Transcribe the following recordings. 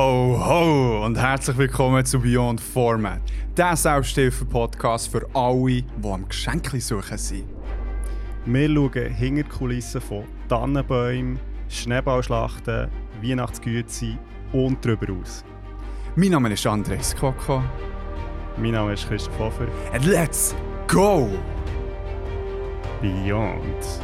Ho, ho, und herzlich willkommen zu Beyond Format, der Selbsthilfe-Podcast für alle, die am Geschenk suchen sind. Wir schauen hinter die Kulissen von Tannenbäumen, Schneeballschlachten, Weihnachtsgüte und darüber aus. Mein Name ist Andres Koko. Mein Name ist Christoph Hofer. And let's go! Beyond.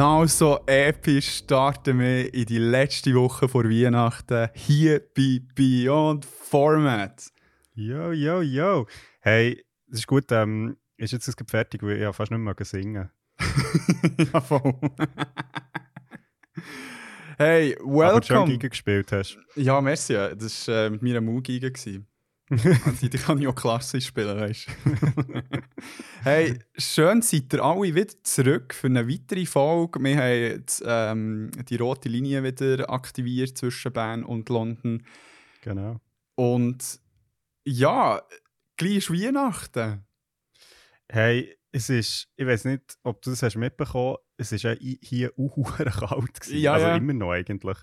Genau so episch starten wir in die letzte Woche vor Weihnachten hier bei Beyond Format. Yo, yo, yo. Hey, das ist gut. Ähm, ist jetzt das fertig, weil ich ja fast nicht mehr singen ja, voll. hey, Aber du schon welcome. Giga gespielt hast. Ja, merci. Das war äh, mit meiner Mu-Giga. Also, die kann ich auch klassisch spielen, weißt du. hey, schön seid ihr alle wieder zurück für eine weitere Folge. Wir haben jetzt, ähm, die rote Linie wieder aktiviert zwischen Bern und London. Genau. Und ja, gleich ist Weihnachten. Hey, es ist, ich weiß nicht, ob du das hast mitbekommen es ist ja hier auch kalt gewesen. Ja, also ja. immer noch eigentlich.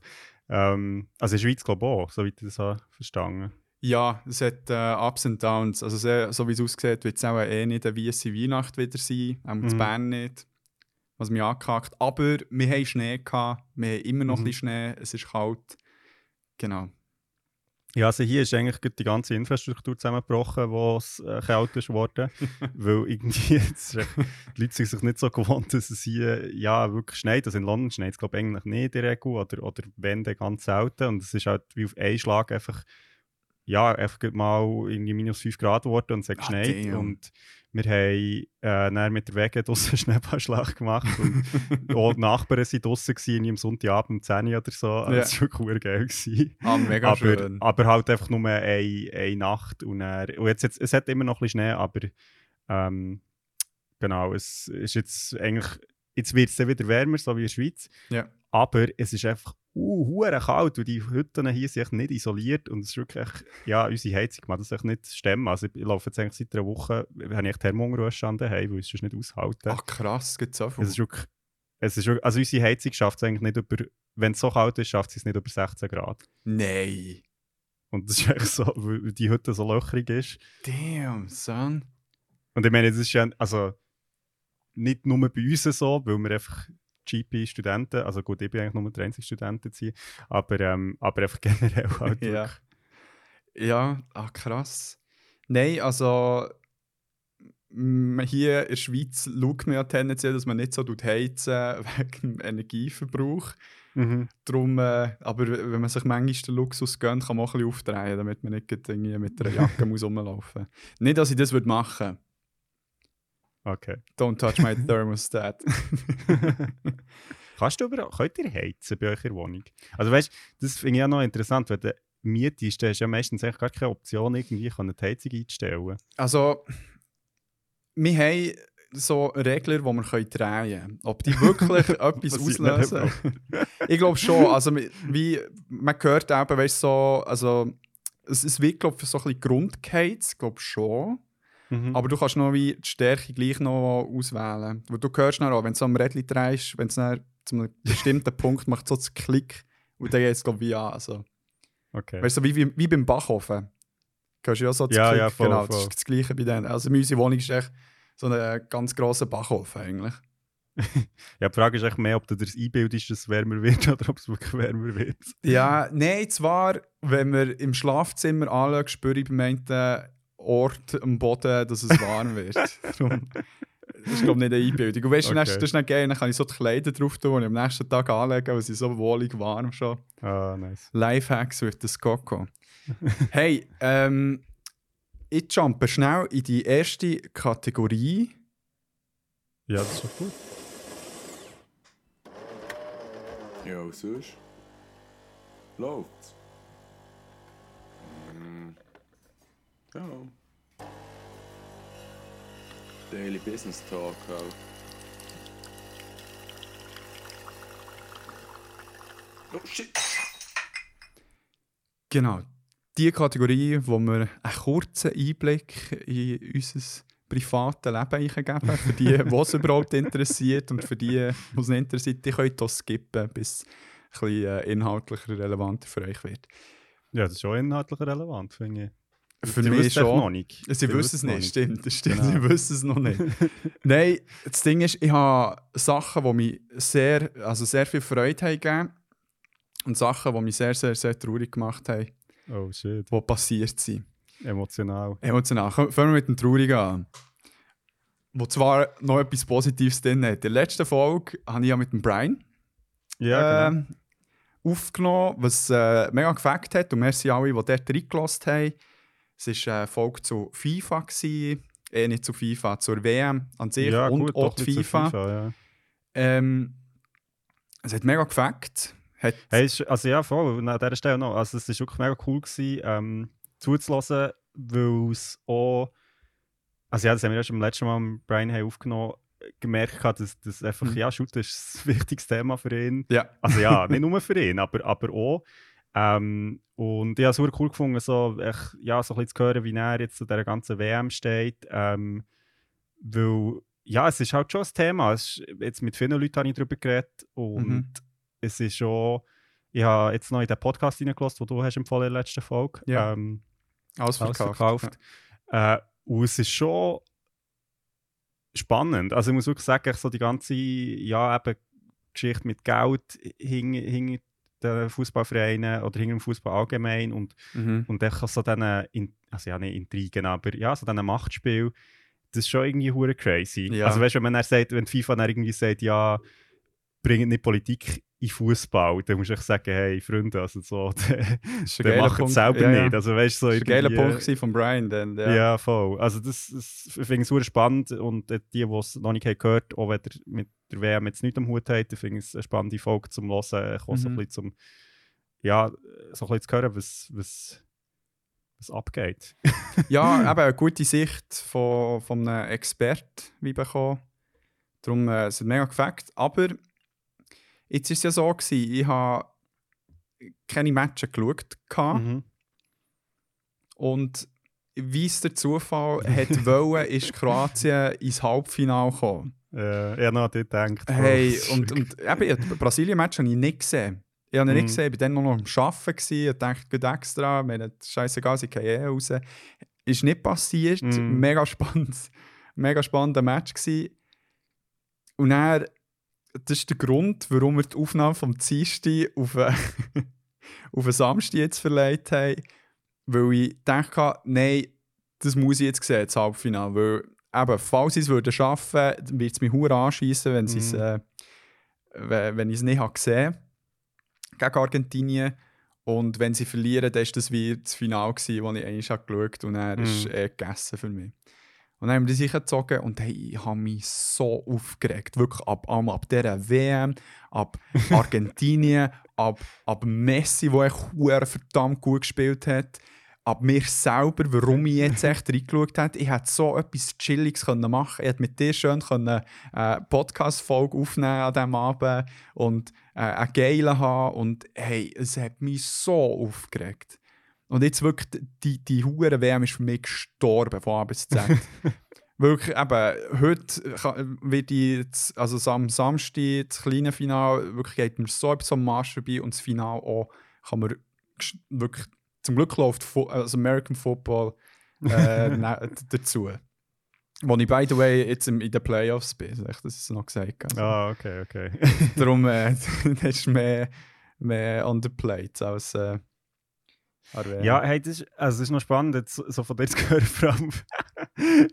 Ähm, also in der Schweiz glaube ich auch, soweit ich das habe verstanden Ja, es hat äh, Ups und Downs. Also, sehr, so wie es aussieht, wird es auch eh nicht eine weisse Weihnacht wieder sein. Auch in Mhm. Bern nicht. Was mich angehakt. Aber wir haben Schnee gehabt. Wir haben immer noch Mhm. ein bisschen Schnee. Es ist kalt. Genau. Ja, also hier ist eigentlich die ganze Infrastruktur zusammengebrochen, wo es äh, kalt ist geworden. weil irgendwie jetzt echt, die Leute sind sich nicht so gewohnt, dass es hier ja, wirklich schneit. Also in London schneit es glaube ich eigentlich nicht in der Regel oder, oder wenn dann ganz selten. Und es ist halt wie auf einen Schlag einfach, ja, einfach mal irgendwie minus 5 Grad geworden und es hat Ah, geschneit. damn. und wir haben äh, mit der Wege draussen einen Schneeballschlag gemacht. Und auch die Nachbarn waren draussen, irgendwie am Sonntagabend um 10 Uhr oder so. Also Ja. Das war verdammt geil. Gewesen Ah, mega aber, schön. aber halt einfach nur eine, eine Nacht. Und, dann, und jetzt, jetzt, es hat immer noch ein bisschen Schnee, aber ähm, genau, es ist jetzt eigentlich, jetzt wird es wieder wärmer, so wie in der Schweiz. Ja. Aber es ist einfach uh, hure kalt, weil die Hütten hier sind echt nicht isoliert und es ist wirklich, ja, unsere Heizung kann das echt nicht stemmen. Also ich laufe jetzt eigentlich seit einer Woche, habe ich echt Thermounterwäsche an daheim, weil ich es nicht aushalten. Ach krass, es gibt so viel. Es ist wirklich, es ist wirklich, also unsere Heizung schafft es eigentlich nicht über, wenn es so kalt ist, schafft sie es nicht über 16 Grad. Nein. Und das ist echt so, weil die Hütte so löchrig ist. Damn, son. Und ich meine, das ist ja, also nicht nur bei uns so, weil wir einfach GP-Studenten, also gut, ich bin eigentlich nur der einzige Student hier, aber, ähm, aber einfach generell halt Ja. Ja, ach krass. Nein, also hier in der Schweiz schaut man ja tendenziell, dass man nicht so tut heizen wegen dem Energieverbrauch. Mhm. Drum, äh, aber wenn man sich manchmal den Luxus gönnt, kann man auch ein bisschen aufdrehen, damit man nicht irgendwie mit einer Jacke muss rumlaufen muss. Nicht, dass ich das würde machen Okay. Don't touch my thermostat. Kannst du über, könnt ihr heizen bei euch in der Wohnung? Also weißt das finde ich auch noch interessant, wenn du mietest, dann hast du ja meistens eigentlich gar keine Option, irgendwie die Heizung einzustellen. Also, wir haben so Regler, die wir können drehen können. Ob die wirklich etwas auslösen? ich glaube schon. Also, wie man hört eben, weißt so, also, es, es wird, glaube ich, so ein bisschen Grundgeheiz, glaube schon. Mhm. Aber du kannst noch wie die Stärke gleich noch auswählen. Weil du hörst noch, wenn du so am Rädchen drehst, wenn es zu einem bestimmten Punkt macht, so das Klick und dann geht es, glaube ich, wie an. Also. Okay. Weißt du, wie, wie, wie beim Backofen. Du hörst ja so das ja, Klick. Ja, voll, genau, voll. das ist das Gleiche bei denen. Also, meine Wohnung ist echt so ein ganz grosser Backofen eigentlich. ja, die Frage ist echt mehr, ob du das einbildest, dass es wärmer wird oder ob es wirklich wärmer wird. Ja, nein, zwar, wenn wir im Schlafzimmer anschauen, spüre ich beim einen Ort am Boden, dass es warm wird. Darum, das ist, glaube ich, nicht eine Einbildung. Und weißt du, Okay. das ist nicht geil, dann kann ich so die Kleider drauf tun, die ich am nächsten Tag anlegen, weil sie so wohlig warm schon. Ah, nice. Lifehacks wird das Coco. hey, ähm, ich jumpe schnell in die erste Kategorie. Ja, das ist doch gut. Ja, und sonst? Läuft's? Mm. Ja. Daily Business Talk. Oh shit! Genau. Die Kategorie, wo wir einen kurzen Einblick in unser privates Leben geben Für die, die es überhaupt interessiert und für die, die es nicht interessiert, die könnt das skippen, bis es ein bisschen äh, inhaltlicher relevanter für euch wird. Ja, das ist schon inhaltlich relevant, finde ich. Für Sie mich schon. noch nicht. Sie wissen es noch nicht, stimmt. Das stimmt. Genau. Sie wissen es noch nicht. Nein, das Ding ist, ich habe Sachen, die mich sehr, also sehr viel Freude haben gegeben und Sachen, die mich sehr, sehr, sehr traurig gemacht haben, Oh shit. die passiert sind. Emotional. Emotional. Fangen wir mit dem Traurigen an. Wo zwar noch etwas Positives drin hat. In der letzten Folge habe ich ja mit dem Brian Ja, genau. ähm, aufgenommen, was äh, mega gefällt hat. Und merci alle, die dort reingelassen haben. Es war eine Folge zu FIFA. Gewesen. Eh, nicht zu FIFA, zur WM an sich ja, und gut, auch doch so FIFA. ja. Ähm, es hat mega gefällt. Hat, Hey, ist, also ja, voll. An dieser Stelle noch. Also es war wirklich mega cool, gewesen, ähm, zuzulassen, weil es auch. Also ja, das haben wir ja schon beim letzten Mal mit Brian haben aufgenommen, gemerkt, hat, dass das einfach, Mhm. ja, Shoot ist ein wichtiges Thema für ihn. ja. Also ja, nicht nur für ihn, aber, aber auch. Ähm, und ich habe es super cool gefunden, so, echt, ja, so ein bisschen zu hören, wie er jetzt zu dieser ganzen WM steht. Ähm, weil, ja, es ist halt schon ein Thema. Es ist, jetzt mit vielen Leuten habe ich darüber geredet und Mhm. es ist schon, ich habe jetzt noch in den Podcast reingelassen, den du hast empfohlen in der letzten Folge. Ja. Ähm, Alles alles verkauft. verkauft. Äh, und es ist schon spannend. Also ich muss wirklich sagen, so die ganze ja, eben Geschichte mit Geld hinter hing den Fußballvereinen oder hinter dem Fußball allgemein und, Mhm. und dann so diesen, In- also ja nicht Intrigen, aber ja, so diesen Machtspiel, das ist schon irgendwie hure crazy. Ja. Also weißt du, wenn man dann sagt, wenn FIFA dann irgendwie sagt, ja, bringt nicht Politik in Fußball, dann musst du echt sagen, hey Freunde, also so, geiler macht es selber Ja, ja. nicht. Also weißt so Das war ein geiler Punkt von Brian. Dann, ja. ja. voll. Also das, das ich finde ich super spannend und die, die es noch nicht haben gehört auch wenn ihr mit der WM jetzt nicht am Hut habt, finde ich es eine spannende Folge zum Hören, Ich auch so ein Mhm. bisschen zum, ja, so ein bisschen zu hören, was, was, was abgeht. Ja, eben eine gute Sicht von, von einem Experten wie bekommen. Darum äh, es hat mega gefällt. Aber jetzt war es ja so, gewesen, ich habe keine Matches geschaut. Mhm. Und wie es der Zufall hat wollen, ist Kroatien ins Halbfinale gekommen. Äh, ich habe noch gedacht. Hey, und, und eben, das Brasilien-Match habe ich nicht gesehen. Ich habe ihn Mhm. nicht gesehen, ich war dann noch am Arbeiten. Ich dachte, gut extra, mir scheißegal, sie gehen eh raus. Ist nicht passiert. Mhm. Mega spannend. Mega spannender Match. Gewesen. Und dann, das ist der Grund, warum wir die Aufnahme vom Dienstag auf, äh, auf den Samstag jetzt verlegt haben. Weil ich dachte, nein, das muss ich jetzt sehen, das Halbfinale. Weil eben, falls sie es würden schaffen würden, wird es mich hure anschießen, wenn, sie es, Mhm. äh, we- wenn ich es nicht habe gesehen gegen Argentinien. Und wenn sie verlieren, dann ist das wie das Finale gewesen, das ich eigentlich habe geschaut habe. Und er ist Mhm. eh gegessen für mich. Und dann haben wir das gezogen und hey, ich habe mich so aufgeregt. Wirklich ab, ab, ab dieser WM, ab Argentinien, ab, ab Messi, der echt verdammt gut gespielt hat, ab mir selber, warum ich jetzt echt reingeschaut habe. Ich hätte so etwas Chilliges können machen Ich hätte mit dir schön eine äh, Podcast-Folge aufnehmen an diesem Abend und äh, einen geilen haben. Und hey, es hat mich so aufgeregt. Und jetzt wirklich, die, die hure WM ist für mich gestorben, von A bis Z. wirklich, eben, heute kann- wird jetzt, also am Samstag, das kleine Finale, wirklich geht mir so etwas am Marsch vorbei und das Finale auch, kann man wirklich, zum Glück läuft Fo also American Football äh, ne- dazu. Wo ich, by the way, jetzt in den Playoffs bin, das ist noch gesagt. Also. Ah, okay, okay. Darum äh, das ist mehr, mehr on the plate als äh, WM. Ja, hey, das, ist, also das ist noch spannend, jetzt so von dir zu hören, vor allem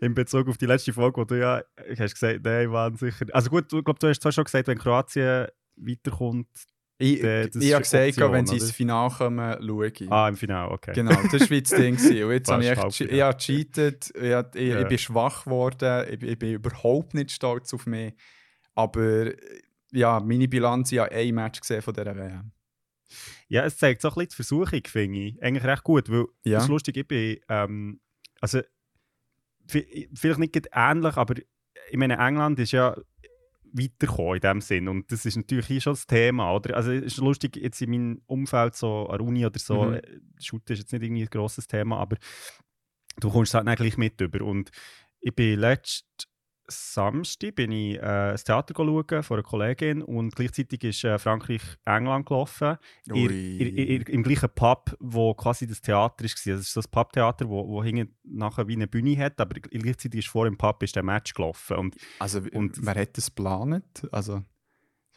in Bezug auf die letzte Folge, wo du ja hast gesagt, nein, waren sicher. Also gut, ich glaube, du hast zwar schon gesagt, wenn Kroatien weiterkommt. Ich, das ich habe gesagt, Option, wenn sie ins? Finale kommen, schaue ich. Ah, im Finale, okay. Genau, das war das Ding. Und jetzt habe ich echt ich habe gecheatet, ich, habe- ich, Ja. ich bin schwach geworden, ich, bin- ich bin überhaupt nicht stolz auf mich. Aber ja, meine Bilanz, ich habe ein Match gesehen von dieser WM. Ja, es zeigt so ein bisschen die Versuchung, finde ich. Eigentlich recht gut, weil Ja. das ist lustig, ich bin, ähm, also vi- vielleicht nicht ähnlich, aber ich meine, England ist ja weitergekommen in dem Sinn und das ist natürlich hier schon das Thema, oder? Also es ist lustig, jetzt in meinem Umfeld, so an der Uni oder so, Mhm. äh, Shooter ist jetzt nicht irgendwie ein grosses Thema, aber du kommst es halt gleich mit über und ich bin letzten Samstag bin ich äh, das Theater schauen von einer Kollegin und gleichzeitig ist äh, Frankreich-England gelaufen. Ir, ir, ir, Im gleichen Pub, wo quasi das Theater war. Also es ist so ein Pubtheater, wo, wo hinten nachher wie eine Bühne hat, aber gleichzeitig ist vor dem Pub ist der Match gelaufen. Und, Also, und wer hat das geplant? Also,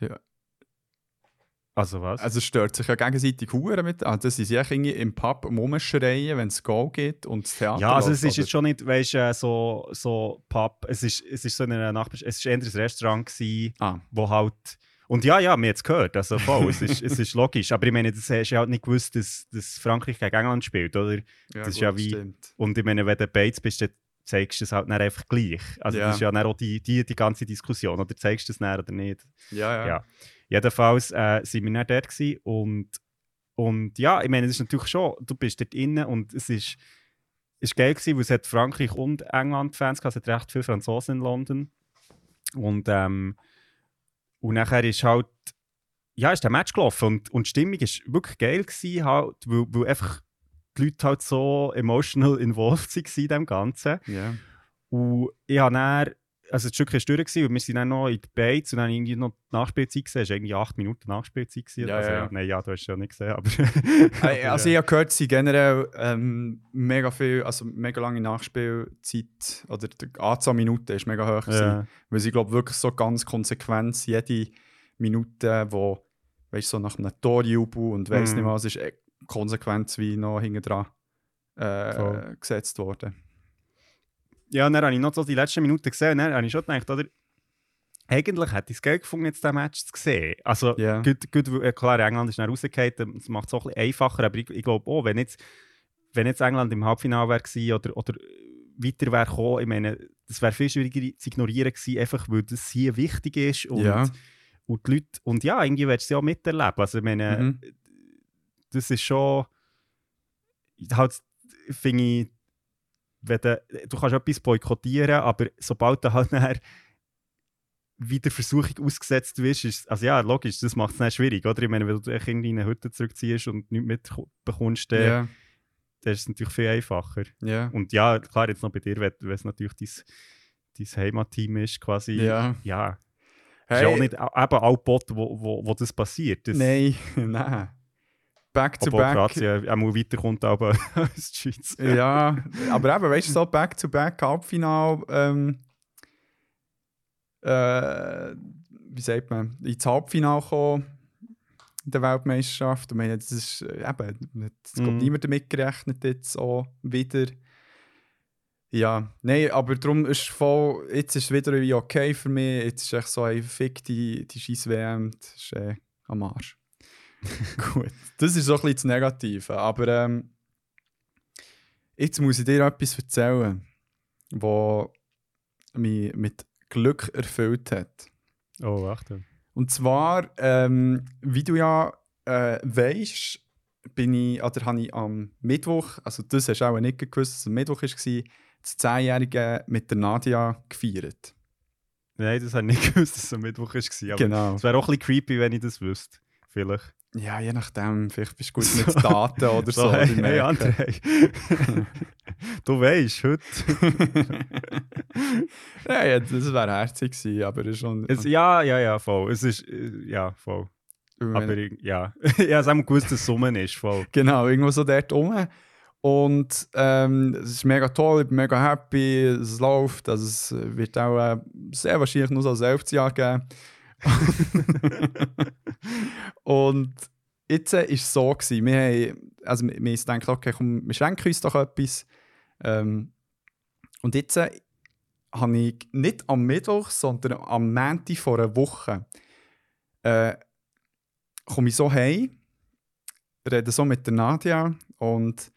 ja. Also was? also es stört sich ja gegenseitig Huren mit. Also, das ist ja irgendwie im Pub rumschreien, wenn es Goal geht und das Theater ja, also es ist jetzt schon nicht, weißt du, äh, so, so Pub, es ist, es ist so in einer Nachbarschaft, es war ein Restaurant, gewesen, Ah, wo halt. Und ja, ja, mir es gehört, also voll, es, ist, es ist logisch. Aber ich meine, das hast du ja halt nicht gewusst, dass, dass Frankreich gegen England spielt, oder? ja, Das ist gut, ja wie- stimmt. Und ich meine, wenn du Bates bist, dann zeigst du es halt dann einfach gleich. Also Ja. das ist ja dann auch die, die, die ganze Diskussion, oder zeigst du es dann oder nicht. Ja, ja. Ja. Jedenfalls äh, sind wir dann dort gewesen und, und ja, ich meine, es ist natürlich schon, du bist dort innen und es ist, ist geil gewesen, weil es hat Frankreich und England Fans gehabt, es hat recht viele Franzosen in London und ähm, und nachher ist halt ja, ist der Match gelaufen und, und die Stimmung ist wirklich geil gewesen, halt, weil, weil einfach die Leute halt so emotional involved waren in dem Ganzen. ja. Und ich habe dann, also das Stück war durch und wir sind dann noch in die Bates und dann irgendwie noch die Nachspielzeit gesehen. Es war irgendwie acht Minuten Nachspielzeit. Gewesen. Ja, also, ja. Nein, ja, du hast es ja nicht gesehen, aber... Also ich habe gehört, sie generell ähm, mega viel, also mega lange Nachspielzeit oder die Anzahl Minuten ist mega hoch gewesen, ja. weil sie glaube wirklich so ganz konsequent jede Minute, wo weißt so nach einem Torjubel und weiß Mhm. nicht was, ist konsequent wie noch hinten dran äh, gesetzt worden. Ja, und dann habe ich noch so die letzten Minuten gesehen und dann habe ich schon gedacht, oder, eigentlich hätte ich es geil gefunden, jetzt diesen Match zu sehen. Also, Ja. gut, gut, klar, England ist dann rausgefallen, das macht es auch ein bisschen einfacher, aber ich, ich glaube auch, wenn jetzt, wenn jetzt England im Halbfinale wäre oder, oder weiter wäre gekommen, ich meine, das wäre viel schwieriger zu ignorieren gewesen, einfach weil das hier wichtig ist und, Ja. und die Leute, und ja, irgendwie willst du es ja auch miterleben. Also, ich meine, Mhm. das ist schon, halt, finde ich, wenn du, du kannst etwas boykottieren, aber sobald du halt nachher wieder Versuchung ausgesetzt wirst, ist also ja, logisch, das macht es dann schwierig, oder? Ich meine, wenn du dich irgendwie in eine Hütte zurückziehst und nichts mitbekommst, dann, Ja, dann ist es natürlich viel einfacher. ja, Und ja, klar, jetzt noch bei dir, wenn, es natürlich dein, dein Heimatteam ist, quasi, ja. ja, ist ja auch Hey, nicht eben auch Bot, wo, wo, wo das passiert. Das, nein, nein. Back to Obwohl back. Kroatien auch mal weiterkommt aber als die Schweiz. Ja, aber eben, weißt du, so back-to-back Halbfinale, ähm, äh, wie sagt man, ins Halbfinale kommen in der Weltmeisterschaft. Ich meine, das ist äh, eben, es Mhm. kommt niemand damit gerechnet jetzt auch wieder. Ja, nein, aber darum ist voll, jetzt ist es wieder wie okay für mich. Jetzt ist echt so ein Fick, die, die scheiß WM, das ist äh, am Arsch. Gut, das ist so ein bisschen das Negative. Aber ähm, jetzt muss ich dir etwas erzählen, wo mich mit Glück erfüllt hat. Oh, warte. Und zwar, ähm, wie du ja äh, weißt, bin ich, oder habe ich am Mittwoch, also das hast du auch nicht gewusst, dass es am Mittwoch war, das Zehnjährige mit der Nadia gefeiert. Nein, das habe ich nicht gewusst, dass es am Mittwoch war. Aber Genau. es wäre auch ein bisschen creepy, wenn ich das wüsste. Vielleicht. Ja, je nachdem, vielleicht bist du gut mit Daten oder so. hey, die hey merken. André. du weißt, heute. ja, ja, das wäre herzig gewesen, aber es ist schon... Es, ja, ja, ja, voll. Es ist, äh, ja, voll. Aber ich- ja, ich habe auch gewusst, dass es Summen ist, voll. Genau, irgendwo so dort rum. Und ähm, es ist mega toll, ich bin mega happy, es läuft. Also es wird auch äh, sehr wahrscheinlich nur so ein Selbstjahr geben. Und jetzt war es so, gewesen, wir haben, also wir, wir gedacht, okay, komm, wir schenken uns doch etwas. Ähm, und jetzt äh, habe ich nicht am Mittwoch, sondern am Montag vor einer Woche äh, komme ich so heim, rede so mit der Nadia und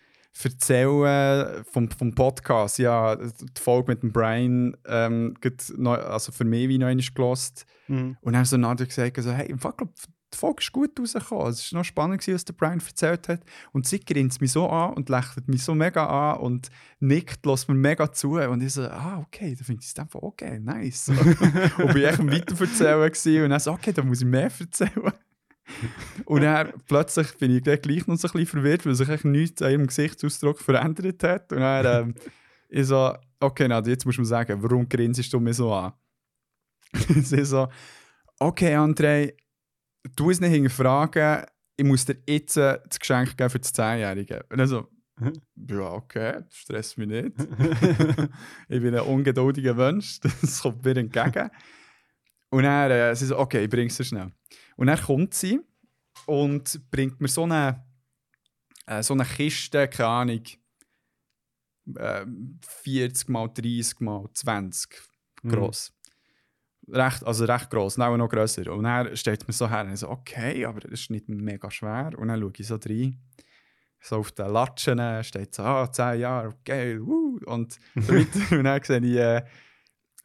erzähle vom, vom Podcast. Ja, die Folge mit dem Brian, ähm, neu, also für mich wie noch einmal gelost. Mhm. Und dann so Nadia gesagt, so, hey, im Fall, glaub, die Folge ist gut rausgekommen. Es war noch spannend, was der Brian erzählt hat. Und sie grinst mich so an und lächelt mich so mega an und nickt, lässt mir mega zu. Und ich so, ah, okay, da finde ich es einfach okay, nice. Und bin echt am Weiterverzählen und dann so, okay, da muss ich mehr erzählen. Und dann plötzlich bin ich dann gleich noch so ein bisschen verwirrt, weil sich echt nichts an ihrem Gesichtsausdruck verändert hat. Und dann ähm, ich so, okay, Nadia, jetzt musst du mir sagen, warum grinsest du mich so an? sie so, okay, André, du es nicht hinterfragen, ich muss dir jetzt äh, das Geschenk geben für das 10-Jährige. Und dann so, ja, okay, stresst mich nicht. ich bin ein ungeduldiger Mensch, das kommt mir entgegen. Und dann, äh, sie so, okay, ich bring's dir schnell. Und dann kommt sie und bringt mir so eine, äh, so eine Kiste, keine Ahnung, äh, 40 mal 30 mal 20 gross. Recht, also recht gross, auch noch grösser. Und dann steht mir so her und ich so, okay, aber das ist nicht mega schwer. Und dann schaue ich so rein. So auf den Latschen steht so, ah, 10 Jahre, geil, wuh. Und so weiter. und dann sehe ich äh,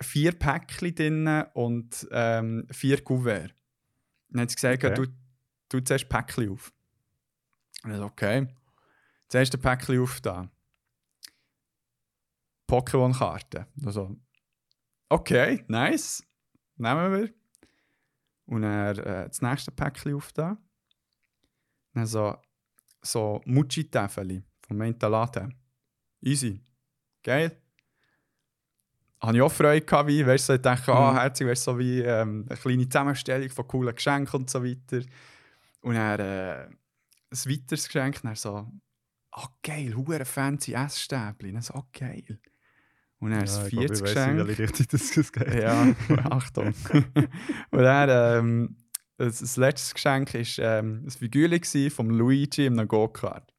vier Päckchen drin und ähm, vier Kuverts. Dann hat sie gesagt, Okay. du, du zuerst Päckchen auf. Und ich so, okay. Das erste Päckchen auf da. Pokémon-Karten. Also, okay, nice. Nehmen wir. Und dann äh, das nächste Päckchen auf da. Dann so, so Mucci-Täfeli vom Mentalaten. Easy. Geil. Habe ich auch Freude gehabt, wie, weißt du, ich dachte, ah, Mhm. herzig, weißt du, so wie ähm, eine kleine Zusammenstellung von coolen Geschenken und so weiter. Und dann äh, ein weiteres Geschenk, dann so, ah, geil, hure fancy Essstäbchen. Dann so, ah, geil. Und dann Ja, ein ich glaube, viertes ich Geschenk. welche Richtung das das geht. Ja, Achtung. und dann, ähm, das, das letzte Geschenk war ähm, ein Figürchen von Luigi in einem Go-Kart.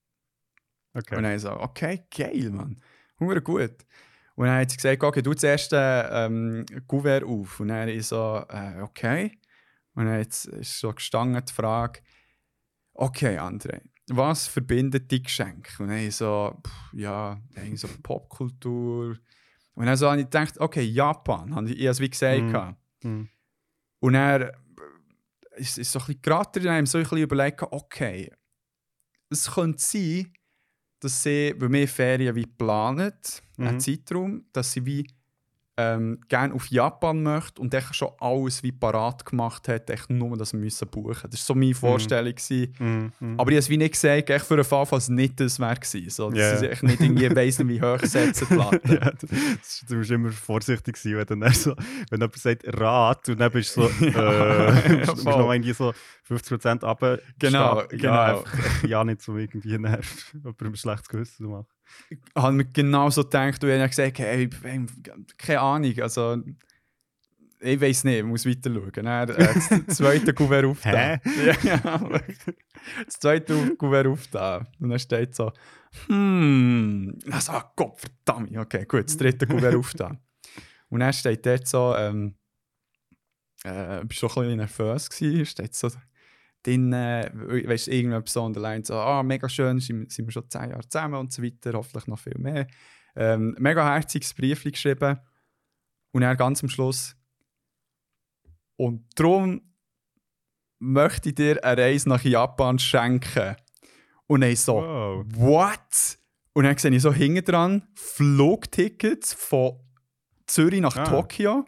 Okay. Und dann so, okay, geil, Mann. Hure gut. Und dann hat sie gesagt, okay, du zuerst ähm, Kuvert auf. Und dann ich so, äh, okay. Und dann ist so gestanden die Frage, okay, André, was verbindet die Geschenke? Und dann so, pff, ja, irgendwie so Popkultur. Und dann so habe ich gedacht, okay, Japan, habe ich, habe es wie gesagt. Mhm. Und er äh, ist, ist so ein bisschen geraten, dann haben wir so ein bisschen überlegt, okay, es könnte sein, dass sie, weil wir Ferien wie planen, einen Mhm. Zeitraum, dass sie wie ähm, gerne auf Japan möchte und echt schon alles wie parat gemacht hat, echt nur das müssen buchen. Das war so meine Vorstellung. gewesen. Mhm. Mhm. Aber ich habe es wie nicht gesagt, echt für einen Fall, falls es nicht das wäre gewesen. So, dass Ja. sie echt nicht irgendwie weiss wie hoch setzen die Latte. ja, du, musst immer vorsichtig sein, wenn, dann so, wenn jemand sagt Rat und dann bist du so, Ja, äh, musst, musst noch irgendwie so 50% runter. Genau, genau. Ja, einfach, ja, nicht so irgendwie nervt, jemandem ein schlechtes Gewissen zu machen. Habe mir genau so gedacht und ich habe gesagt, hey, keine Ahnung, also ich weiß nicht, ich muss weiter schauen. Dann, äh, das zweite Kuvert auf da. Ja, das zweite Kuvert auf da. Und dann steht so, hm, also, ah, Gott verdammt, okay, gut, das dritte Kuvert auf da. Und dann steht dort so, ähm, äh, bist du ein bisschen nervös gewesen, steht so drin, äh, weißt du, irgendjemand so der Line so, ah, mega schön, sind, sind wir schon zehn Jahre zusammen und so weiter, hoffentlich noch viel mehr. Ähm, mega herziges Brief geschrieben. Und dann ganz am Schluss. Und darum möchte ich dir eine Reise nach Japan schenken. Und dann so, Wow. what? Und dann sehe ich so hinten dran Flugtickets von Zürich nach Ah. Tokio.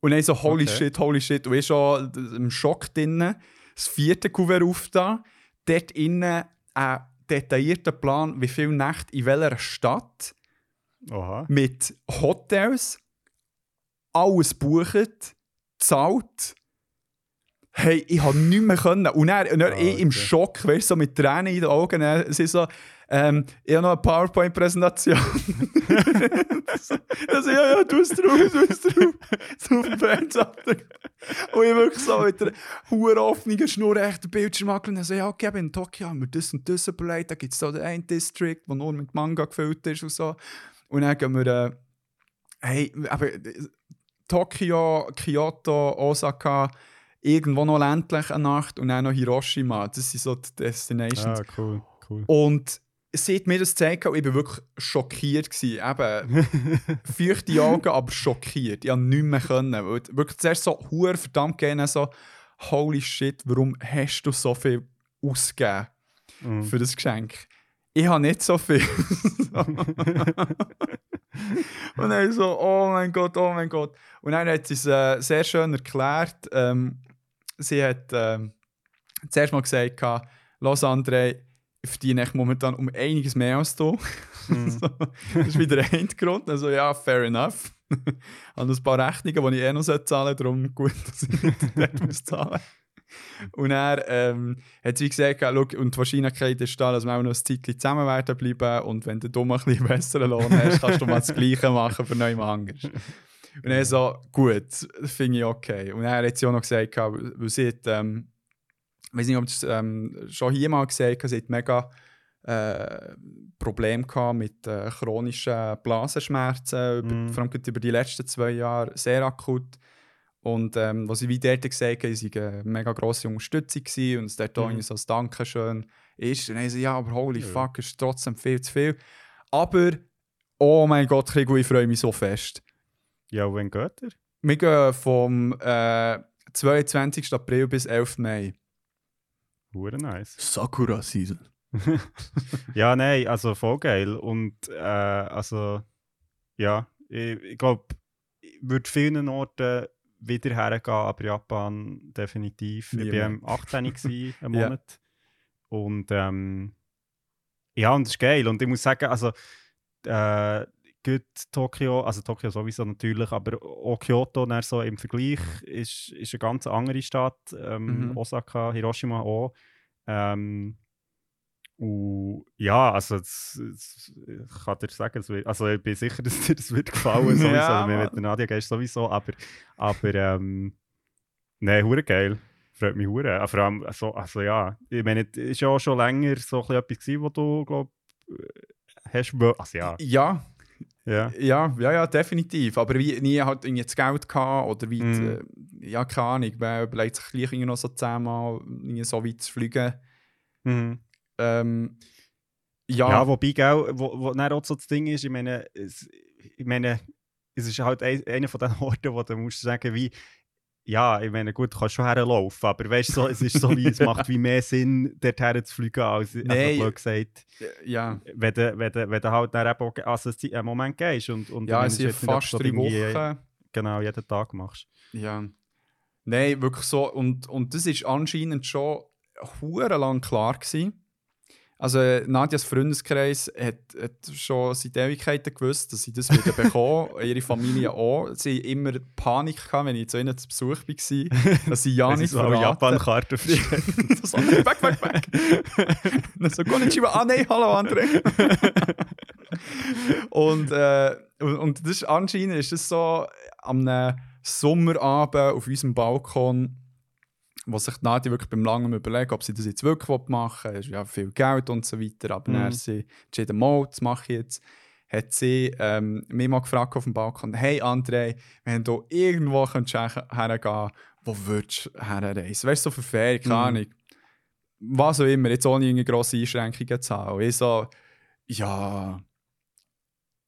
Und dann so, holy Okay. shit, holy shit. Und ich schon im Schock drin. Das vierte Kuvert auf da. Dort innen ein detaillierter Plan, wie viele Nächte in welcher Stadt. Oha. Mit Hotels. Alles bucht. Zahlt. Hey, ich habe nichts mehr können. Und dann, und dann ich im. Schock, weißt so mit Tränen in den Augen. Sie so, ähm, ich habe noch eine PowerPoint-Präsentation. so, also, ja, ja, du es drauf, du es drauf. So auf dem Fernseher. Und ich wirklich so mit der hohen offenen Schnur echt den Bildschirm angeschaut und so, ja, okay, in Tokio haben wir das und das überlegt. Da gibt es so den einen District, der nur mit Manga gefüllt ist und so. Und dann gehen wir, äh, hey, aber äh, Tokio, Kyoto, Osaka, irgendwo noch ländlich eine Nacht und dann noch Hiroshima. Das sind so die Destinations. Ah, cool, cool. Und sie hat mir das gezeigt und ich war wirklich schockiert. Gewesen. Eben, feuchte Augen, aber schockiert. Ich konnte nichts mehr. Können. Wirklich zuerst so hure verdammt gerne so, holy shit, warum hast du so viel ausgegeben Mhm. für das Geschenk? Ich habe nicht so viel. und dann so, oh mein Gott, oh mein Gott. Und dann hat sie es äh, sehr schön erklärt. Ähm, sie hat ähm, zuerst mal gesagt, «Los André, verdiene echt momentan um einiges mehr als du. so, das ist wieder ein Grund. Also ja, fair enough. Habe ein paar Rechnungen, die ich eh noch zahlen sollte, darum gut, dass ich nicht muss zahlen Und er ähm, hat sie gesagt, schau, und die Wahrscheinlichkeit ist da, dass wir auch noch ein Zeitchen zusammen werden bleiben und wenn du dumm ein bisschen besseren Lohn hast, kannst du mal das Gleiche machen für neu anders. Und er so, gut, finde ich okay. Und er hat sie auch noch gesagt, weil sie hat, ähm, ich weiß nicht, ob es ähm, schon hier mal gesagt hat, sie hat mega äh, Probleme gehabt mit äh, chronischen Blasenschmerzen, über, Mhm. vor allem über die letzten zwei Jahre, sehr akut. Und ähm, was ich wie dort gesagt habe, war eine mega grosse Unterstützung gewesen und es dort auch Mhm. irgendwie so als Dankeschön ist. Und dann so, ja, aber holy Ja. fuck, ist trotzdem viel zu viel. Aber, oh mein Gott, Krigo, ich freue mich so fest. Ja, wann geht er? Wir gehen vom äh, 22. April bis 11. Mai. Hure nice. Sakura Season. Ja, nein, also voll geil. Und äh, also, ja, ich, ich glaube, ich würde vielen Orten wieder hergehen, aber Japan definitiv. Nie ich war am 18. gewesen, einen Ja. Monat. Und ähm, ja, und das ist geil. Und ich muss sagen, also, äh, gut Tokio, also Tokio sowieso natürlich, aber auch Kyoto dann so im Vergleich ist, ist eine ganz andere Stadt. Ähm, Mhm. Osaka, Hiroshima auch. Ähm, und ja, also das, das, ich kann dir sagen, wird, also ich bin sicher, dass dir das wird gefallen, sowieso, Ja, Mann. mit der Nadia gehst, sowieso, aber, aber ähm, nein, hure geil. Freut mich hure. Ah, Vor allem, also, also ja, ich meine, es ist ja auch schon länger so ein bisschen etwas gewesen, wo du, glaube hast, wo- also ja, Ja, ja. ja, ja, ja, definitiv. Aber wie nie halt irgendwie das Geld gehabt oder wie, Mhm. äh, ja, keine Ahnung, man überlegt sich gleich irgendwie noch so zehnmal irgendwie so weit zu fliegen. Mhm. Ähm, ja, Ja, wobei, gell, wo, wo dann auch so das Ding ist, ich meine, es, ich meine, es ist halt ein, einer von den Orten, wo du musst sagen, wie, ja, ich meine, gut, du kannst schon herlaufen, aber weißt du, so, es ist so wie, es macht wie mehr Sinn, dorthin zu fliegen, als, Nein. also blöd gesagt, ja, wenn du, wenn du, wenn du halt dann eben also einen einen Moment gehst und, und ja, es sind fast drei Wochen. Genau, jeden Tag machst. Ja. Nein, wirklich so. Und, und das ist anscheinend schon hure lang klar gewesen. Also äh, Nadias Freundeskreis hat, hat schon seit Ewigkeiten gewusst, dass sie das wieder bekommen. Ihre Familie auch. Sie hatten immer Panik gehabt, wenn ich zu ihnen zu Besuch war, dass sie ja nicht so. Japan-Karten verstehen. so, back, back, back. Dann so, Konnichiwa, ah nein, hallo André. und, äh, und, und das ist, anscheinend ist das so am Sommerabend auf unserem Balkon, wo sich die Nadia wirklich beim langem überlegen, ob sie das jetzt wirklich machen will. Es ist ja viel Geld und so weiter, aber Mhm. dann sie entschieden, mal, das mache ich jetzt. Hat sie ähm, mich mal gefragt auf dem Balkon, hey André, wenn du irgendwo könntest her- hergehen wo würdest du herreisen? Weißt du, so für Ferien, keine Mhm. Ahnung. Was auch immer, jetzt ohne irgendeine grosse Einschränkungen zu haben. Und ich so, ja,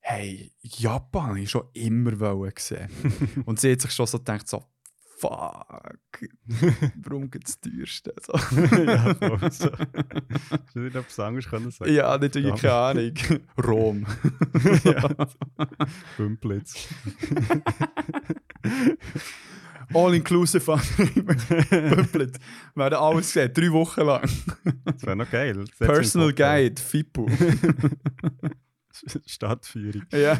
hey, Japan ich schon immer wollen sehen. und sie hat sich schon so gedacht, so, fuck, warum gibt es teuerste? So. ja, voll so. Du nicht etwas anderes können sagen? ja, natürlich keine Ahnung. Rom. ja. Bümplitz. All-inclusive Bümplitz. Wir haben alles gesehen, drei Wochen lang. Das wäre noch geil. Personal. Guide, FIPU. Stadtführung. ja.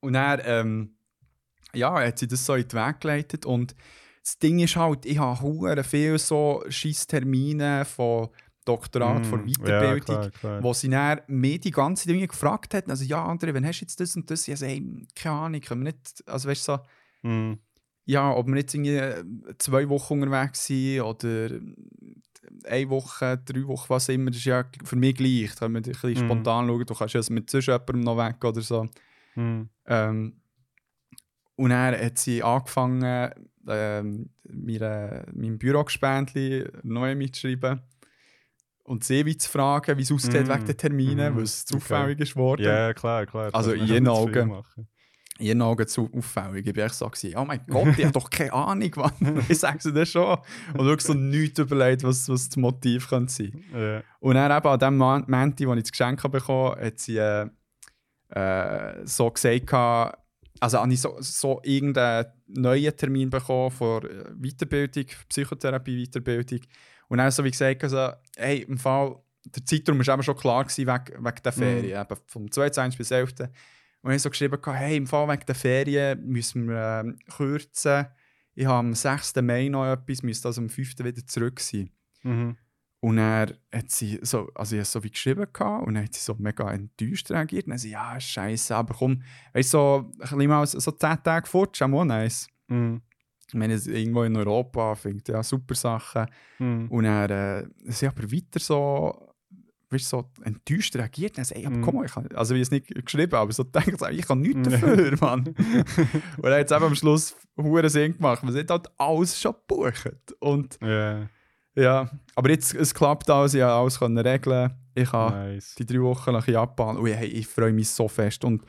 Und dann, ähm, ja, hat sie das so in den Weg geleitet. Und das Ding ist halt, ich habe hure viel so Scheisstermine von Doktorat, von Mm, Weiterbildung, Ja, klar, klar. wo sie dann mir die ganze Dinge gefragt hat. Also, ja, André, wann hast du jetzt das und das? Ich so, hey, keine Ahnung, können wir nicht, also weißt du, so, Mm, ja, ob wir jetzt irgendwie äh, zwei Wochen unterwegs sind oder eine Woche, drei Wochen, was immer, das ist ja für mich gleich. Da können wir ein bisschen Mhm. spontan schauen, du kannst ja mit sonst jemandem noch weg oder so. mm, Ähm, und dann hat sie angefangen, ähm, mir, meinem Bürogespendli neu mitzuschreiben und sie wie zu fragen, wie es aussieht Mm. wegen den Terminen, Mhm. weil es zu Okay. auffällig ist geworden. Ja, klar, klar. Also in viel Augen. ihren Augen zu auffällig. Ich war echt so, oh mein Gott, ich habe doch keine Ahnung, wann. Ich sage sie das schon. Und wirklich so nichts überlegt, was, was das Motiv könnte sein Ja. Und dann eben an dem Montag, wo ich das Geschenk habe bekommen habe, hat sie äh, äh, so gesagt, also habe ich so, so irgendeinen neuen Termin bekommen für äh, Weiterbildung, Psychotherapie-Weiterbildung. Und dann so wie gesagt, also, hey, im Fall, der Zeitraum war eben schon klar gewesen, wegen, wegen der Ferien, eben vom 22. bis 11. Und ich habe so geschrieben, hey, im Fall wegen der Ferien müssen wir ähm, kürzen. Ich habe am 6. Mai noch etwas, müsste also am 5. wieder zurück sein. Mhm. Und er hat sie so, also ich so wie geschrieben gehabt, und dann hat sie so mega enttäuscht reagiert. Und dann sie, ja, scheiße, aber komm, weißt du, so, ein bisschen mal so, so 10 Tage fort, ist auch nice. Mhm. Ich meine, irgendwo in Europa findet ja super Sachen. Mhm. Und er äh, sie aber weiter so, weißt, so enttäuscht reagiert. Und dann sagt, ey, aber Mhm. komm mal, ich kann, also habe es nicht geschrieben, aber so denkt, ich kann nichts Mhm. dafür, Mann. und er hat es eben am Schluss hure Sinn gemacht, sie hat halt alles schon gebucht. Und Ja, ja, aber jetzt es klappt alles, ich konnte alles können regeln. Ich habe nice. die drei Wochen nach Japan und hey, ich freue mich so fest. Und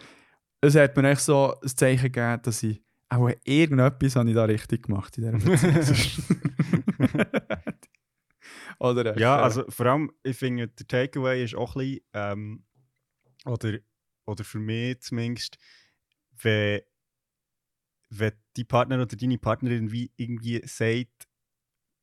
es hat mir echt so ein Zeichen gegeben, dass ich auch irgendetwas habe ich da richtig gemacht in dieser. Oder echt, Ja, äh, also vor allem, ich finde, der Takeaway ist auch ein bisschen, ähm, oder, oder für mich zumindest, wenn, wenn die Partner oder deine Partnerin wie irgendwie sagt,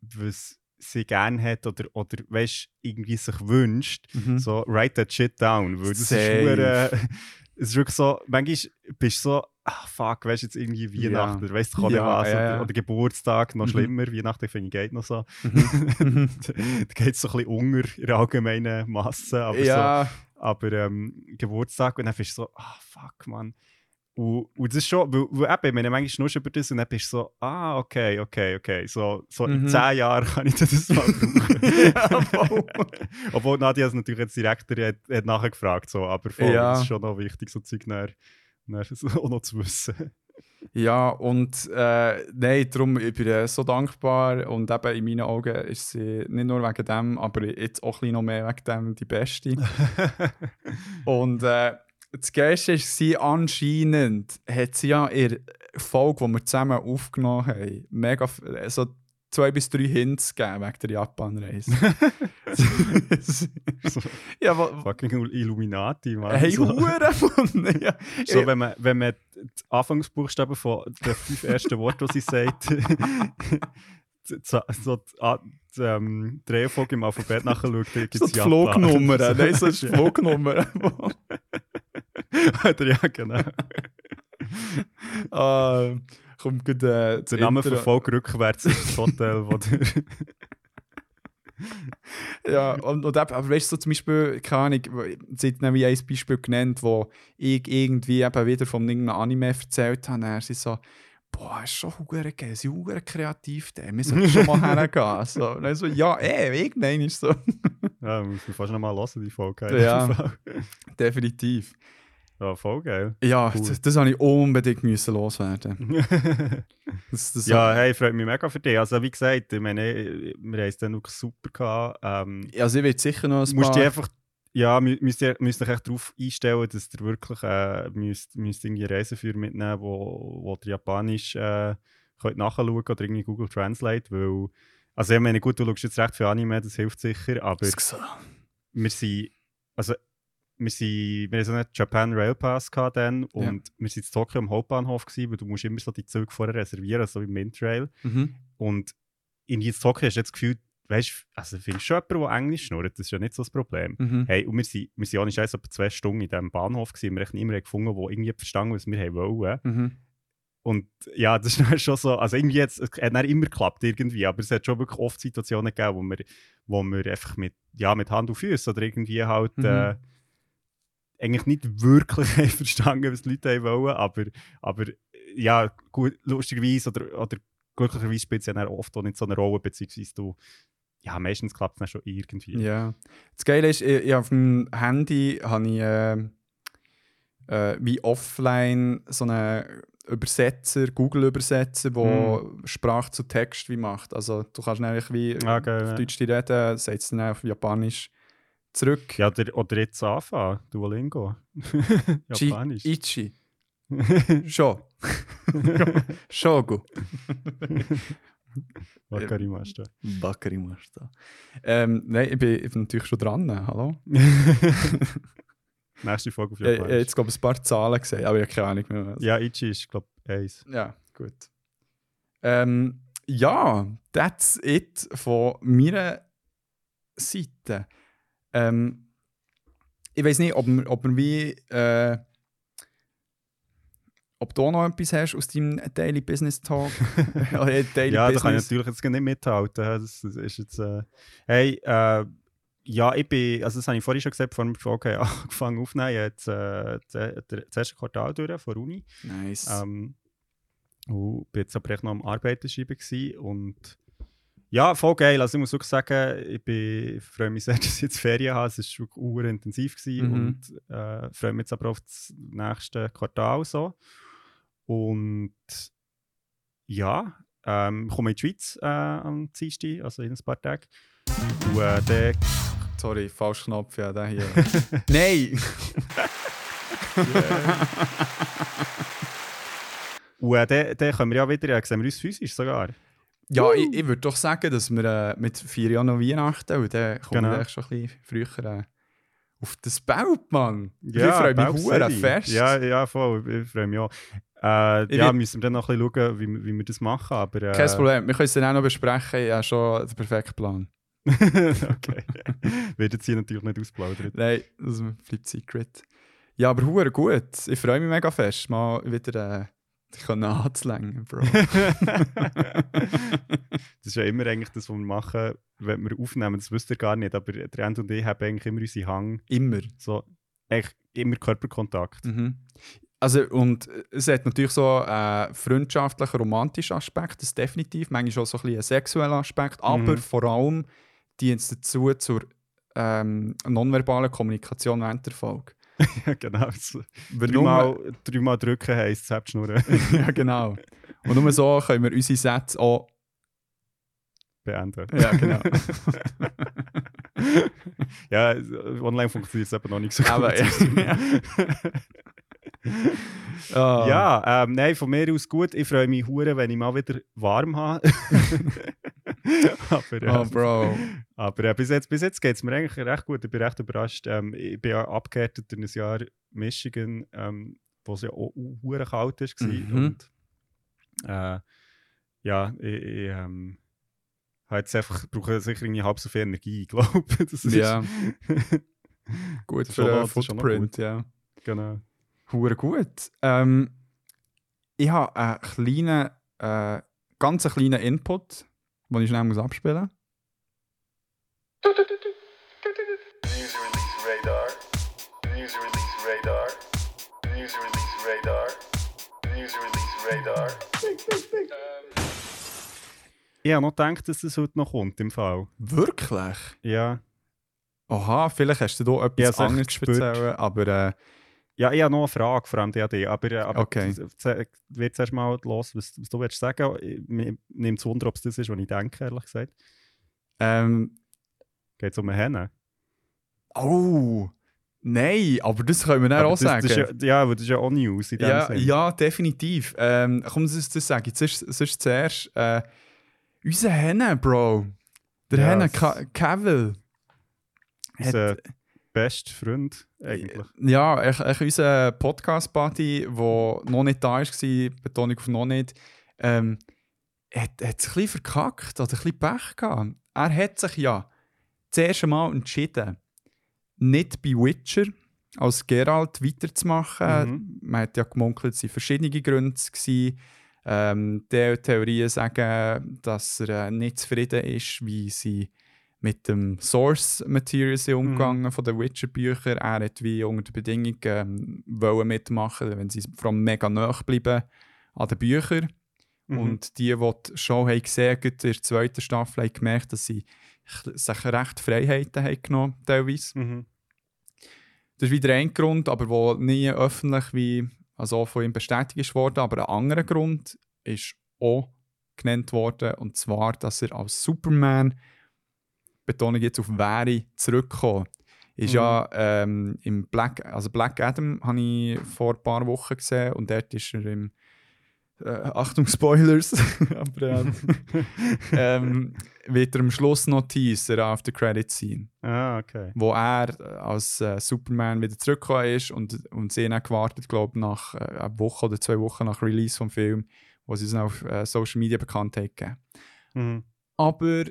was sie gerne hat oder, oder weißt, irgendwie sich wünscht, mhm. so write that shit down. Weil das ist, Safe. hure- es ist wirklich so, manchmal bist du so, ah fuck, weißt du jetzt irgendwie Weihnachten, oder weißt du, kann Ja, was, ja, ja. Oder, oder Geburtstag, noch Mhm. schlimmer, Weihnachten finde ich geht noch so. Mhm. da geht es so ein bisschen unter in der allgemeinen Masse, aber, so, ja, aber ähm, Geburtstag und dann bist du so, ah fuck, Mann. Und, und das ist schon, weil, weil eben, wenn du manchmal schnurst über das und dann bist du so, ah, okay, okay, okay, so, so in Mhm. zehn Jahren kann ich das mal brauchen. Obwohl Nadia es natürlich jetzt direkt hat, hat nachgefragt, so, aber voll, Ja. das ist schon noch wichtig, so Zeug nachher, nachher so auch noch zu wissen. ja, und äh, nein, darum ich bin ich so dankbar und eben in meinen Augen ist sie nicht nur wegen dem, aber jetzt auch ein bisschen noch mehr wegen dem die Beste. Und äh, das Geilste war, anscheinend hat sie ja in der Folge, die wir zusammen aufgenommen haben, mega so zwei bis drei Hints gegeben wegen der Japan-Reise. ja, fucking Illuminati, Mann. hey, so. Hure Mann. ja. So, wenn man, wenn man die Anfangsbuchstaben von den fünf ersten Worten, die sie sagt, so die, ähm, die Reihenfolge im Alphabet nachschaut, dann gibt so es die Flugnummer, nein, so ist die Ja. Oder ja, genau. Ah, kommt gut, äh, Der Name verfolgt rückwärts ins Hotel, wo Ja, und, und eben, aber weißt du, so zum Beispiel, keine Ahnung, sie hat nämlich ein Beispiel genannt, wo ich irgendwie eben wieder von irgendeinem Anime erzählt habe, und er sie so, boah, ist schon hure geil, sie sind hure kreativ, der, wir sollten schon mal hergehen. So, und dann so, ja, eh, irgendein ist so. Ja, muss man fast noch mal hören, die Folge. Ja. Definitiv. Ja, voll geil. Ja, Cool. das, das habe ich unbedingt müssen loswerden. Das, das ja, hey, freut mich mega für dich. Also, wie gesagt, ich meine, wir haben es dann wirklich super gehabt. Ähm, Also ich will sicher noch ein musst paar... einfach, Ja, mü müsst ihr müsst euch echt darauf einstellen, dass ihr wirklich äh, müsst, müsst irgendwie Reiseführer mitnehmen wo, wo ihr Japanisch äh, könnt nachschauen oder irgendwie Google Translate, weil also ich meine, gut, du schaust jetzt recht viel Anime, das hilft sicher, aber wir sind, also wir sind, wir haben so einen Japan Rail Pass gehabt dann und wir sind in Tokio am Hauptbahnhof gewesen, weil du musst immer so die Züge vorher reservieren, so wie Mintrail. Mhm. Und in Tokio hast du jetzt das Gefühl, weißt du, also findest du jemanden, der Englisch schnurrt, das ist ja nicht so das Problem. Mhm. Hey, und wir sind, wir sind auch nicht etwa zwei Stunden in diesem Bahnhof gewesen, wir haben niemanden gefunden, der irgendwie verstanden was wir haben wollen. Mhm. Und ja, das ist schon so, also irgendwie jetzt, es hat nicht immer geklappt irgendwie, aber es hat schon wirklich oft Situationen gegeben, wo wir, wo wir einfach mit, ja, mit Hand und Füßen oder irgendwie halt Mhm. äh, eigentlich nicht wirklich verstanden, was die Leute wollen, aber, aber ja, gut, lustigerweise oder, oder glücklicherweise spielt es ja oft auch nicht so eine Rolle, beziehungsweise du, ja, meistens klappt es dann schon irgendwie. Ja. Das Geile ist, ich, ich auf dem Handy habe ich äh, äh, wie offline so einen Übersetzer, Google-Übersetzer, der Sprache zu Text wie macht. Also du kannst eigentlich wie Ah, geil, auf ja. Deutsch reden, setzt es dann auf Japanisch zurück. Ja, oder, oder jetzt anfangen, Duolingo. Japanisch. Ichi. Sho. Shogu. Wakarimashita. Bakerimasta. Ähm, nein, ich bin, ich bin natürlich schon dran. Hallo? Nächste Folge auf Ich, ich Japanisch. habe jetzt glaube ich ein paar Zahlen gesehen, aber ich habe keine Ahnung mehr. was. Ja, Ichi ist, glaube ich, eins. Ja, gut. Ähm, ja, that's it von meiner Seite. Ähm, ich weiß nicht, ob, ob wir wie. Äh, ob du noch etwas hast aus deinem Daily Business Talk? Daily Ja, da kann ich Business. natürlich jetzt nicht mithalten. Das, ist jetzt, äh, hey, äh, ja, ich bin, also das habe ich vorhin schon gesagt, die Folge haben angefangen aufzunehmen, jetzt äh, das- erste Quartal durch von Uni. Nice. Ähm, und bin jetzt aber echt noch am Arbeitenschreiben gewesen und ja, voll geil. Also ich muss wirklich sagen, ich, bin, ich freue mich sehr, dass ich jetzt Ferien habe. Es war wirklich sehr intensiv gewesen Mhm. und äh, freue mich jetzt aber auf das nächste Quartal so. Und ja, ähm, ich komme in die Schweiz äh, am Dienstag, also in ein paar Tagen. Und äh, dann Sorry, falsch Knopf, ja, der hier. Nein! Und äh, dann, dann können wir ja wieder, äh, sehen wir uns physisch sogar. Ja, ich, ich würde doch sagen, dass wir äh, mit vier Jahren noch Weihnachten und dann kommen Genau. wir schon ein bisschen früher äh, auf das Bild, Mann. ich Ja, freue mich City. fest. Ja, ja, voll. Ich freue mich auch. Äh, Ich ja, müssen wir dann noch ein bisschen schauen, wie, wie wir das machen. Aber, äh, Kein Problem, wir können es dann auch noch besprechen. Ich habe schon den perfekten Plan. okay. Wird jetzt hier natürlich nicht ausplaudert. Nein, das bleibt Secret. Ja, aber gut. Ich freue mich mega fest, mal wieder äh, dich können anzulängen, Bro. das ist ja immer eigentlich das, was wir machen, wenn wir aufnehmen. Das wisst ihr gar nicht, aber der End und ich haben eigentlich immer unsere Hang, Immer. so, eigentlich immer Körperkontakt. Mhm. Also, und es hat natürlich so einen freundschaftlichen, romantischen Aspekt, das definitiv. Manchmal auch so ein bisschen einen sexuellen Aspekt, aber Mhm. vor allem dient es dazu zur ähm, nonverbalen Kommunikation während der Folge. ja, genau. Dreimal, dreimal drücken heisst Selbstschnurren ja, genau. Und nur so können wir unsere Sätze auch. beenden. Ja, genau. ja, online funktioniert es eben noch nicht so gut. Aber, ja. Ah. Ja, ähm, nein, von mir aus gut. Ich freue mich hure, wenn ich mal wieder warm habe. aber Oh, Bro. aber äh, bis jetzt, bis jetzt geht es mir eigentlich recht gut. Ich bin recht überrascht. Ähm, ich bin ja abgehärtet in ein Jahr Michigan, ähm, wo es ja auch hure kalt war. Mhm. Und äh, ja, ich, ich ähm, habe jetzt einfach, brauche sicher irgendwie halb so viel Energie, ich glaube. Ist Ja. Gut für den Footprint, ja. genau. Hure gut. Ähm, ich habe einen kleinen, äh, ganz einen kleinen Input, den ich schnell muss abspielen News release radar. News release radar. News release radar. News release radar. Ich habe noch gedacht, dass das heute noch kommt im Fall. Wirklich? Ja. Aha, vielleicht hast du da etwas echt anderes zu gespürt. erzählen, aber äh, Ja, ich habe noch eine Frage, vor allem die an dich. Aber, aber Okay. das- wird zuerst mal los, was, was du willst sagen. Ich- Mir nimmt es Wunder, ob es das ist, was ich denke, ehrlich gesagt. ähm, Geht es um einen Hennen? Oh, nein, aber das können wir dann Aber auch das, sagen. das ja, ja, aber das ist ja auch News in dem Ja, Sinn. ja, definitiv. Ähm, komm, das, das sage ich. Sonst, sonst zuerst. Äh, unser Henne, Bro. Der Ja, Henne Cavill. Unser bester Freund, eigentlich. Ja, echt, echt unser Podcast-Buddy, der noch nicht da war, Betonung auf noch nicht, ähm, hat, hat es ein bisschen verkackt oder ein bisschen Pech gehabt. Er hat sich ja das erste Mal entschieden, nicht bei Witcher als Geralt weiterzumachen. Mhm. Man hat ja gemunkelt, es waren verschiedene Gründe. Gewesen. Ähm, die Theorien sagen, dass er äh, nicht zufrieden ist, wie sie mit dem Source Material sind umgegangen von den Witcher-Büchern. Er hat wie unter den Bedingungen ähm, wollen mitmachen, wenn sie vor allem mega nahe bleiben an den Büchern. Mhm. Und die, die Show haben gesehen haben, in der zweiten Staffel, haben gemerkt, dass sie sich recht Freiheiten haben genommen teilweise. Mhm. Das ist wieder ein Grund, aber wo nie öffentlich wie, also von ihm bestätigt ist worden. Aber ein anderer Grund ist auch genannt worden, und zwar, dass er als Superman, Betonung jetzt auf wäre, zurückgekommen. Ist Mhm. ja ähm, im Black, also Black Adam habe ich vor ein paar Wochen gesehen und dort ist er im äh, Achtung Spoilers, aber ähm, ähm, wird er am Schluss noch teaser auf der Credit Scene Ah, okay. wo er äh, als äh, Superman wieder zurückgekommen ist und, und sie haben dann gewartet, glaube nach äh, einer Woche oder zwei Wochen nach Release vom Film, wo sie es dann auf äh, Social Media bekannt haben. Mhm. Aber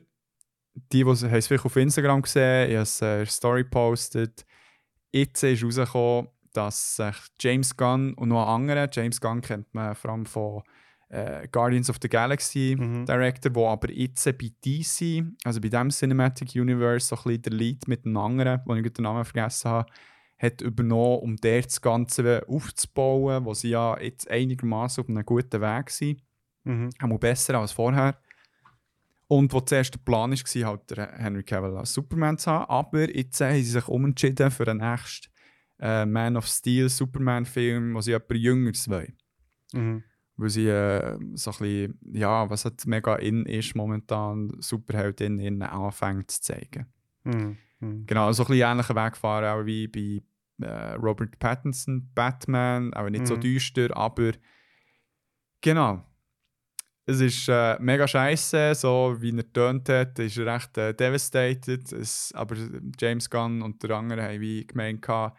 die, die haben es vielleicht auf Instagram gesehen, ich habe es äh, Story gepostet, jetzt ist rausgekommen, dass sich James Gunn und noch ein anderer, James Gunn kennt man vor allem von äh, Guardians of the Galaxy Mhm. Director, der aber jetzt bei DC, also bei dem Cinematic Universe, so ein bisschen der Lead mit einem anderen, wo ich den Namen vergessen habe, hat übernommen, um dort das Ganze aufzubauen, wo sie ja jetzt einigermaßen auf einem guten Weg sind. Mhm. Einmal besser als vorher. Und wo zuerst der Plan war, halt Henry Cavill als Superman zu haben. Aber jetzt haben sie sich umentschieden für den nächsten äh, Man of Steel Superman-Film, wo sie jemand Jüngeres wollen. Mhm. Weil sie äh, so ein bisschen, ja, was halt mega in ist momentan, Superheldin in anfängt zu zeigen. Mhm. Mhm. Genau, so ein bisschen ähnlichen Weg fahren, auch wie bei äh, Robert Pattinson, Batman, auch nicht so Mhm. düster, aber genau. Es ist äh, mega scheiße, so wie er tönt hat, ist er recht äh, devastated. Es, aber James Gunn und der andere haben wie gemeint, äh,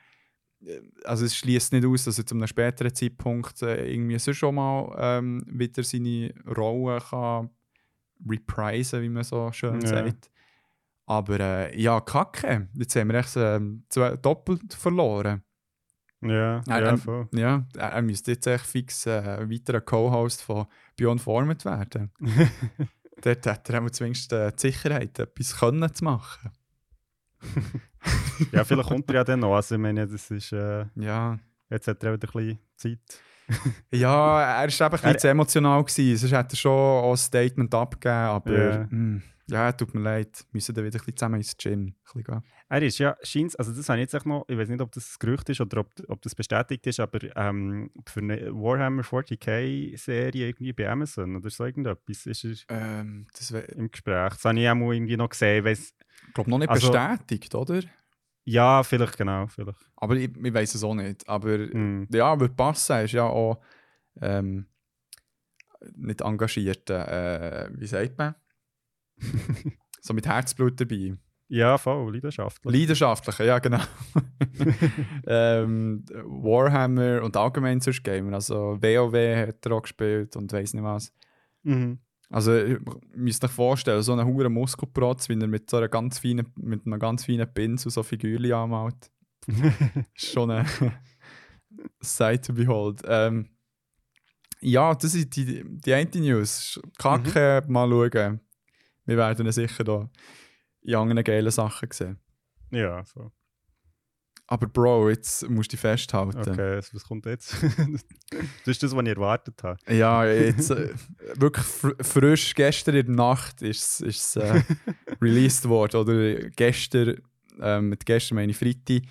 also es schließt nicht aus, dass er zu einem späteren Zeitpunkt äh, irgendwie sonst schon mal ähm, wieder seine Rolle kann reprisen, wie man so schön Ja. sagt. Aber äh, ja, Kacke. Jetzt haben wir echt zwei, doppelt verloren. Ja, Ja, ja, voll. Ja, er, er müsste jetzt echt fix äh, ein weiterer Co-Host von Beyond Format werden. Dort hat er zumindest äh, die Sicherheit, etwas können zu machen. ja, vielleicht kommt er ja dann noch. Also, ich meine, das ist, äh, Ja, jetzt hat er wieder ein bisschen Zeit. ja er war eben ein bisschen Er- zu emotional. Gewesen. Sonst hätte er schon auch ein Statement abgegeben, aber Ja. Mm, ja, tut mir leid. Wir müssen dann wieder ein bisschen zusammen ins Gym gehen. Er ist ja, scheint also das habe ich jetzt noch, ich weiß nicht, ob das ein Gerücht ist oder ob, ob das bestätigt ist, aber ähm, für eine Warhammer 40k-Serie irgendwie bei Amazon oder so irgendetwas ist er Ähm, im Gespräch. Das habe ich auch mal irgendwie noch gesehen. Weiss, ich glaube, noch nicht Also- bestätigt, oder? ja, vielleicht, genau, vielleicht. Aber ich, ich weiß es auch nicht. Aber Hm. ja, würde passen. ist ja auch ähm, nicht engagiert. Äh, wie sagt man? so mit Herzblut dabei. Ja, voll, leidenschaftlich. Leidenschaftliche, ja, genau. ähm, Warhammer und allgemein sonst Gamer. Also WoW hat er auch gespielt und weiß nicht was. mhm. Also, ihr müsst euch vorstellen, so einen hohen Muskelprotz, wie er mit so einer ganz feinen, mit einem ganz feinen Pinsel so Figürchen anmalt. ist schon eine Sight to behold. Ähm, ja, das ist die, die eine News. Kacke, mal schauen. Wir werden ihn sicher da in anderen geilen Sachen sehen. ja, so. Aber Bro, jetzt musst du dich festhalten. Okay, was kommt jetzt? das ist das, was ich erwartet habe. Ja, jetzt äh, wirklich fr frisch, gestern in der Nacht ist es äh, released worden. Oder gestern, ähm, mit gestern meine ich Freitag.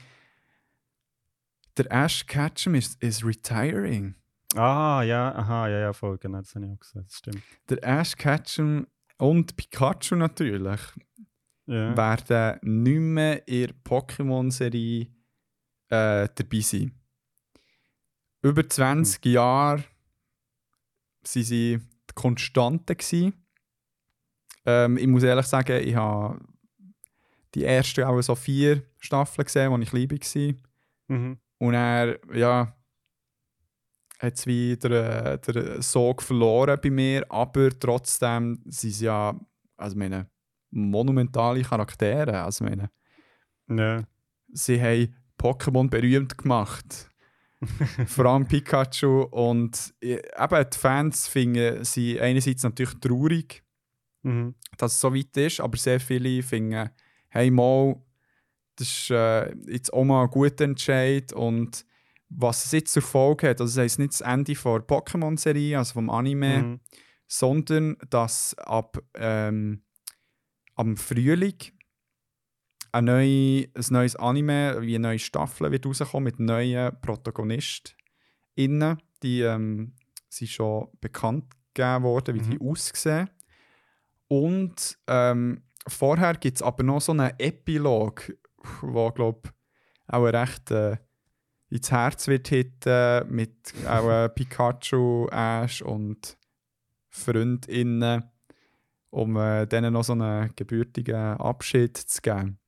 Der Ash Ketchum ist, ist retiring. Ah, ja, aha, ja, ja, voll, genau, das habe ich auch gesagt, das stimmt. Der Ash Ketchum und Pikachu natürlich. Ja. werden nicht mehr in der Pokémon-Serie äh, dabei sein. Über 20 Jahre waren sie die Konstante. Ähm, ich muss ehrlich sagen, ich habe die ersten auch so vier Staffeln gesehen, als ich klein war. Mhm. Und er, ja, hat es wieder äh, der Sog verloren bei mir, aber trotzdem sind sie ja, also meine, monumentale Charaktere. Also meine, Ja. sie haben Pokémon berühmt gemacht. Vor allem Pikachu. Und äh, eben die Fans finden sie einerseits natürlich traurig, Mhm. dass es so weit ist, aber sehr viele finden, hey mal, das ist äh, jetzt auch mal ein guter Entscheid und was es jetzt zur Folge hat, also das heisst nicht das Ende der Pokémon-Serie, also vom Anime, Mhm. sondern dass ab ähm, am Frühling ein, neue, ein neues Anime, wie eine neue Staffel wird rauskommen mit neuen ProtagonistInnen. Die ähm, sind schon bekannt gegeben worden, wie die aussehen. Und ähm, vorher gibt es aber noch so einen Epilog, der, glaube auch recht äh, ins Herz wird hitten, mit auch äh, Pikachu, Ash und FreundInnen, um äh, denen noch so einen gebürtigen Abschied zu geben.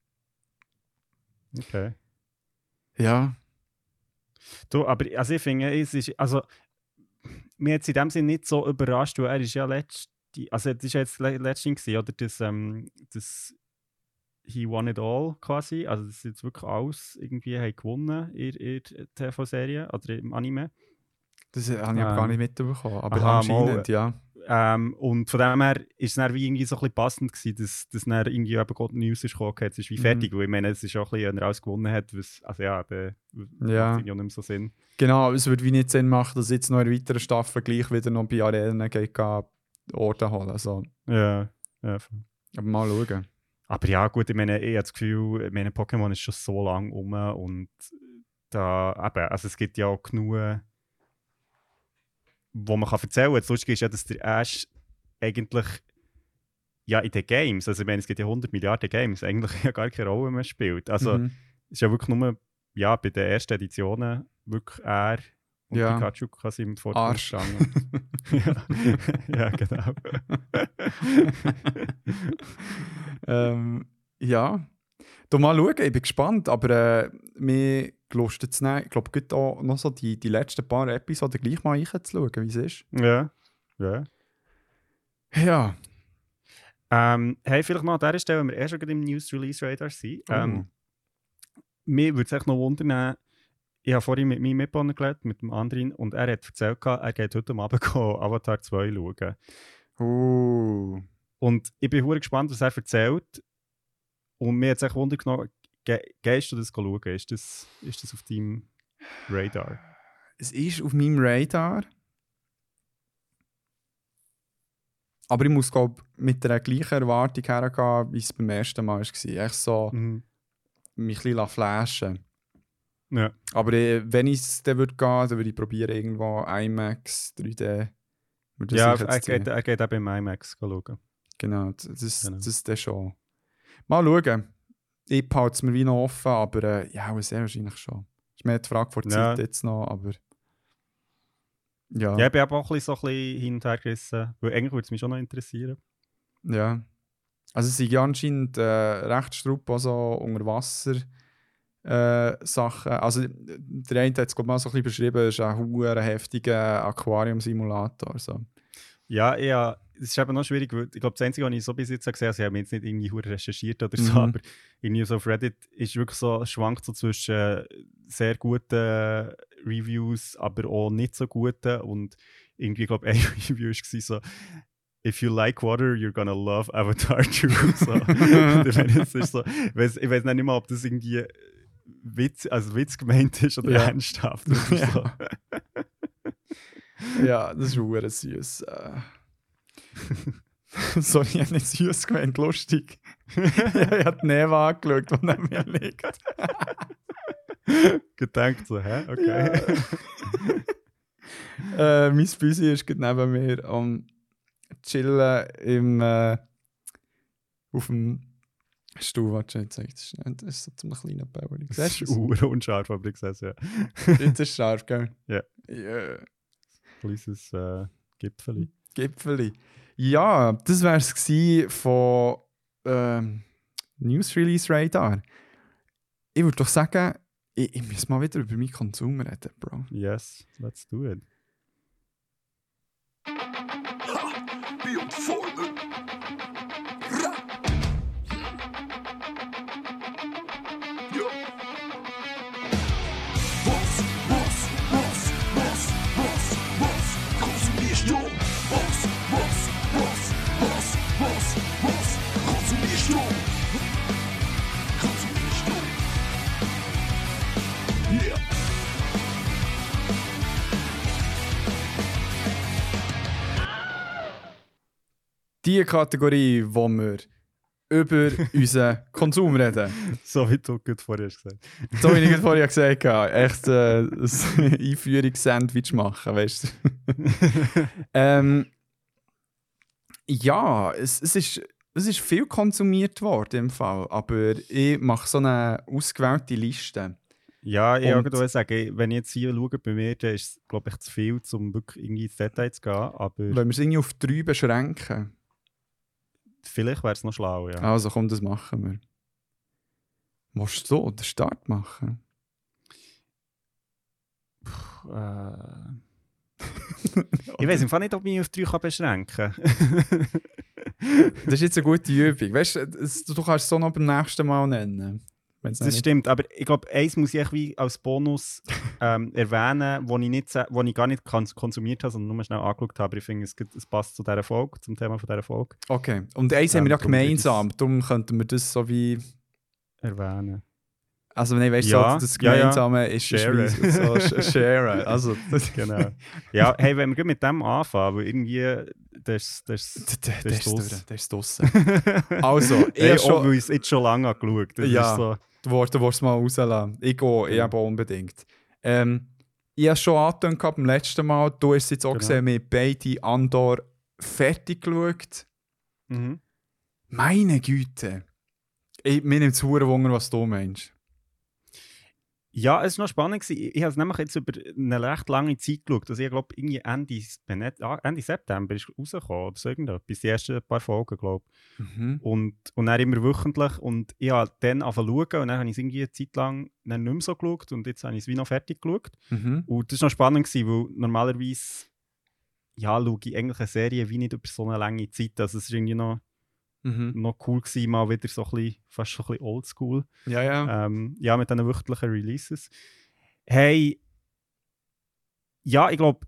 Okay. Ja. Du, aber also ich finde, es ist, also, mir hat es in dem Sinne nicht so überrascht, weil er ist ja letzte, also das ist ja jetzt le- letztens gewesen, oder das, ähm, das He Won It All quasi, also das ist jetzt wirklich alles irgendwie haben gewonnen in, in der TV-Serie oder im Anime. Das habe ich aber gar Ähm, nicht mitbekommen. Aber aha, anscheinend, ja. Ähm, und von dem her ist es dann wie irgendwie so ein bisschen passend gewesen, dass, dass dann irgendwie eben God News ist gekommen, jetzt ist wie Mhm. fertig, weil ich meine, es ist auch ein bisschen, wenn er alles gewonnen hat, was, also ja, der Ja. macht irgendwie auch nicht mehr so Sinn. Genau, es würde wie nicht Sinn machen, dass jetzt noch in weiteren Staffel gleich wieder noch bei Arenen geht, Orte holen. Also, Ja, ja. aber mal schauen. Aber ja, gut, ich meine, ich habe das Gefühl, ich meine, Pokémon ist schon so lange um und da, eben, also es gibt ja auch genug, wo man kann erzählen kann. Das Lustige ist ja, dass der Ash eigentlich ja in den Games, also ich meine, es gibt ja 100 Milliarden Games, eigentlich ja gar keine Rolle mehr spielt. Also Mhm. es ist ja wirklich nur, ja, bei den ersten Editionen wirklich er und Ja. Pikachu quasi im Vordergrund Arsch. gestanden. ja. ja, genau. ähm, ja. Du mal schauen, ich bin gespannt, aber äh, mir gelustet es nicht. Ich glaube, es auch noch so die, die letzten paar Episoden gleich mal reinzuschauen, wie es ist. ja, ja. Ja. Ähm, hey, vielleicht noch an dieser Stelle, wenn wir eh schon gerade im News Release Radar sind. Oh. Ähm, Mir würde es echt noch wundern, ich habe vorhin mit meinem Mitbewohner geredet, mit dem anderen, und er hat erzählt, er geht heute Abend Avatar 2 schauen. Uh. Und ich bin hure gespannt, was er erzählt. Und mir hat es echt Wunder genommen, ge gehst du das schauen? Ist das, ist das auf deinem Radar? Es ist auf meinem Radar. Aber ich muss, glaube mit der gleichen Erwartung hergehen, wie es beim ersten Mal war. Echt so, Mhm. mich ein bisschen flashen. Ja. Aber äh, wenn ich es dann würde gehen, dann würde ich probieren, irgendwo IMAX, 3D. mir das Ja, er geht, er geht auch beim IMAX schauen. Genau, das, Genau. das ist dann schon. Mal schauen. Ich behalte es mir wie noch offen, aber äh, ja, sehr wahrscheinlich schon. Ist mehr die Frage vor der Ja. Zeit jetzt noch, aber. Ja, Ja, ich bin auch ein bisschen, so ein bisschen hin und her gerissen, weil eigentlich würde es mich schon noch interessieren. ja. Also, es sind ja anscheinend äh, recht strupp, also unter Wasser. Äh, Sachen. Also, der eine hat es, glaube ich, mal so ein bisschen beschrieben, es ist ein hoher heftiger Aquarium-Simulator. So. Ja, ja, es ist eben noch schwierig, weil ich glaube, das Einzige, was ich so bis jetzt gesehen habe, also ich habe jetzt nicht irgendwie recherchiert oder so, Mhm. aber irgendwie so auf Reddit ist wirklich so, schwankt so zwischen äh, sehr guten Reviews, aber auch nicht so guten und irgendwie, ich glaube, ein Review war so, If you like water, you're gonna love Avatar 2. So. Ich weiß nicht mal, ob das irgendwie Witz, also Witz gemeint ist oder Ja. ernsthaft. Das ist so. Ja, das ist hure süß. Äh. Sorry, ich habe nicht süß gemeint, lustig. ja, ich habe die Neva angeschaut, die neben mir liegt. Gedacht so, hä? Okay. äh, mein Büsi ist gerade neben mir am chillen im, äh, auf dem Du jetzt sagst? Das ist, so zum kleinen Bauer. Das ist du ur unscharf, aber ich sehe es ja. Jetzt ist scharf, gell? Ja. Ja. Kleines äh, Gipfeli. Gipfeli. Ja, das wäre es von ähm, News Release Radar. Ich würde doch sagen, ich, ich muss mal wieder über meinen Konsum reden, Bro. Yes, let's do it. Die Kategorie, wo wir über unseren Konsum reden. So wie du gut vorher hast gesagt So wie ich vorher gesagt habe. Echt äh, ein Einführungssandwich machen, weißt du? ähm, ja, es, es, ist, es ist viel konsumiert worden im Fall, aber ich mache so eine ausgewählte Liste. Ja, ich auch sagen, wenn ich jetzt hier schaue bei mir, dann ist es, glaube ich, zu viel, um wirklich irgendwie ins Detail zu gehen. Aber Wenn wir es irgendwie auf drei beschränken, vielleicht wäre es noch schlau, ja. also komm, das machen wir. Musst du so den Start machen? Äh, ich weiß Fall nicht, ob ich mich auf drei kann beschränken kann. Das ist jetzt eine gute Übung. Weißt du kannst es so noch beim nächsten Mal nennen. Wenn's Das nicht- stimmt, aber ich glaube, eins muss ich echt wie als Bonus ähm, erwähnen, wo ich, nicht, wo ich gar nicht kons- konsumiert habe, sondern nur schnell angeschaut habe. Aber ich finde, es, es passt zu dieser Folge, zum Thema von dieser Folge. Okay, und eins haben Ähm, wir ja gemeinsam, darum könnten wir das so wie. Erwähnen. Also, nein, weißt Ja, so, das ja, ja. Gemeinsame ist wie so sh- sharen. Also, das, Genau. ja, hey, wenn wir mit dem anfangen, weil irgendwie, das, das, ist draus. durch, der ist draussen. Also, ich hey, schon. es jetzt schon lange habe geschaut Das Ja. so, Du willst, es mal rauslassen. Ich gehe, ich Ja. habe unbedingt. Ähm, ich habe schon angetönt beim letzten Mal. Du hast jetzt auch Genau. gesehen, wir beide Andor fertig geschaut. mhm. Meine Güte. Ich, mir nimmt es Wunder, was du meinst. Ja, es war noch spannend. gewesen. Ich, habe es nämlich jetzt über eine recht lange Zeit geschaut. Also ich glaube, irgendwie Ende, ah, Ende September ist rausgekommen oder so irgendetwas. Die ersten paar Folgen, glaube ich. Mhm. Und, und dann immer wöchentlich. Und ich habe dann angefangen zu schauen und dann habe ich es irgendwie eine Zeit lang nicht mehr so geschaut und jetzt habe ich es wie noch fertig geschaut. Mhm. Und das war noch spannend, gewesen, weil normalerweise ja, schaue ich eigentlich eine Serie wie nicht über so eine lange Zeit. Also es war irgendwie noch, Mhm. noch cool, gewesen, mal wieder so ein bisschen, fast so ein bisschen oldschool. Ja, ja. Ähm, ja, mit diesen wöchentlichen Releases. Hey, ja, ich glaube,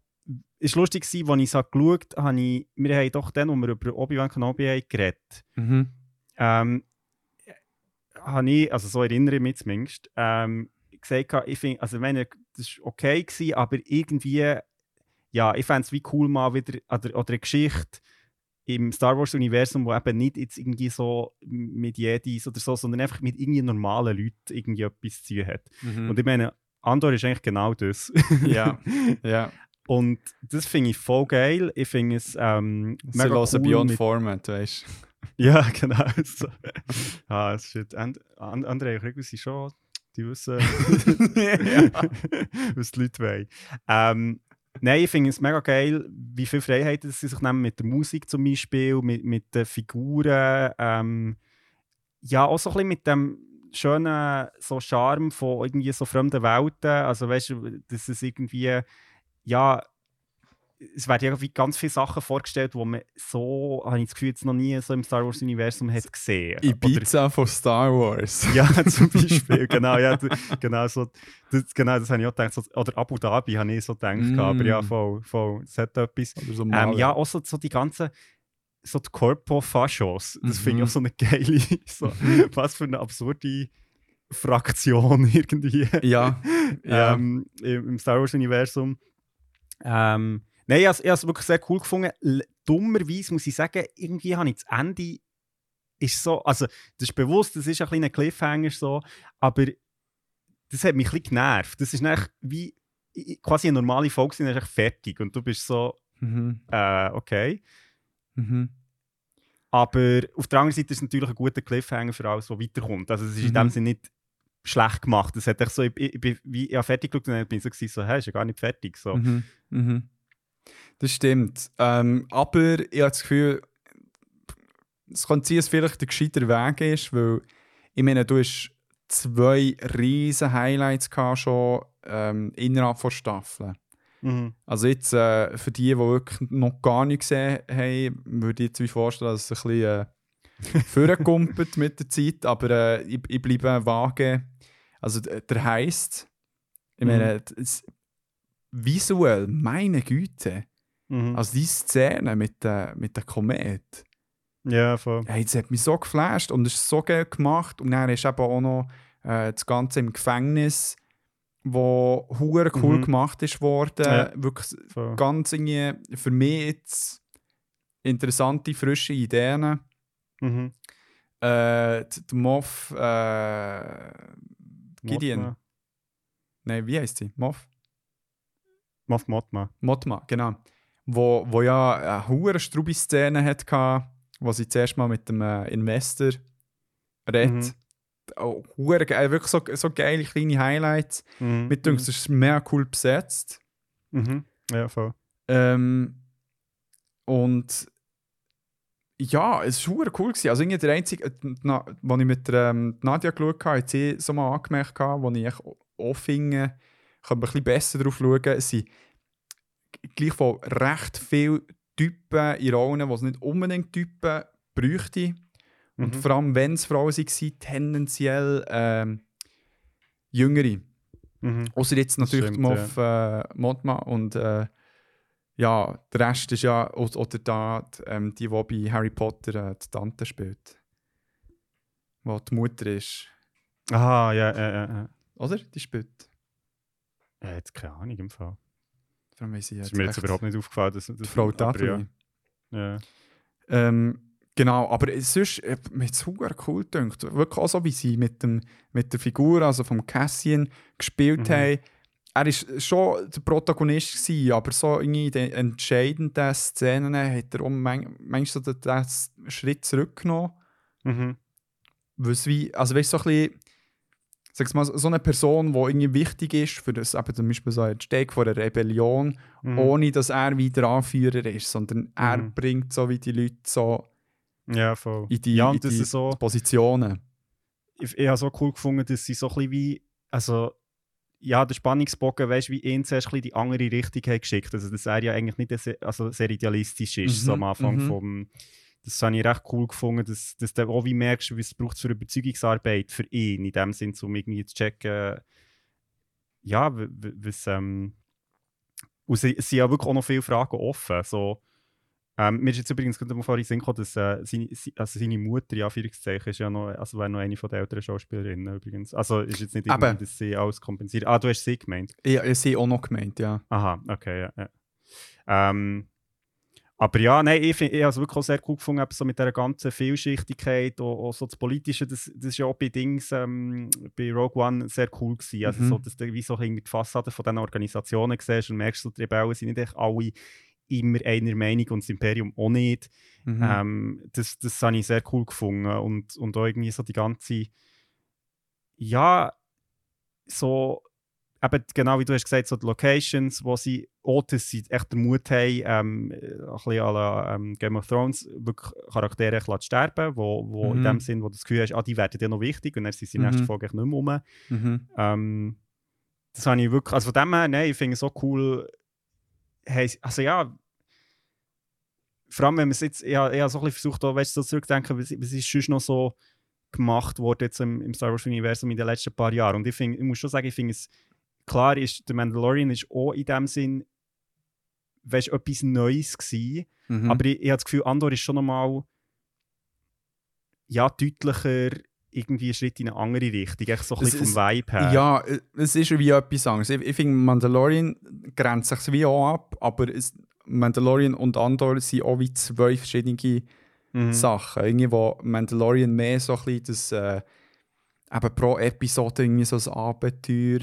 es war lustig, gewesen, als ich es geschaut habe, ich, wir haben doch dann, als wir über Obi-Wan Kenobi haben geredet Mhm. ähm, habe ich, also so erinnere ich mich zumindest, ähm, gesagt, ich finde, also ich meine, das war okay, gewesen, aber irgendwie, ja, ich fände es wie cool mal wieder, oder, oder eine Geschichte im Star Wars-Universum, wo eben nicht jetzt irgendwie so mit Jedis oder so, sondern einfach mit irgendwie normalen Leuten irgendwie etwas zu tun hat. Mhm. Und ich meine, Andor ist eigentlich genau das. Ja. ja. Und das finde ich voll geil. Ich finde es ähm, Sie mega cool Beyond mit- Format, weißt du. Ja, genau. So. ah, shit. And, and, André Rico sind schon, die wissen, was die Leute wollen. Ähm, nein, ich finde es mega geil, wie viel Freiheiten sie sich nehmen mit der Musik zum Beispiel, mit, mit den Figuren. Ähm, ja, auch so ein bisschen mit dem schönen so Charme von irgendwie so fremden Welten. Also weißt du, dass es irgendwie, ja, es werden ja wie ganz viele Sachen vorgestellt, die man so, habe ich das Gefühl, jetzt noch nie so im Star Wars-Universum hat gesehen. Oder- Ibiza von Star Wars. ja, zum Beispiel, genau, ja, genau, so, das, genau, das habe ich auch gedacht, so, oder Abu Dhabi habe ich so gedacht, Mm. aber ja, voll, voll, es hat etwas. Oder so Ähm, ja, auch so, so die ganzen, so die Corpo-Faschos, das finde Mhm. ich auch so eine geile, so, was für eine absurde Fraktion irgendwie Ja. ja. ähm, im, im Star Wars-Universum. Ähm, nein, ich habe es wirklich sehr cool gefunden. Dummerweise muss ich sagen, irgendwie habe ich das Ende ist so, also das ist bewusst, das ist ein kleiner Cliffhanger so, aber das hat mich ein bisschen genervt. Das ist nicht wie quasi eine normale Folge, sind echt fertig und du bist so, Mhm. äh, okay. Mhm. Aber auf der anderen Seite ist es natürlich ein guter Cliffhanger für alles, was weiterkommt. Also es ist in dem Mhm. Sinne nicht schlecht gemacht. Es hat echt so, ich, ich, ich wie ja, fertig geschaut und dann bin ich so, gewesen, so hä, ist ja gar nicht fertig. So. Mhm. Mhm. Das stimmt. Ähm, aber ich habe das Gefühl, es kann sein, dass vielleicht der gescheiter Weg ist, weil ich meine, du hast zwei riesen Highlights gehabt schon ähm, innerhalb der Staffel. Mhm. Also jetzt äh, für die, die wirklich noch gar nicht gesehen haben, würde ich wie vorstellen, dass es ein bisschen äh, vorkommt mit der Zeit, aber äh, ich, ich bleibe vage. Also der heisst, ich meine, das, visuell, meine Güte, Mhm. also die Szene mit der, mit der Komet, ja, voll. hey, das hat mich so geflasht und es ist so geil gemacht und dann ist eben auch noch äh, das Ganze im Gefängnis, wo hure cool Mhm. gemacht ist worden, Ja. wirklich voll. ganz irgendwie für mich jetzt interessante, frische Ideen. Mhm. Äh, d- der Moff, äh, Gideon. Mothma. Nein, wie heißt sie? Moff? Moff Mothma. Motma, genau. Wo, wo ja eine hure strube Szene hatte, wo sie zuerst mal mit dem äh, Investor redet. Mhm. Oh, geil, wirklich so, so geile kleine Highlights. Mhm. Mit uns ist es mega cool besetzt. Mhm. Ja, voll. Ähm, und ja, es war hure cool. Gewesen. Also irgendwie der einzige, äh, na, als ich mit der, ähm, Nadja geschaut habe, hat sie so mal angemerkt, wo ich echt kann man ein bisschen besser drauf schauen. Es sind gleichwohl recht viele Typen in Rollen, die es nicht unbedingt Typen bräuchte. Und Mhm. vor allem, wenn es Frauen waren, tendenziell ähm, jüngere. Mhm. Außer jetzt natürlich stimmt, Moff äh, Mothma und äh, ja, der Rest ist ja, oder da, die, ähm, die, die bei Harry Potter äh, die Tante spielt. Wo die Mutter ist. Aha, ja, ja, ja, ja. Oder? Die spielt. Ja, jetzt keine Ahnung im Fall. Darum weiss ich Das jetzt ist mir jetzt überhaupt nicht aufgefallen. Dass, Die Frau Dudley. Ja. Ja. Ähm, genau, aber es sonst, äh, mir hat es super cool gedacht. Wirklich auch so, wie sie mit, dem, mit der Figur, also vom Cassian, gespielt Mhm. haben. Er war schon der Protagonist, gewesen, aber so in den entscheidenden Szenen hat er auch man manchmal so den, den Schritt zurückgenommen. Mhm. Weil es wie, also weißt du, so ein bisschen, sag's mal, so eine Person, die irgendwie wichtig ist für das, eben zum Beispiel so ein Steg von einer Rebellion, Mhm. ohne dass er wieder Anführer ist, sondern er Mhm. bringt so wie die Leute so Ja, voll. in die, ja, in die so. Positionen. ich, ich habe so cool gefunden, dass sie so ein bisschen wie, also ja, der Spannungsbogen, weißt du, wie ihn zuerst ein bisschen die andere Richtung haben geschickt. Also, dass er ja eigentlich nicht sehr, also sehr idealistisch ist, Mhm, so am Anfang mhm. vom. Das habe ich recht cool gefunden, dass, dass du auch wie merkst, was es braucht für Überzeugungsarbeit für ihn, in dem Sinn, um irgendwie zu checken, ja, was, ähm, und sie- es sind ja wirklich auch noch viele Fragen offen, so, ähm, mir ist jetzt übrigens gerade mal vorhin in den Sinn gekommen, dass äh, seine, sie- also seine Mutter, ja, Anführungszeichen, ist ja noch, also wäre noch eine von der älteren Schauspielerinnen übrigens. Also ist jetzt nicht irgendwie, dass sie alles kompensiert. Ah, du hast sie gemeint. Ich sehe auch noch gemeint, ja. Aha, okay, ja. ja. Ähm, aber ja, nein, ich, find- ich habe es wirklich auch sehr cool gefunden, so mit dieser ganzen Vielschichtigkeit, auch, auch so das Politische, das, das ist ja auch bei Dings, ähm, bei Rogue One sehr cool gewesen. Also Mhm. so, dass du wie so die Fassade von diesen Organisationen siehst und merkst, so, die Rebellen sind nicht echt alle immer einer Meinung und das Imperium auch nicht. Mhm. Ähm, das, das habe ich sehr cool gefunden. Und, und auch irgendwie so die ganze, ja, so, eben genau wie du hast gesagt, so die Locations, wo sie dass sie echt den Mut haben, ähm, ein bisschen à la, ähm, Game of Thrones, wirklich Charaktere zu sterben, wo, wo in Mhm. dem Sinn, wo du das Gefühl hast, ah, die werden dir noch wichtig und dann sind sie in der nächsten Mhm. Folge nicht mehr rum. Mhm. Ähm, das habe ich wirklich, also von dem her, nein, ich finde es so cool. Hey, also ja, vor allem, wenn man es jetzt, ich, ich habe so ein bisschen versucht, auch, weißt, du, so zurückzudenken, was, was ist sonst noch so gemacht worden jetzt im, im Star Wars-Universum in den letzten paar Jahren. Und ich, find, ich muss schon sagen, ich finde es, klar ist, der Mandalorian ist auch in dem Sinn, weißt, etwas Neues gewesen. Mhm. Aber ich, ich habe das Gefühl, Andor ist schon nochmal ja, deutlicher irgendwie ein Schritt in eine andere Richtung, echt so ein Es bisschen vom Vibe her. Ja, es ist wie etwas anderes. Ich, ich finde, Mandalorian grenzt sich wie auch ab, aber es, Mandalorian und Andor sind auch wie zwei verschiedene Mhm. Sachen. Irgendwie, wo Mandalorian mehr so ein bisschen das, äh, eben pro Episode irgendwie so ein Abenteuer,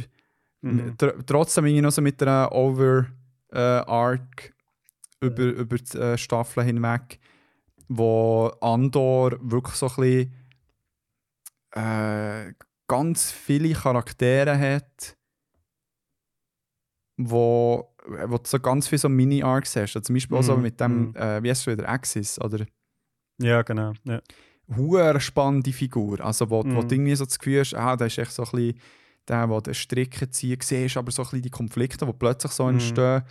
Mhm. tr trotzdem irgendwie noch so mit einer Over-Arc über, über die äh, Staffeln hinweg. wo Andor wirklich so ein bisschen äh, ganz viele Charaktere hat, wo, wo du so ganz viele so Mini-Arcs hast. Also zum Beispiel auch so Mhm, mit dem, mhm. äh, wie heißt es wieder, Axis, oder? Ja, genau. Ja. Huere spannende Figur. Also, wo, wo Mhm. du irgendwie so das Gefühl hast, ah, da ist echt so ein bisschen der, der den Stricken zieht, siehst aber so ein bisschen die Konflikte, die plötzlich so Mhm. entstehen.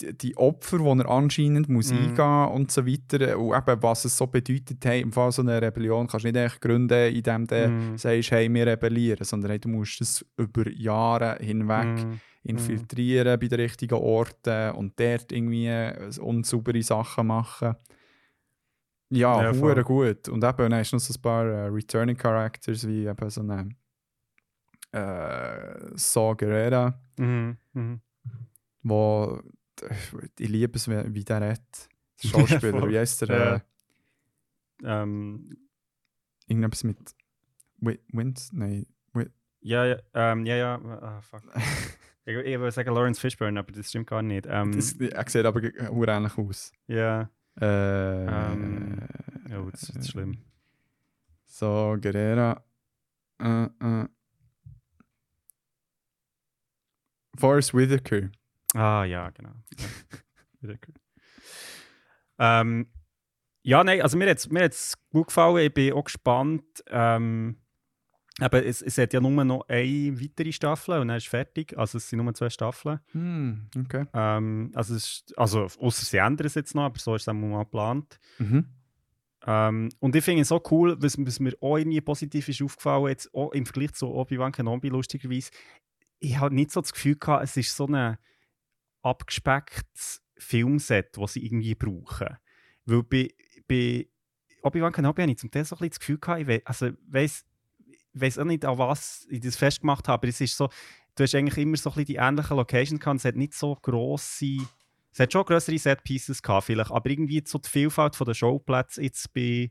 Die, die Opfer, die er anscheinend muss Mhm. eingehen und so weiter. Und eben, was es so bedeutet, hey, im Fall so einer Rebellion kannst du nicht echt gründen, indem du Mhm. sagst, hey, wir rebellieren, sondern hey, du musst es über Jahre hinweg Mhm. infiltrieren bei den richtigen Orten und dort irgendwie äh, unsaubere Sachen machen. Ja, Ja, gut. Und eben, dann hast du noch so ein paar äh, Returning Characters wie eben so eine äh, Saw Gerrera, Mhm. Mhm. wo ich liebe es, wie, der redet. Der Schauspieler, wie heißt der? Ja. Äh, Ähm, irgendetwas mit Wi- Wind? Nein. ja, ja, ähm, ja, ja, ah, fuck. ich, ich würde sagen Lawrence Fishburne, aber das stimmt gar nicht. Ähm, Das, er sieht aber ge- hure ähnlich aus. ja, Äh, Ähm, oh, das ist schlimm. So, Guerrera. Äh, äh. Forrest Whitaker. Ah, ja, genau. Cool. ähm, ja, nein, also mir hat es mir hat's gut gefallen. Ich bin auch gespannt. Ähm, aber es, es hat ja nur noch eine weitere Staffel und dann ist fertig. Also es sind nur zwei Staffeln. Hm, okay. Ähm, also, es ist, also außer sie ändern es jetzt noch, aber so ist es mal geplant. Mhm. Ähm, und ich finde es so cool, was, was mir auch irgendwie positiv ist aufgefallen, jetzt auch im Vergleich zu Obi-Wan Kenobi lustigerweise, ich habe nicht so das Gefühl gehabt, es ist so ein abgespecktes Filmset, das sie irgendwie brauchen. Weil bei, bei Obi-Wan Kenobi habe ich zum Teil so ein bisschen das Gefühl gehabt, ich we also, weiss, weiß auch nicht, an was ich das festgemacht habe, aber es ist so, du hast eigentlich immer so ein bisschen die ähnlichen Locations gehabt, es hat nicht so grosse es hat schon größere Set-Pieces gehabt, vielleicht, aber irgendwie so die Vielfalt von den Showplätzen jetzt bei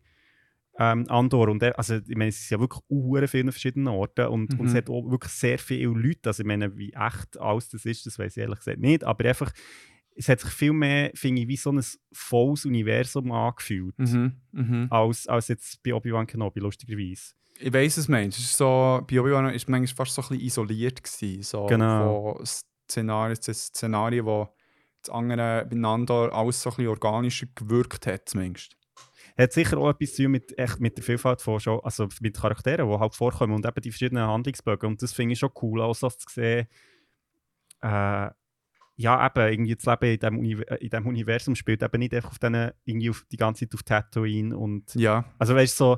ähm, Andor. Und er, also, ich meine, es ist ja wirklich sehr viele verschiedene Orte und, und es Mhm. hat auch wirklich sehr viele Leute. Also, ich meine, wie echt alles das ist, das weiß ich ehrlich gesagt nicht. Aber einfach, es hat sich viel mehr, finde ich, wie so ein volles Universum angefühlt, Mhm. Mhm. als, als jetzt bei Obi-Wan Kenobi, lustigerweise. Ich weiß es, ist so, bei Obi-Wan ist manchmal fast so ein bisschen isoliert gewesen. So Genau. Von Szenarien, das Szenario, wo das andere beieinander alles so ein bisschen organischer gewirkt hat, zumindest. Hat sicher auch etwas zu tun mit, echt mit der Vielfalt von Show, also mit Charakteren, die halt vorkommen und eben die verschiedenen Handlungsbögen. Und das finde ich schon cool, auch so zu sehen, äh, ja, eben, irgendwie das Leben in diesem, Uni in diesem Universum spielt eben nicht einfach auf denen, irgendwie auf, die ganze Zeit auf Tatooine und Ja. also weißt du, so,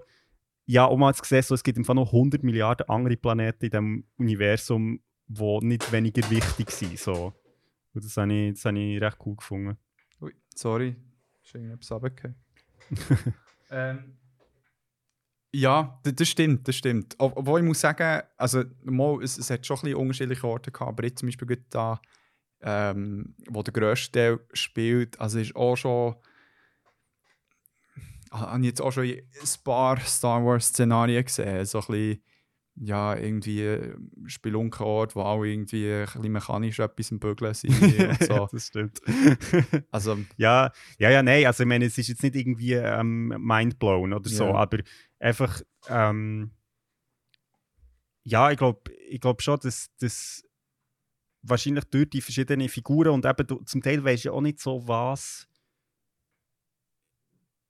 ja, um mal zu sehen, so, es gibt einfach noch 100 Milliarden andere Planeten in diesem Universum, die nicht weniger wichtig sind. So. Und das habe ich, das habe ich recht cool gefunden. Ui, sorry. Ist irgendetwas runtergefallen. ähm, ja, das stimmt, das stimmt. Ob- Obwohl ich muss sagen, also mal, es, es hat schon ein unterschiedliche Orte gehabt, aber jetzt zum Beispiel da, ähm, wo der grösste Teil spielt, also ist auch schon habe ich jetzt auch schon ein paar Star Wars Szenarien gesehen, so ein bisschen ja, irgendwie ein Spelunkenort, wo auch irgendwie ein bisschen mechanisch etwas im Bügeln sind und so. das stimmt. Also, Ja, ja, ja, nein, also ich meine, es ist jetzt nicht irgendwie ähm, mindblown oder so, Ja. aber einfach, ähm, ja, ich glaube ich glaub schon, dass das wahrscheinlich durch die verschiedenen Figuren und eben du, zum Teil weisst du auch nicht so, was,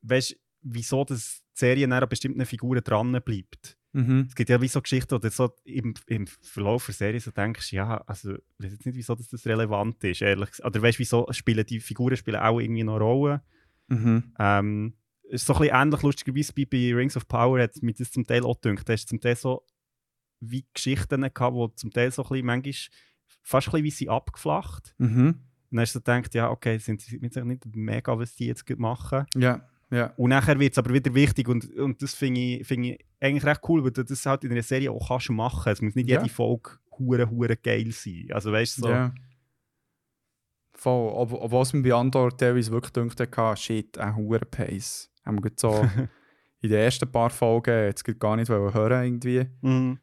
weißt wieso das die Serie an bestimmten Figuren dran bleibt. Mhm. Es gibt ja wie so Geschichten, wo du so im, im Verlauf der Serie so denkst, ja, also ich weiß jetzt nicht, wieso das, das relevant ist, ehrlich gesagt. Oder weißt du, wieso spielen die Figuren spielen auch irgendwie noch Rollen. Mhm. Ähm, es ist so ein bisschen ähnlich, lustigerweise wie bei Rings of Power hat mir das zum Teil auch gedacht. Da hast zum Teil so wie Geschichten gehabt, die zum Teil so ein bisschen, manchmal fast ein bisschen wie sie abgeflacht. Mhm. Und dann hast du gedacht, ja, okay, sind sie mit nicht mega, was die jetzt machen. Ja, ja. Und nachher wird es aber wieder wichtig und, und das finde ich, find ich eigentlich recht cool, weil du das halt in einer Serie auch kannst machen. Es muss nicht Ja. jede Folge hure hure geil sein. Also weißt du so. Ja. Voll. Ob, obwohl es mir bei Andor teilweise wirklich gedacht hat, shit, ein hoher Pace. Haben wir so in den ersten paar Folgen jetzt gar nicht hören irgendwie. Mhm.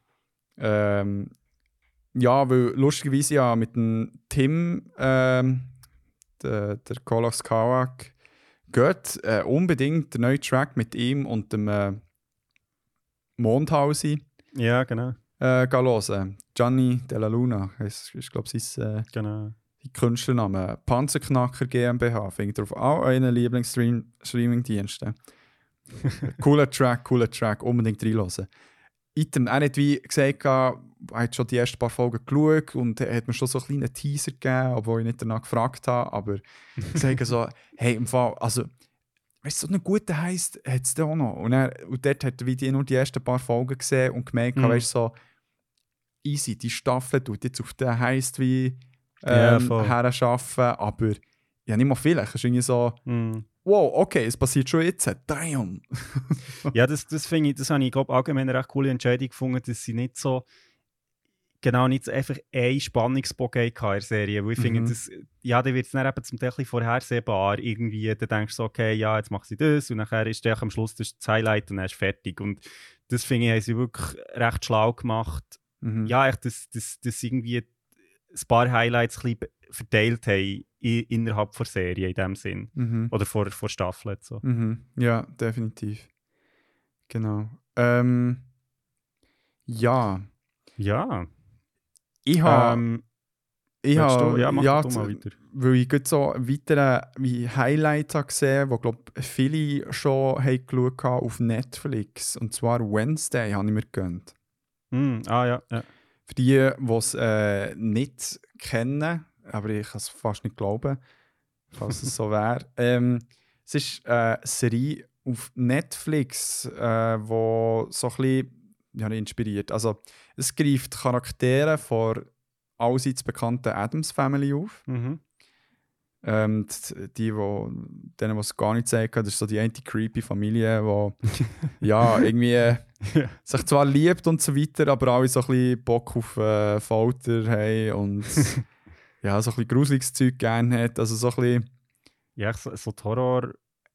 Ähm, ja, weil lustigerweise ja mit dem Tim, ähm, der, der Kolos Kawak, geht äh, unbedingt den neuen Track mit ihm und dem äh, Mondhausi Ja, genau. äh, gehen hören. Gianni Della Luna, das ist, glaube ich, sein äh, genau. die Künstlername. Panzerknacker GmbH, findet ihr auf all euren Lieblings-Streaming-Diensten. cooler Track, cooler Track, unbedingt reinhören. Item, er hat wie gesagt, hat schon die ersten paar Folgen geschaut und hat mir schon so einen kleinen Teaser gegeben, obwohl ich nicht danach gefragt habe, aber gesagt so, hey, im Fall, also, weißt du, so einen guten heisst, hat es da auch noch. Und, er, und dort hat er wie die nur die ersten paar Folgen gesehen und gemerkt, Mhm. weißt du, so, easy, die Staffel tut jetzt auf den heisst wie ähm, voll. herarbeiten, aber ja, nicht mal vielleicht. Es ist irgendwie so, Mm. wow, okay, es passiert schon jetzt, damn. Ja, das, das finde ich, das habe ich glaube allgemein eine recht coole Entscheidung gefunden, dass sie nicht so genau nicht einfach einen Spannungsbogen in der Serie, weil ich finde, Mhm. das, ja, dann wird es dann eben zum Teil vorhersehbar irgendwie, dann denkst du so, okay, ja, jetzt macht sie das und nachher ist der am Schluss das Highlight und dann ist fertig und das finde ich, haben sie wirklich recht schlau gemacht. Mhm. Ja, echt, dass, dass, dass irgendwie ein paar Highlights ein verteilt haben innerhalb der Serie in dem Sinn. Mhm. Oder vor, vor Staffel. So. Mhm. Ja, definitiv. Genau. Ähm, ja, Ja. Ich habe. Ähm, ich habe? Ja, mach ja. Weil ich so weitere wie Highlights habe gesehen wo glaube viele schon haben geschaut haben auf Netflix. Und zwar Wednesday habe ich mir gegönnt. Mm, ah ja, ja. Für die, die es äh, nicht kennen, aber ich kann es fast nicht glauben, falls es so wäre. Ähm, es ist äh, eine Serie auf Netflix, äh, wo so ein bisschen ja, inspiriert. Also, es greift Charaktere von allseits bekannten Adams Family auf. Mhm. Ähm, die, die, wo, denen, die es gar nicht sagen, das ist so die eine creepy Familie, die ja, irgendwie Ja. sich zwar liebt und so weiter, aber alle so ein bisschen Bock auf äh, Folter haben und ja, so ein bisschen gruseliges Zeug gerne hat. Also so ein bisschen, Ja, so, so Horror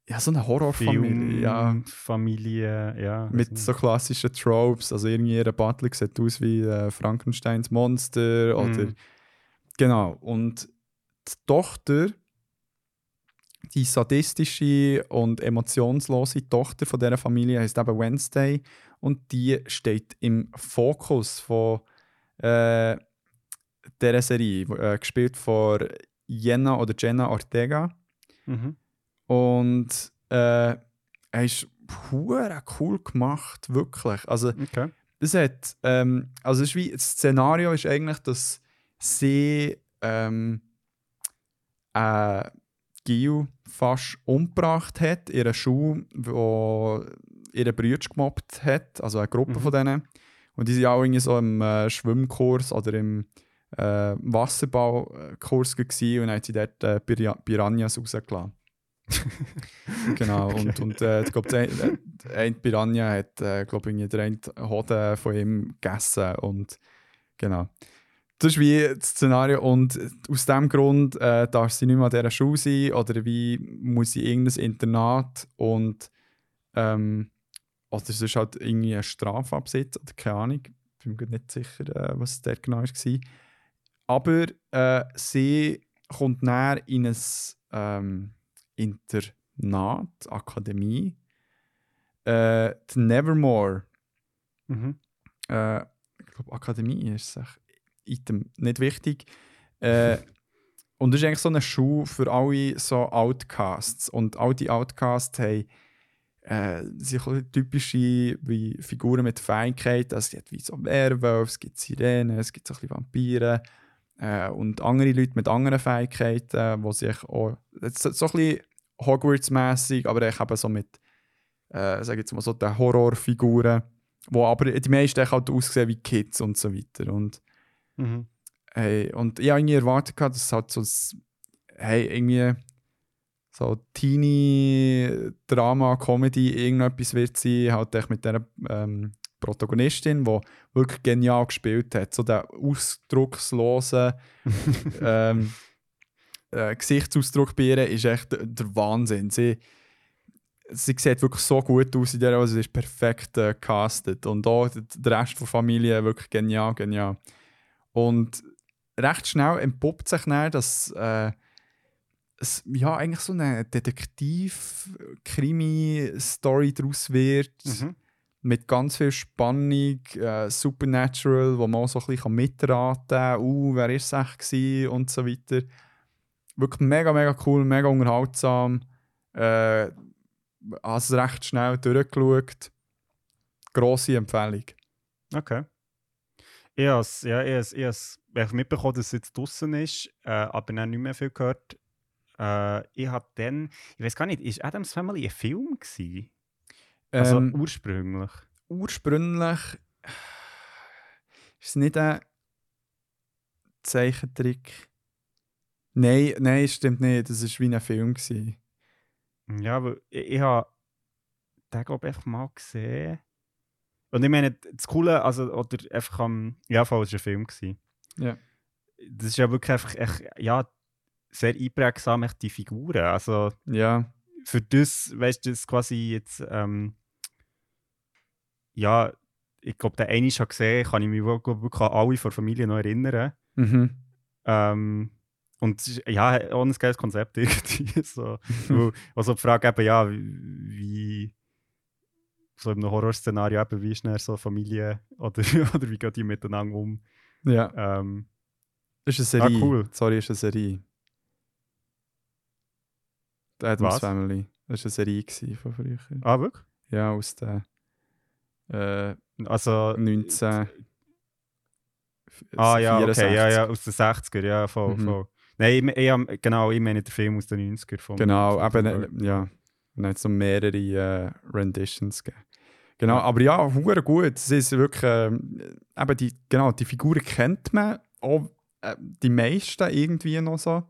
ja, so eine Horrorfamilie, ja, Familie, ja. mit so klassischen Tropes. Also irgendwie ihre Butler sieht aus wie äh, Frankensteins Monster oder Mhm. Genau. Und die Tochter, die sadistische und emotionslose Tochter von dieser Familie, heißt eben Wednesday. Und die steht im Fokus von äh, dieser Serie, äh, gespielt von Jenna oder Jenna Ortega. Mhm. Und äh, er ist hure cool gemacht, wirklich. Also, Okay. das hat, ähm, also es ist wie, das Szenario ist eigentlich, dass sie ähm, äh, Gil fast umgebracht hat, ihre Schule, wo ihre Brüder gemobbt hat, also eine Gruppe Mhm. von denen. Und die sind auch irgendwie so im äh, Schwimmkurs oder im äh, Wasserballkurs gewesen und hat sie dort äh, Pira- Piranhas rausgelassen. genau, und, und äh, ich glaube, eine Piranha hat, äh, glaube ich, der eine Hoden von ihm gegessen und genau. Das ist wie das Szenario und aus diesem Grund äh, darf sie nicht mehr an dieser Schule sein oder wie muss sie irgendein Internat und ähm, oder es ist halt irgendwie eine Strafe absitzen oder keine Ahnung, ich bin mir nicht sicher, äh, was der genau war. Aber äh, sie kommt näher in ein ähm, Internat, Akademie, äh, die Nevermore Mhm. äh, ich glaube, Akademie ist. Item, nicht wichtig. Äh, und das ist eigentlich so eine Schule für alle so Outcasts. Und all die Outcasts haben äh, bisschen typische wie Figuren mit Fähigkeiten. Also, es gibt wie so Werwölfe, es gibt Sirenen, es gibt so ein bisschen Vampire. Äh, und andere Leute mit anderen Fähigkeiten, die sich auch. So, so ein bisschen Hogwarts-mässig, aber ich eben so mit, äh, sag jetzt mal so, den Horrorfiguren wo aber die meisten halt aussehen wie Kids und so weiter. Und, Mhm. hey, und ich habe irgendwie erwartet, dass es halt so ein, hey, irgendwie so Teenie-Drama-Comedy irgendetwas wird sein, halt echt mit dieser ähm, Protagonistin, die wirklich genial gespielt hat. So der ausdruckslose ähm, äh, Gesichtsausdruck bei ihr ist echt der, Wahnsinn. Sie, sie sieht wirklich so gut aus in der Rolle, sie ist perfekt äh, castet. Und auch der, der Rest der Familie wirklich genial, genial. Und recht schnell entpuppt sich dann, dass äh, es, ja, eigentlich so eine Detektiv-Krimi-Story daraus wird. Mhm. Mit ganz viel Spannung, äh, Supernatural, wo man auch so ein bisschen mitraten kann. Uh, wer ist es und so weiter. Wirklich mega, mega cool, mega unterhaltsam. Äh, also recht schnell durchgeschaut. Grosse Empfehlung. Okay. Ich habe ja, ich has, ich mitbekommen, dass es jetzt draußen ist, äh, aber dann nicht mehr viel gehört. Äh, ich habe dann, ich weiß gar nicht, ist Adams Family ein Film gewesen? Also Ähm, ursprünglich. ursprünglich ist es nicht ein Zeichentrick. Nein, nein, stimmt nicht. Das war wie ein Film. Gewesen. Ja, weil ich, ich habe den, glaube ich, einfach mal gesehen. Und ich meine, das Coole, also, oder einfach am, ja, voll, es war ein Film. Gewesen. Ja. Das ist ja wirklich einfach, echt, ja, sehr einprägsam, echt die Figuren. Also, Ja, für das, weißt du, das quasi jetzt, ähm, ja, ich glaube, der eine schon gesehen, kann ich mich wirklich an alle von der Familie noch erinnern. mhm. Ähm, und ja, auch ein geiles Konzept irgendwie. so, weil, also die Frage eben, ja, wie, so in einem Horrorszenario eben, wie ist so Familie oder, oder wie gehen die miteinander um? ja. Ähm, Das ist eine Ah, Serie. cool. Sorry, ist eine Serie. Die Adams Was? Family. Das war eine Serie von früher. ah, wirklich? Ja, aus den äh, Also, 19... ah ja, okay, 64. ja, ja, aus den 60er, ja, voll, Mhm. voll. Nein, ich, ich, genau, ich meine den Film aus den 90er. Von, Genau, von eben, äh, ja. Und dann hat es noch mehrere äh, Renditions gegeben. Genau, aber ja, hure gut. Es ist wirklich, ähm, eben die, genau, die Figuren kennt man, auch äh, die meisten irgendwie noch so.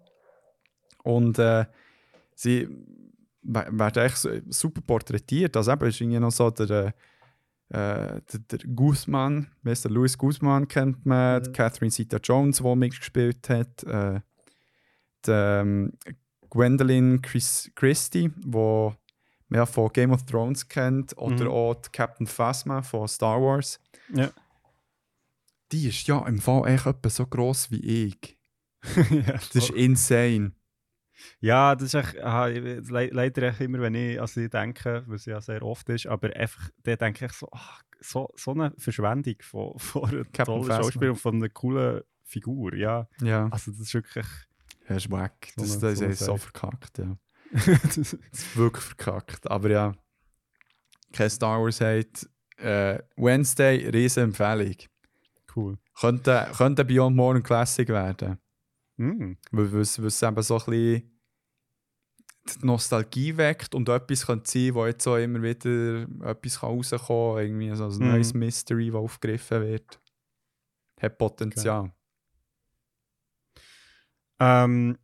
Und äh, sie we- werden echt super porträtiert. Also eben ist irgendwie noch so der, äh, der, Guzman, du, Louis Guzman kennt man, die Catherine Zeta-Jones, die mitgespielt hat, äh, die, ähm, Gwendolyn Chris Christie, wo man von Game of Thrones kennt, oder Mhm. auch die Captain Phasma von Star Wars. Ja. Die ist ja im Fall echt etwa so gross wie ich. ja, Das ist insane. Ja, das ist echt, aha, leider echt immer, wenn ich an sie denke, was ja sehr oft ist, aber einfach, dann denke ich so, ach, so, so eine Verschwendung von, von Captain tollen Phasma. Schauspielerin und von einer coolen Figur, ja. Ja, Also das ist wirklich... das ist wack. So Das, das so ist so Sache. verkackt, ja. Das ist wirklich verkackt. Aber ja, kein Star Wars hat. Äh, Wednesday, riesen Empfehlung. cool. Könnte, könnte Beyond Morning Classic werden. Mm. Weil es eben so ein bisschen die Nostalgie weckt und etwas könnte sein, wo jetzt auch immer wieder etwas rauskommen kann. Irgendwie so ein Mhm. neues Mystery, das aufgegriffen wird. Hat Potenzial. Ähm,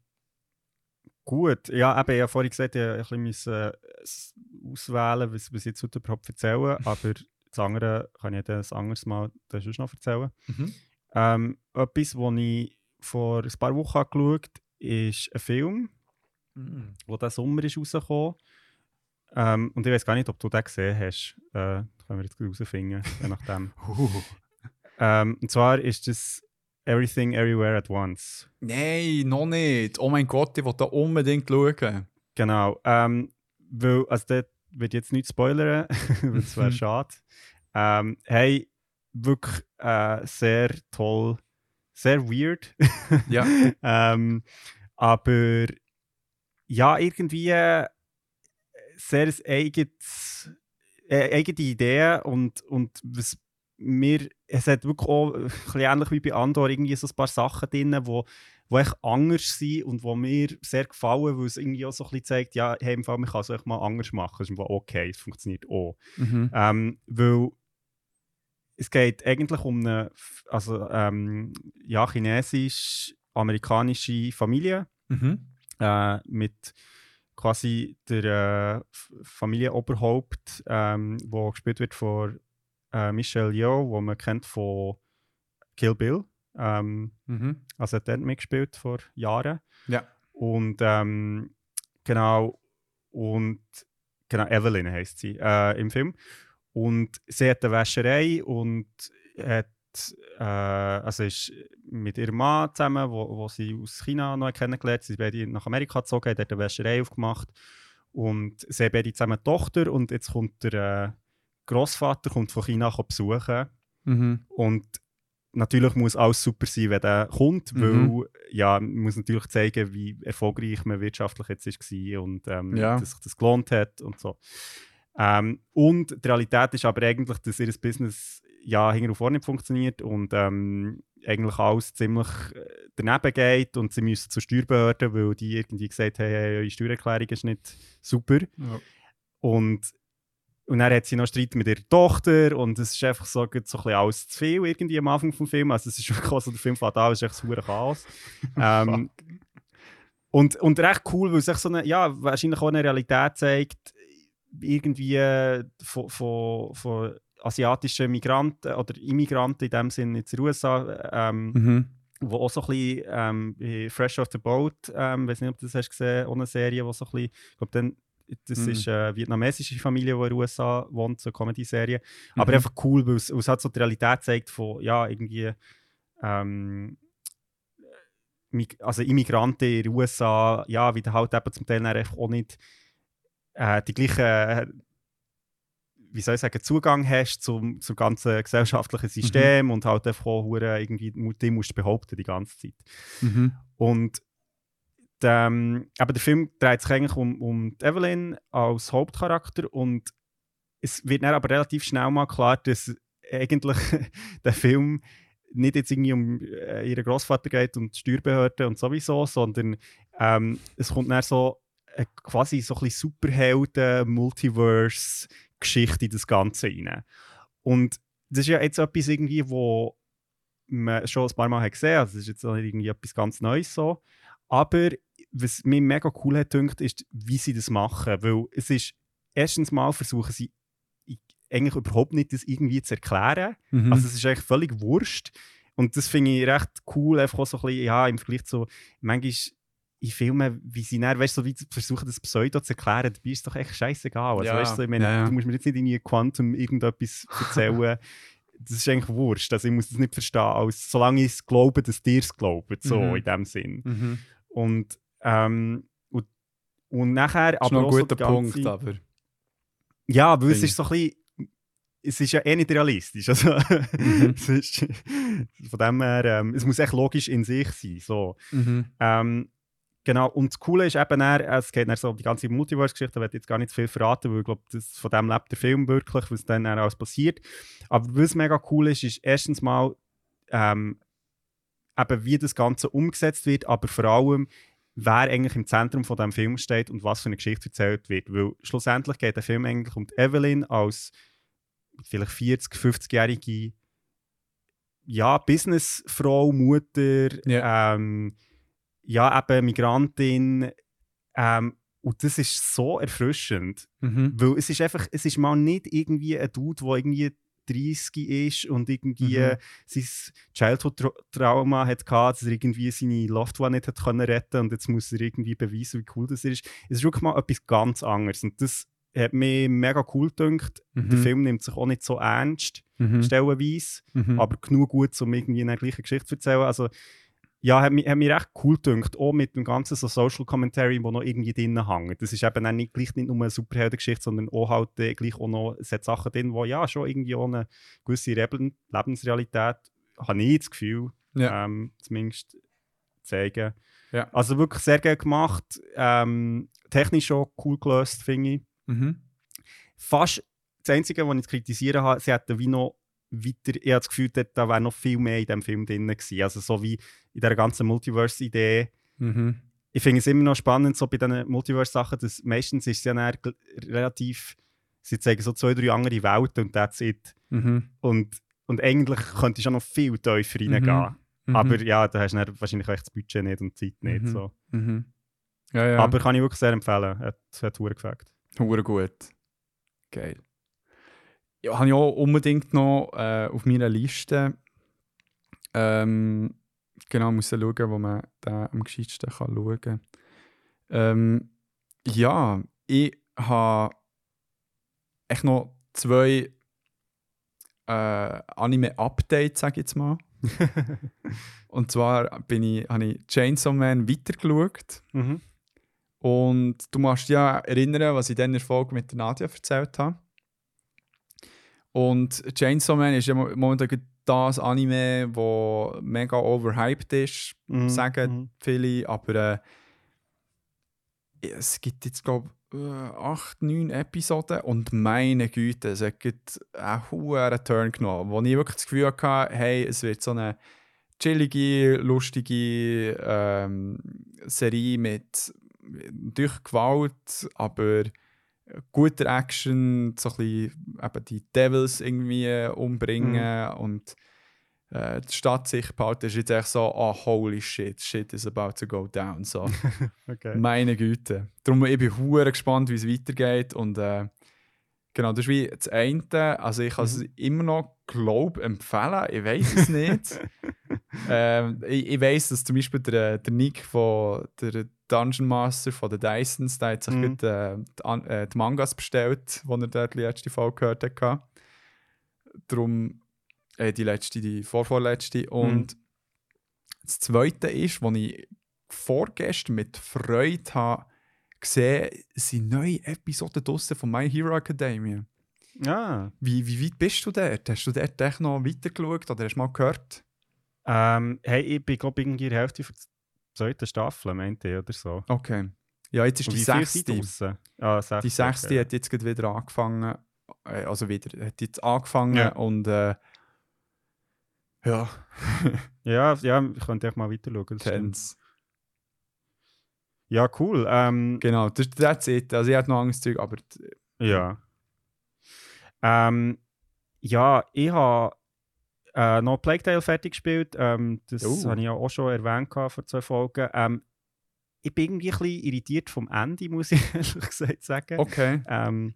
gut, ja, eben, ich habe vorhin gesagt, ich musste ein bisschen müssen, äh, auswählen, was, was ich jetzt heute überhaupt erzählen aber das andere kann ich ein anderes Mal dann sonst noch erzählen. Mhm. Ähm, etwas, was ich vor ein paar Wochen angeschaut habe, ist ein Film, Mhm. der diesen Sommer ist rausgekommen ähm, Und ich weiß gar nicht, ob du den gesehen hast. Äh, können wir jetzt herausfinden, je nachdem. Uh. ähm, und zwar ist das Everything Everywhere at Once. Nein, noch nicht. Oh mein Gott, ich will da unbedingt schauen. Genau. Ähm, weil, also dort wird jetzt nicht spoilern, weil es wäre Mhm. schade. Ähm, hey, wirklich äh, sehr toll, sehr weird. Ja. ähm, aber ja, irgendwie äh, sehr ein eigenes, äh, eigene Idee und, und was mir, es hat wirklich auch ein bisschen ähnlich wie bei Andor irgendwie so ein paar Sachen drin, wo, wo echt anders sind und wo mir sehr gefallen, weil es irgendwie auch so ein bisschen zeigt, ja, hey, im Fall, man kann es echt mal anders machen, es ist einfach okay, es funktioniert auch. Mhm. Ähm, weil es geht eigentlich um eine also, ähm, ja, chinesisch-amerikanische Familie Mhm. Äh, mit quasi der äh, Familienoberhaupt, ähm, wo gespielt wird von äh, Michelle Yeoh, wo man kennt von Kill Bill. Ähm, Mhm. also hat dort mitgespielt vor Jahren. Ja. Und ähm, genau, und genau, Evelyn heißt sie äh, im Film. Und sie hat eine Wäscherei und hat äh, also ist mit ihrem Mann zusammen, wo, wo sie aus China noch kennengelernt Sie sind beide nach Amerika gezogen, dort eine Wäscherei aufgemacht. Und sie haben beide zusammen eine Tochter und jetzt kommt der äh, Großvater kommt von China besuchen. Mhm. Und natürlich muss alles super sein, wenn der kommt, Mhm. weil ja, man muss natürlich zeigen, wie erfolgreich man wirtschaftlich jetzt war und ähm, Ja. dass sich das gelohnt hat und so. Ähm, und die Realität ist aber eigentlich, dass ihr Business ja hinten und vorne nicht funktioniert und ähm, eigentlich alles ziemlich äh, daneben geht und sie müssen zur Steuerbehörde, weil die irgendwie gesagt haben, hey, eure Steuererklärung ist nicht super. Ja. Und, und dann hat sie noch Streit mit ihrer Tochter und es ist einfach so, so ein bisschen alles zu viel irgendwie am Anfang des Films. Also es ist wirklich so, der Film fängt an, es ist echt ein Chaos. ähm, und, und recht cool, weil es echt so eine, ja, wahrscheinlich auch eine Realität zeigt, irgendwie äh, von, von, von asiatischen Migranten oder Immigranten in dem Sinne in den USA, ähm, Mhm. wo auch so ein bisschen ähm, Fresh Off the Boat, ähm, weiß nicht, ob du das hast gesehen, eine Serie, wo so ein bisschen, ich glaube, dann, das Mhm. ist eine vietnamesische Familie, die in den USA wohnt, so eine Comedy-Serie. Aber Mhm. einfach cool, weil es, weil es halt so die Realität zeigt von, ja, irgendwie, ähm, also Immigranten in den USA, ja, wie du halt eben zum Teil einfach auch nicht äh, die gleichen, äh, wie soll ich sagen, Zugang hast zum, zum ganzen gesellschaftlichen System und halt einfach auch irgendwie, die musst du behaupten die ganze Zeit. Mhm. Und ähm, aber der Film dreht sich eigentlich um, um Evelyn als Hauptcharakter und es wird dann aber relativ schnell mal klar, dass eigentlich der Film nicht jetzt irgendwie um äh, ihren Großvater geht und die Steuerbehörde und sowieso, sondern ähm, es kommt dann so äh, quasi so ein bisschen Superhelden-Multiverse-Geschichte in das Ganze rein. Und das ist ja jetzt etwas irgendwie, wo man schon ein paar Mal hat gesehen also das ist jetzt nicht irgendwie etwas ganz Neues so. Aber was mir mega cool hat gedacht, ist, wie sie das machen. Weil es ist, erstens mal versuchen sie eigentlich überhaupt nicht, das irgendwie zu erklären. Mhm. Also es ist eigentlich völlig wurscht. Und das finde ich recht cool, einfach auch so ein bisschen, ja, im Vergleich zu manchmal in Filmen, wie sie dann, weißt du, so wie sie versuchen, das Pseudo zu erklären, dabei ist es doch echt scheißegal. Also, Ja, weißt du, ich meine, ja, ja. du musst mir jetzt nicht irgendwie Quantum irgendetwas erzählen. das ist eigentlich wurscht. Also ich muss das nicht verstehen, als, solange ich es glaube, dass dir es glaubt, so Mhm. in dem Sinn. Mhm. Und, ähm, und, und nachher Das ist noch ein so guter die ganze- Punkt, aber. ja, weil es ist so ein bisschen. Es ist ja eh nicht realistisch. Also, Mhm. es ist, von dem her, ähm, es muss echt logisch in sich sein. So. Mhm. Ähm, genau, und das Coole ist eben, dann, es geht dann so um die ganze Multiverse-Geschichte, da werde jetzt gar nicht zu viel verraten, weil ich glaube, das- von dem lebt der Film wirklich, was dann, dann alles passiert. Aber was mega cool ist, ist erstens mal, ähm, eben wie das Ganze umgesetzt wird, aber vor allem, wer eigentlich im Zentrum von dem Film steht und was für eine Geschichte erzählt wird. Weil schlussendlich geht der Film eigentlich um Evelyn als vielleicht 40, 50-jährige ja, Businessfrau, Mutter, Ja. ähm, ja, eben Migrantin. Ähm, und das ist so erfrischend. Mhm. Weil es ist einfach, es ist mal nicht irgendwie ein Dude, der irgendwie 30 ist und irgendwie Mhm. sein Childhood-Trauma hat gehabt, dass er irgendwie seine Loved One nicht hat können retten und jetzt muss er irgendwie beweisen, wie cool das ist. Es ist wirklich mal etwas ganz anderes und das hat mir mega cool gedacht. Der Mhm. Film nimmt sich auch nicht so ernst, Mhm. stellenweise, Mhm. aber genug gut, um irgendwie eine gleiche Geschichte zu erzählen. Also, ja, hat mich, hat mich recht cool gedacht, auch mit dem ganzen so Social Commentary, wo noch irgendwie drin hängt. Das ist eben dann nicht, gleich nicht nur eine Superheldengeschichte, sondern auch halt äh, gleich auch noch, Sachen drin, die ja schon irgendwie auch eine gewisse Leben, Lebensrealität, habe ich das Gefühl, Ja. ähm, zumindest zeigen. Ja. Also wirklich sehr gut gemacht, ähm, technisch auch cool gelöst, finde ich Mhm. fast das Einzige, was ich zu kritisieren habe, sie hätten wie noch weiter, ich habe das Gefühl, da wäre noch viel mehr in diesem Film drin gewesen. Also so wie in dieser ganzen Multiverse-Idee. Mhm. Ich finde es immer noch spannend, so bei diesen Multiverse-Sachen, dass meistens ist es ja relativ, sie zeigen so zwei, drei andere Welten und that's it. Mhm. Und, und eigentlich könnte ich schon noch viel tiefer reingehen. Mhm. Aber ja, da hast du wahrscheinlich echt das Budget nicht und die Zeit nicht. Mhm. So. Mhm. Ja, ja. Aber kann ich wirklich sehr empfehlen. Hat, hat verdammt gefällt. Hure gut. Geil. Ja, habe ich auch unbedingt noch äh, auf meiner Liste. Ähm, genau, muss schauen, wo man den am gescheitsten kann schauen kann. Ähm, ja, ich habe echt noch zwei äh, Anime-Update, sage ich jetzt mal. Und zwar bin ich, habe ich Chainsaw Man weitergeschaut. Mhm. Und du musst dich ja erinnern, was ich in der Folge mit der Nadia erzählt habe. Und Chainsaw Man ist ja mo- momentan das Anime, das mega overhyped ist, Mhm. sagen Mhm. viele. Aber äh, es gibt jetzt, glaube ich, acht, neun Episoden und meine Güte, es hat einen hohen Turn genommen, wo ich wirklich das Gefühl hatte, hey, es wird so eine chillige, lustige ähm, Serie mit durch Gewalt, aber guter Action, so ein bisschen eben die Devils irgendwie umbringen und äh, die Stadt sich behalten, ist jetzt echt so, oh holy shit, shit is about to go down. So. Okay. Meine Güte. Darum ich bin ich gespannt, wie es weitergeht. Und äh, genau, das ist wie das eine. Also ich kann es immer noch, glaube empfehlen. Ich weiß es nicht. ähm, ich, ich weiß, dass zum Beispiel der, der Nick von der Dungeon Master von den Dysons, der hat sich Mhm. gerade, äh, die, äh, die Mangas bestellt, die er dort die letzte Folge gehört hat. Darum äh, die letzte, die vorvorletzte. Und das zweite ist, was ich vorgestern mit Freude habe gesehen, sind neue Episoden draussen von My Hero Academia. Ah. Wie, wie weit bist du dort? Hast du dort noch weitergeschaut oder hast du mal gehört? Ähm, hey, ich bin glaube irgendwie in der Hälfte der zweiten Staffel, meinte ich, oder so. Okay. Ja, jetzt ist Und die sechste. Ah, sechste. Die sechste okay. hat jetzt wieder angefangen. Äh, also wieder, hat jetzt angefangen Ja. und äh, ja, Ja, ja, ich könnte echt mal weiter schauen. Ja, cool. Ähm, Genau, das, that's it. Also ich hatte noch anderes Zeug, aber Ja. Ähm, ja, ich habe äh, noch Plague Tale fertig gespielt. Ähm, das Oh. habe ich ja auch schon erwähnt vor zwei Folgen. Ähm, ich bin irgendwie ein bisschen irritiert vom Ende, muss ich ehrlich gesagt sagen. okay. Ähm,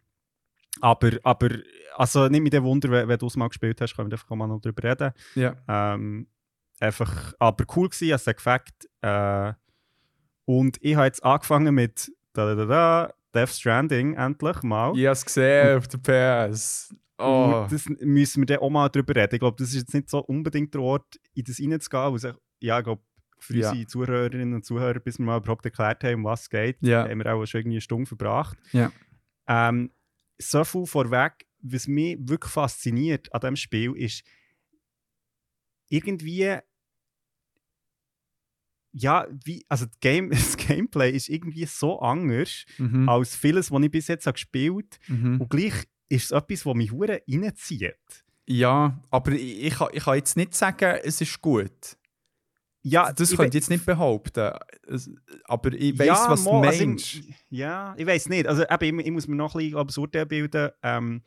aber, aber also nicht mit dem Wunder, wenn, wenn du es mal gespielt hast, können wir einfach mal noch drüber reden. Ja. Ähm, einfach, aber cool gewesen, es hat gefällt. Äh, und ich habe jetzt angefangen mit da, da, da, da, Death Stranding endlich mal. Ich habe es gesehen auf der PS. Oh. Das müssen wir dann auch mal drüber reden. Ich glaube, das ist jetzt nicht so unbedingt der Ort, in das reinzugehen, echt- ja, ich glaube, für Ja. unsere Zuhörerinnen und Zuhörer, bis wir mal überhaupt erklärt haben, um was es geht, Ja. haben wir auch schon irgendwie eine Stunde verbracht. Ja. Ähm, so viel vorweg, was mich wirklich fasziniert an diesem Spiel ist, irgendwie ja, wie, also das, Game, das Gameplay ist irgendwie so anders Mhm. als vieles, was ich bis jetzt habe gespielt Mhm. Und gleich ist es etwas, das mich hure reinzieht. Ja, aber ich, ich, kann, ich kann jetzt nicht sagen, es ist gut. Ja, das ich könnte ich jetzt nicht behaupten. Aber ich weiß, ja, was du mo- also meinst. ich- ja, ich weiß nicht. Also eben, ich, ich muss mir noch ein bisschen ein Urteil bilden. Ähm,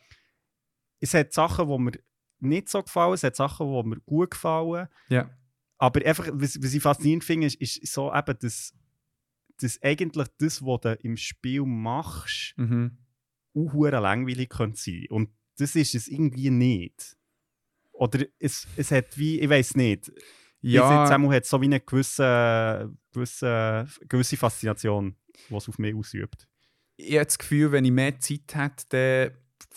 es hat Sachen, die mir nicht so gefallen, es hat Sachen, die mir gut gefallen. ja. Aber einfach, was, was ich faszinierend finde, ist, ist so eben, dass, dass eigentlich das, was du im Spiel machst, Mhm. Auch langweilig könnte sein. Und das ist es irgendwie nicht. Oder es, es hat wie, ich weiß nicht. Ja. Jetzt hat so wie eine gewisse, gewisse, gewisse Faszination, die es auf mich ausübt. ich habe das Gefühl, wenn ich mehr Zeit hätte,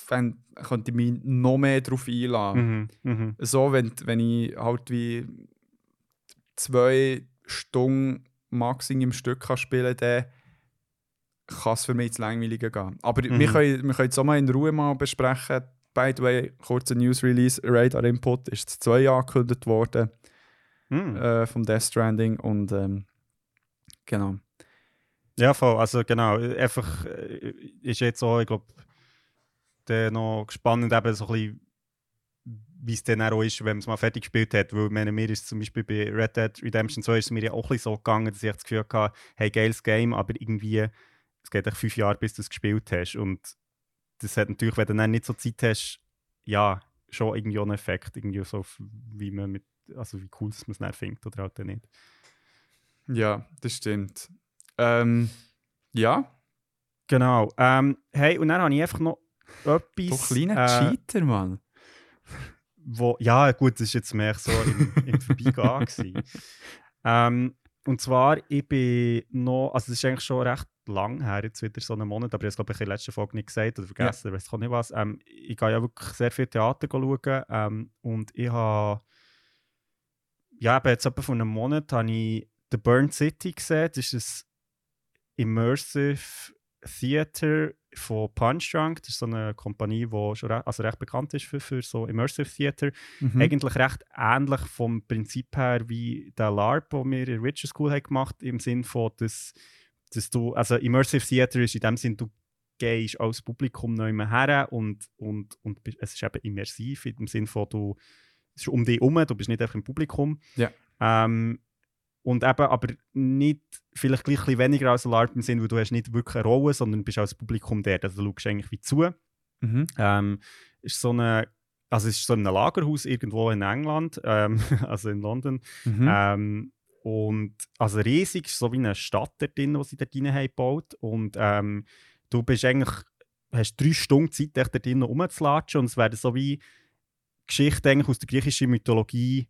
dann könnte ich mich noch mehr darauf einladen. Mhm. Mhm. So, wenn, wenn ich halt wie zwei Stunden Max im Stück kann spielen kann, kann es für mich zu langweilig gehen. Aber wir, Mhm. können, wir können es auch mal in Ruhe mal besprechen. By the way, kurzer News Release, Radar Input ist zwei Jahre angekündigt worden Mhm. äh, vom Death Stranding und ähm, genau. Ja, voll. Also genau, einfach äh, ist jetzt so, ich glaube, noch spannend eben so ein bisschen, wie es dann auch ist, wenn man es mal fertig gespielt hat. Weil meine, mir ist zum Beispiel bei Red Dead Redemption 2 ist es mir ja auch ein bisschen so gegangen, dass ich das Gefühl hatte, hey, geiles Game, aber irgendwie, es geht echt fünf Jahre, bis du es gespielt hast. Und das hat natürlich, wenn du dann nicht so Zeit hast, ja, schon irgendwie einen Effekt, irgendwie so, wie man mit, also wie cool dass man es dann findet oder halt dann nicht. Ja, das stimmt. Ähm, ja, Genau. Ähm, hey, und dann habe ich einfach noch etwas. kleiner äh, Cheater, Mann. wo, ja, gut, das ist jetzt mehr so im, im Vorbeigehen. ähm, und zwar, ich bin noch, also das ist eigentlich schon recht lang her, jetzt wieder so einen Monat, aber ich habe es glaube ich in der letzten Folge nicht gesagt oder vergessen, ja. weiß auch nicht was. Ähm, ich gehe ja wirklich sehr viel Theater schauen ähm, und ich habe ja, eben jetzt etwa vor einem Monat habe ich The Burn City gesehen. Das ist ein Immersive Theater von Punch Drunk. Das ist so eine Kompanie, die schon re also recht bekannt ist für, für so Immersive Theater. Mhm. Eigentlich recht ähnlich vom Prinzip her wie der LARP, den wir in Witcher School haben gemacht haben, im Sinn von, dass, dass du, also Immersive Theater ist in dem Sinn, du gehst als Publikum neu her und, und, und es ist eben immersiv, in dem Sinn von, du, es ist um dich herum, du bist nicht einfach im Publikum. Ja. Ähm, und eben aber nicht, vielleicht gleich ein bisschen weniger als LARP im Sinn, weil du hast nicht wirklich eine Rolle, sondern bist als Publikum der, also du schaust eigentlich wie zu. Mhm. Ähm, ist so eine, also es ist so ein Lagerhaus irgendwo in England, ähm, also in London. Mhm. Ähm, und also riesig, so wie eine Stadt dort drin, die sie dort haben gebaut. Und ähm, du bist eigentlich, hast drei Stunden Zeit, dich dort drin rumzulatschen und es werden so wie Geschichten eigentlich aus der griechischen Mythologie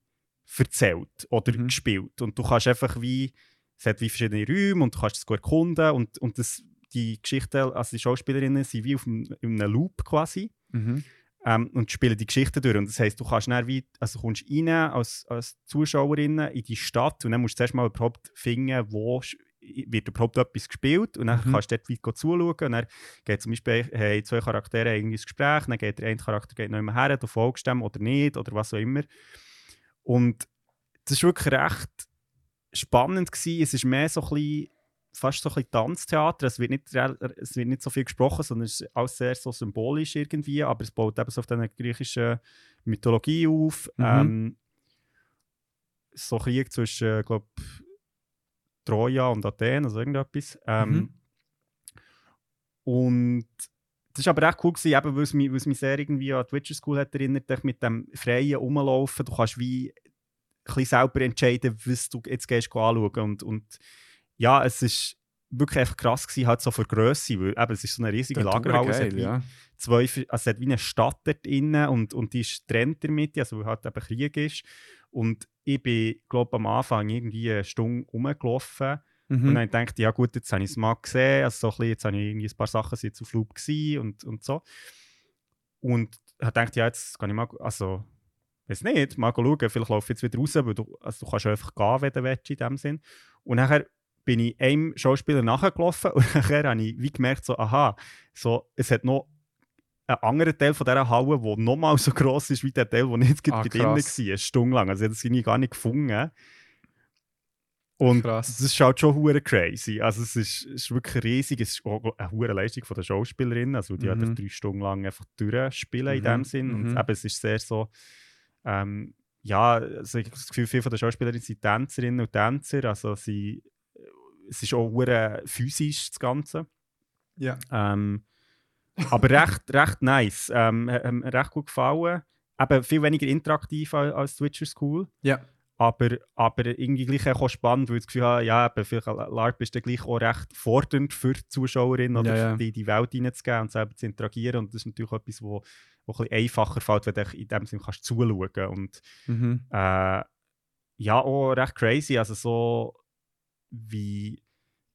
erzählt oder Mhm. gespielt. Und du kannst einfach wie, es hat wie verschiedene Räume und du kannst es gut erkunden und, und das, die Geschichten, also die Schauspielerinnen sind wie auf einem, in einem Loop quasi Mhm. Ähm, und spielen die Geschichten durch. Und das heisst, du kannst dann wie, also kommst rein als, als Zuschauerin in die Stadt und dann musst du zuerst mal überhaupt finden, wo wird überhaupt etwas gespielt und dann Mhm. kannst du dort weit zuschauen und dann geht zum Beispiel haben zwei Charaktere irgendwie ein Gespräch, dann geht der eine Charakter geht noch immer her, du folgst dem oder nicht oder was auch immer. Und das war wirklich recht spannend. Gewesen. Es ist mehr so ein bisschen, fast so ein bisschen Tanztheater. Es wird, nicht, es wird nicht so viel gesprochen, sondern es ist alles sehr so symbolisch irgendwie, aber es baut eben so auf dieser griechischen Mythologie auf. Mhm. Ähm, so Krieg zwischen, glaube Troja und Athen, also irgendetwas. Ähm, Mhm. Und das war aber echt cool, gewesen, eben, weil, es mich, weil es mich sehr irgendwie an die Witcher School hat erinnert, dich mit dem freien Rumlaufen. Du kannst wie ein bisschen selber entscheiden, was du jetzt gehst anschauen. Und, und ja, es ist wirklich einfach krass gewesen, halt so für Grösse, weil eben, es ist so eine riesige Lagerhalle. Es hat geil, wie ja. zwei, also es hat wie eine Stadt dort innen und, und die ist getrennt in der Mitte, also weil halt eben Krieg ist. Und ich bin, glaube am Anfang irgendwie eine Stunde rumgelaufen und Mhm. dann dachte ich, ja gut, jetzt habe ich es mal gesehen, also so ein bisschen, jetzt habe ich irgendwie ein paar Sachen sind jetzt auf Loop gewesen und, und so. Und ich gedacht, ja, jetzt kann ich mal, also, weiß nicht, mal schauen, vielleicht laufe ich jetzt wieder raus, weil du, also du kannst einfach gehen, wenn du willst, in dem Sinn. Und nachher bin ich einem Schauspieler nachgelaufen und nachher habe ich wie gemerkt, so, aha, so, es hat noch einen anderen Teil von dieser Halle, der nochmal so gross ist wie der Teil, der jetzt Ah, bei drinnen war, eine Stunde lang. Also ich habe das irgendwie gar nicht gefunden. Und Krass. das ist halt schon hure crazy. Also es ist, es ist wirklich riesig. Es ist auch eine hohe Leistung von der Schauspielerin. Also die Mhm. hat drei Stunden lang einfach durchspielen in Mhm, dem Sinn. Und mhm. eben, es ist sehr so, ähm, ja, also ich habe das Gefühl, viele von den Schauspielerinnen sind Tänzerinnen und Tänzer. Also sie, es ist auch hure physisch das Ganze. Ja. Ähm, aber recht, recht nice. Ähm, recht gut gefallen. Eben viel weniger interaktiv als, als die Witcher School. Ja. Aber, aber irgendwie gleich auch spannend, weil ich das Gefühl habe, ja, eben, vielleicht LARP ist dann gleich auch recht fordernd für die Zuschauerinnen oder für die die Welt hineinzugeben und selber zu interagieren. Und das ist natürlich etwas, wo, wo ein bisschen einfacher fällt, wenn du in dem Sinne kannst zuschauen Und Mhm. äh, ja, auch recht crazy. Also so wie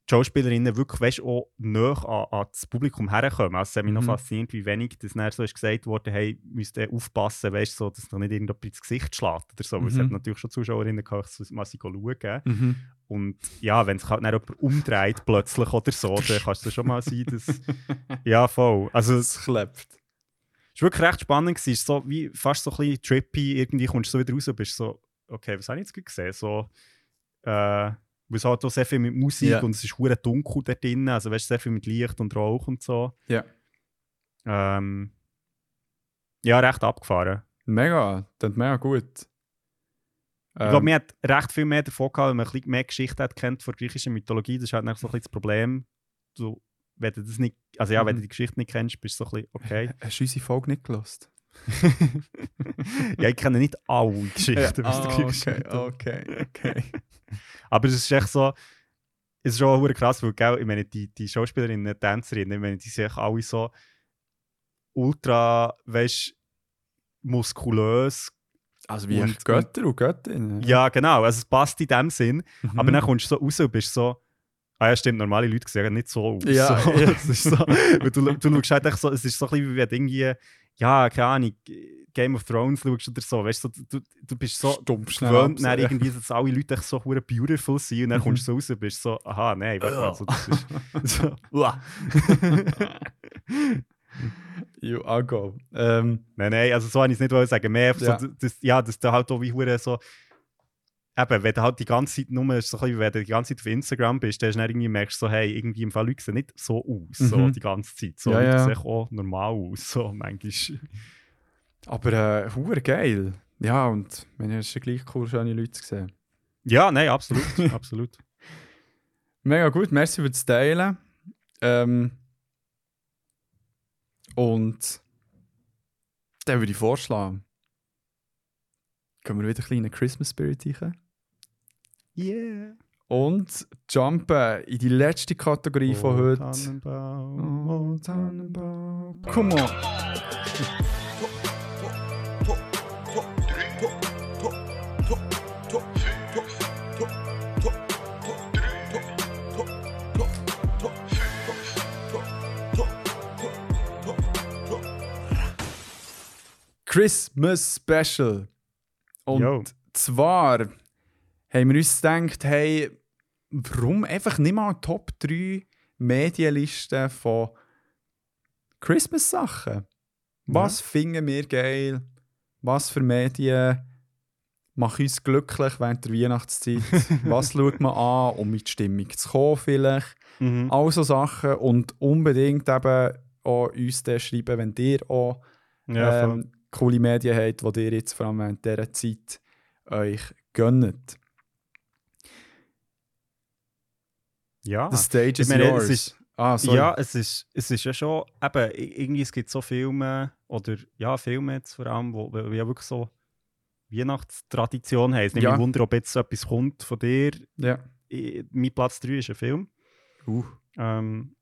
die Schauspielerinnen wirklich weißt, auch näher an, an das Publikum herkommen. Also es hat mich noch Mhm. fasziniert, wie wenig das dann so ist gesagt wurde, hey, müsst ihr aufpassen, weißt, so, dass noch nicht irgendjemand ins Gesicht schlägt oder so. Weil es Mhm. hat natürlich schon Zuschauerinnen gehabt, so mal sie schauen. Mhm. Und ja, wenn sich halt dann jemand umdreht plötzlich oder so, dann kann es schon mal sein, dass... ja, voll. Also es klebt. es war wirklich recht spannend. Es ist so wie fast so ein bisschen trippy. Irgendwie kommst du so wieder raus und bist so, okay, was habe ich jetzt gesehen? So, äh, weil es hat auch sehr viel mit Musik Ja. und es ist hure dunkel dort drin. Also weißt, sehr viel mit Licht und Rauch und so. Ja. Ähm, ja, recht abgefahren. Mega, das ist mega gut. Ich glaube, Ähm, man hat recht viel mehr davon gehabt, wenn man ein bisschen mehr Geschichte hat kennt von griechischer Mythologie. Das ist halt so ein bisschen das Problem. Du, wenn du das nicht, also ja, wenn Mhm. du die Geschichte nicht kennst, bist du so ein bisschen, okay. Hast du unsere Folge nicht gelost? ja, ich kenne nicht alle Geschichten der ah, okay, okay, okay. Aber es ist echt so, es ist schon krass, weil gell, ich meine, die, die Schauspielerinnen, die Tänzerinnen, ich meine, die sind echt alle so ultra, weißt muskulös. Also wie Und- Götter und Göttinnen. Ja, genau, also es passt in dem Sinn. Mhm. Aber dann kommst du so raus und bist so, Ah ja, stimmt, normale Leute sehen nicht so aus. Ja, so, ja. Es ist so, weil du, du schaust halt echt so, es ist so ein bisschen wie wenn du irgendwie, ja, keine Ahnung, Game of Thrones schaust oder so, weißt du, du, du bist so Stumpf gewöhnt, dann ja. irgendwie, dass alle Leute so hure beautiful sind und dann Mhm. kommst du so raus und bist so, aha, nein, warte mal, so, das ist so. You are go. Ähm, Nein, nein, also so habe ich es nicht wollen sagen. Mehr Ja. so, dass, ja, dass du halt auch wie hure so. Eben, wenn du halt die ganze Zeit nur, so bisschen, wenn du die ganze Zeit auf Instagram bist, dann hast du dann irgendwie merkst du so, hey, irgendwie im Fall Leute sehen nicht so aus, so Mhm. die ganze Zeit. So, Ja, Leute ja. sehen auch normal aus, so manchmal. aber äh, geil. Ja, und wenn ihr schon gleich cool schöne Leute gesehen. Ja, nein, absolut, absolut. Mega gut, merci für das Teilen. Ähm, und dann würde ich vorschlagen, können wir wieder ein bisschen in den Christmas Spirit rein Yeah. und jumpen in die letzte Kategorie von Oh, heute. Tannenbaum, Oh, Tannenbaum. Come on. Christmas Special. Und Jo. zwar haben wir uns gedacht, hey, warum einfach nicht mal Top 3 Medienlisten von Christmas-Sachen? Was finden wir geil? Was für Medien machen uns glücklich während der Weihnachtszeit? Was schaut man an, um die Stimmung zu kommen vielleicht? Mhm. All so Sachen und unbedingt eben auch uns schreiben, wenn ihr auch Ja, ähm, coole Medien habt, die ihr jetzt vor allem während dieser Zeit euch gönnt. ja. The stage is ich meine, es yours. ist- ah. Ja, es ist, es ist ja schon, eben, irgendwie, es gibt so Filme, oder ja, Filme jetzt vor allem, wo, wo ja wirklich so Weihnachtstradition haben. Es nimmt Ja. mich Wunder, ob jetzt etwas kommt von dir. ja. I- Mein Platz 3 ist ein Film, Uh. ähm,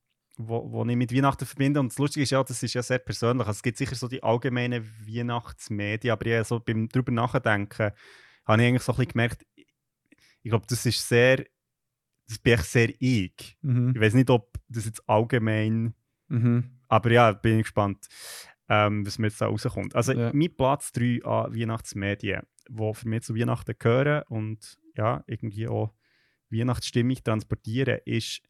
wo, wo ich mit Weihnachten verbinde. Und das Lustige ist ja, das ist ja sehr persönlich. Also, es gibt sicher so die allgemeinen Weihnachtsmedien, aber ja, so beim drüber nachdenken, habe ich eigentlich so ein bisschen gemerkt, ich glaube, das ist sehr, das bin ich sehr ich. Mhm. Ich weiß nicht, ob das jetzt allgemein, Mhm. aber ja, bin ich gespannt, ähm, was mir jetzt da rauskommt. Also Ja. mein Platz 3 an Weihnachtsmedien, wo für mich zu Weihnachten gehören und ja, irgendwie auch Weihnachtsstimmung transportieren, ist